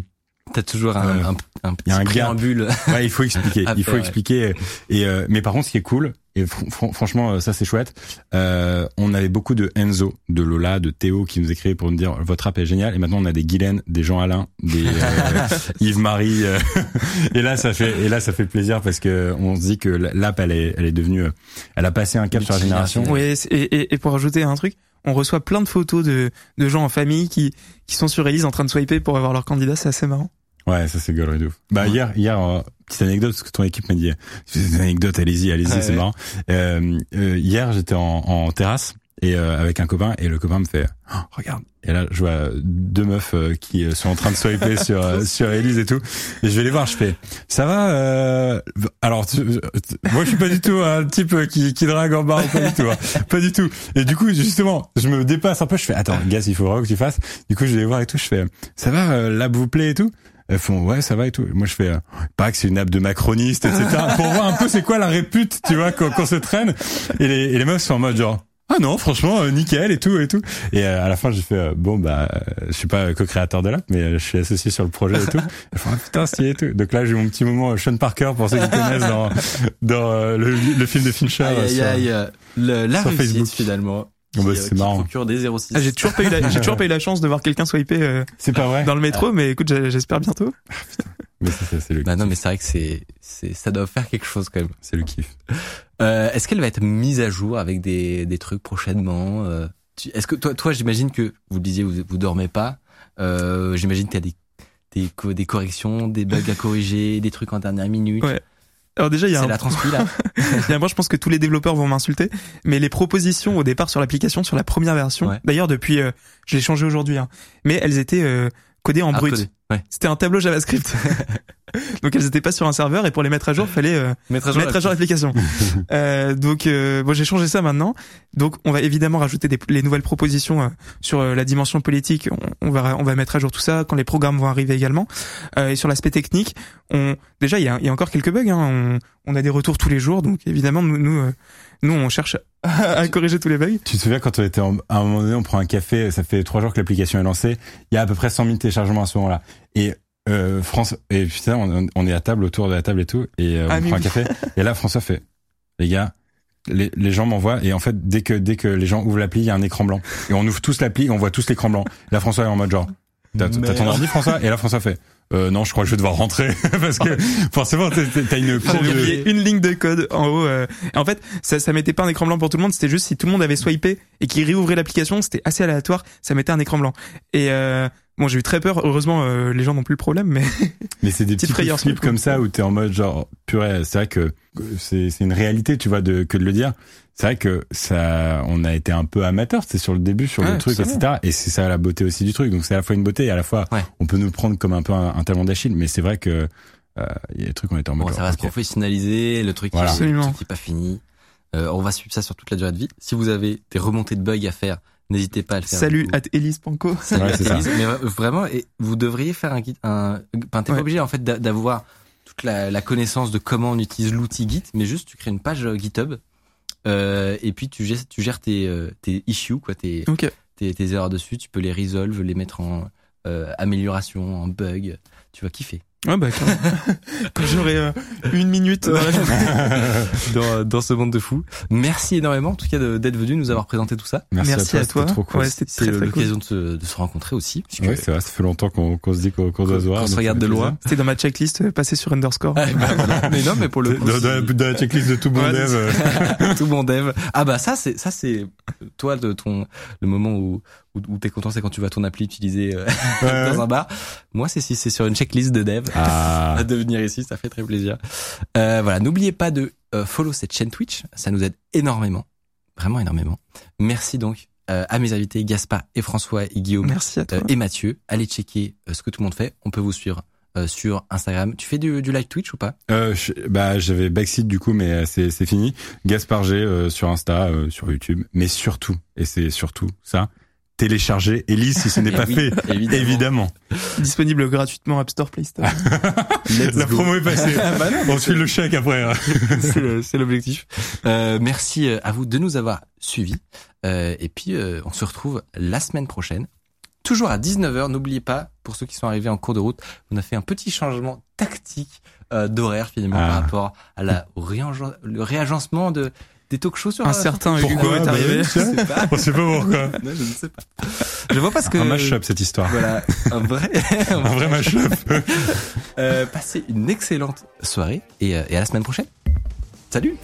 T'as toujours un, Euh, un, un petit y a un préambule. Ouais, il faut expliquer. Il faut expliquer. Et euh, mais par contre, ce qui est cool, et fr- fr- franchement, euh, ça c'est chouette. Euh, on avait beaucoup de Enzo, de Lola, de Théo qui nous écrivaient pour nous dire votre app est génial. Et maintenant, on a des Guylaine, des Jean Alain, des euh, Yves Marie. euh, et là, ça fait et là, ça fait plaisir parce que on se dit que l'app, elle est, elle est devenue, elle a passé un cap sur la génération. Oui, et, et, et pour ajouter un truc, on reçoit plein de photos de, de gens en famille qui, qui sont sur Elise en train de swiper pour avoir leur candidat, c'est assez marrant. Ouais, ça c'est gaulerie de ouf. Bah hier, hier, euh, petite anecdote parce que ton équipe m'a dit, c'est une anecdote, allez-y, allez-y, Ouais, c'est ouais. marrant. Euh, euh, hier, j'étais en, en terrasse et euh, avec un copain et le copain me fait, Oh, regarde. Et là, je vois deux meufs euh, qui euh, sont en train de swiper sur euh, sur Elise et tout. Et je vais les voir, je fais, ça va euh... Alors, tu- tu- moi, je suis pas du tout un type qui qui drague en bar, pas du tout, hein. pas du tout. Et du coup, justement, je me dépasse un peu. Je fais, attends, gars, il faut vraiment que tu fasses. Du coup, je vais les voir et tout. Je fais, ça va, euh, l'app vous plaît et tout. Elles font ouais ça va et tout. Moi je fais euh, pas que c'est une app de macroniste etc. pour voir un peu c'est quoi la répute tu vois qu'on qu'on se traîne. Et les, et les meufs sont en mode genre ah non franchement euh, nickel et tout et tout. Et euh, à la fin j'ai fait euh, bon bah je suis pas co-créateur de l'app mais je suis associé sur le projet et tout. Elles font ah, putain stylé et tout. Donc là j'ai eu mon petit moment Sean Parker pour ceux qui connaissent dans dans le, le film de Fincher. Aïe, aïe, sur- aïe, le- la sur réussite Facebook. finalement. Oh, bah, euh, c'est qui marrant. procure des 06. Ah, j'ai toujours pas eu la, j'ai toujours pas eu la chance de voir quelqu'un swiper euh, C'est pas vrai. dans le métro, mais écoute, j'espère bientôt. Mais c'est ça, c'est le Bah non, mais c'est vrai que c'est, c'est, ça doit faire quelque chose quand même. c'est le kiff. Euh, est-ce qu'elle va être mise à jour avec des, des trucs prochainement euh, tu- Est-ce que toi, toi, j'imagine que vous le disiez, vous, vous dormez pas. Euh, j'imagine qu'il y a des, des, co- des corrections, des bugs à corriger, des trucs en dernière minute. Ouais. Alors déjà, il y a un, la transpi là. Et moi, je pense que tous les développeurs vont m'insulter, mais les propositions au départ sur l'application, sur la première version, Ouais. d'ailleurs depuis, euh, je l'ai changé aujourd'hui, hein, mais elles étaient euh, codées en brut. Ouais. C'était un tableau JavaScript. donc elles étaient pas sur un serveur et pour les mettre à jour, fallait euh, Mettre à jour. mettre à jour l'application. euh, donc euh, bon, j'ai changé ça maintenant. Donc on va évidemment rajouter des, les nouvelles propositions euh, sur euh, la dimension politique. On, on va on va mettre à jour tout ça quand les programmes vont arriver également. Euh, et sur l'aspect technique, on déjà il y a, il y a encore quelques bugs. Hein, on, on a des retours tous les jours, donc évidemment nous nous, nous on cherche à corriger tous les bugs. Tu te souviens quand on était en- à un moment donné, on prend un café, ça fait trois jours que l'application est lancée, il y a à peu près 100 000 téléchargements à ce moment-là. Et euh, France, et putain, on, on est à table autour de la table et tout, et euh, Ah, on mais prend un café. Et là, François fait, les gars, les, les gens m'envoient, et en fait, dès que dès que les gens ouvrent l'appli, il y a un écran blanc, et on ouvre tous l'appli, on voit tous l'écran blanc. Là, François est en mode genre, t'as ton ordi, François? Et là, François fait. Euh, non, je crois que je vais devoir rentrer parce que forcément t'as une courbe de- une ligne de code en haut. euh, en fait, ça, ça mettait pas un écran blanc pour tout le monde. C'était juste si tout le monde avait swipé et qu'il réouvrait l'application, c'était assez aléatoire. Ça mettait un écran blanc. Et euh, bon, j'ai eu très peur. Heureusement, euh, les gens n'ont plus le problème. Mais Mais c'est des petits coup. comme ça où t'es en mode genre purée. C'est vrai que c'est c'est une réalité, tu vois, de que de le dire. C'est vrai que ça, on a été un peu amateur, c'est sur le début, sur Ouais, le truc, absolument. etc. Et c'est ça la beauté aussi du truc. Donc c'est à la fois une beauté et à la fois Ouais. on peut nous le prendre comme un peu un, un talon d'Achille. Mais c'est vrai que euh, il y a des trucs on était en mode. Bon, ça va se professionnaliser, le truc, Voilà. qui, le Absolument. truc qui est pas fini. Euh, on va suivre ça sur toute la durée de vie. Si vous avez des remontées de bugs à faire, n'hésitez pas à le faire. salut à Elise Panko. Salut Ouais, ça. Mais vra- vraiment, et vous devriez faire un guide, un, enfin, t'es Ouais. pas obligé, en fait, d'a- d'avoir toute la, la connaissance de comment on utilise l'outil Git, mais juste, tu crées une page euh, GitHub, euh, et puis tu gères, tu gères tes, euh, tes issues, quoi, tes, tes, tes erreurs dessus, tu peux les résolver, les mettre en euh, amélioration, en bug, tu vas kiffer. Ouais, bah, quand, quand j'aurai euh, une minute dans dans, dans ce monde de fou. Merci énormément, en tout cas, de- d'être venu nous avoir présenté tout ça. Merci, Merci à toi. c'était trop cool. Ouais, très, très cool. l'occasion de, se, de se rencontrer aussi. Ouais, c'est vrai. Ça fait longtemps qu'on qu'on se dit qu'on qu'on doit se voir. Qu'on se regarde de loin. C'était dans ma checklist, euh, passer sur underscore. Ah, bah, voilà. mais non, mais pour le coup, Dans, si- dans- dans la checklist de tout bon Ouais, dev. tout bon dev. Ah bah ça c'est ça c'est toi de ton le moment où où, où t'es content c'est quand tu vois ton appli utiliser euh, ouais. dans un bar. Moi c'est si c'est sur une checklist de dev. Ah. De venir ici, ça fait très plaisir. Euh, voilà, n'oubliez pas de euh, follow cette chaîne Twitch, ça nous aide énormément, vraiment énormément. Merci donc euh, à mes invités Gaspard et François et Guillaume Merci à toi. euh, et Mathieu. Allez checker ce que tout le monde fait. On peut vous suivre euh, sur Instagram. Tu fais du, du live Twitch ou pas? Euh, je- bah j'avais backseat du coup mais euh, c'est c'est fini. Gaspard G euh, sur Insta, euh, sur YouTube, mais surtout et c'est surtout ça, télécharger Elise si ce n'est Eh pas oui, fait. évidemment. Évidemment. Disponible gratuitement App Store, Play Store. Let's La go. promo est passée. Bah non, On suit le chèque après. hein. c'est l'objectif. Euh, merci euh, à vous de nous avoir suivis. Euh, et puis, euh, on se retrouve la semaine prochaine. Toujours à 19h. N'oubliez pas pour ceux qui sont arrivés en cours de route, on a fait un petit changement tactique euh, d'horaire finalement Ah. par rapport à la au réagencement de des talk shows sur Un euh, certain Hugo est Bah arrivé. oui, Je sais pas. On sait pas pourquoi. Non, je ne sais pas. Je vois pas ce que Un mash-up cette histoire. Voilà, un vrai, Un vrai mash-up. Euh, passez une excellente soirée et, euh, et à la semaine prochaine. Salut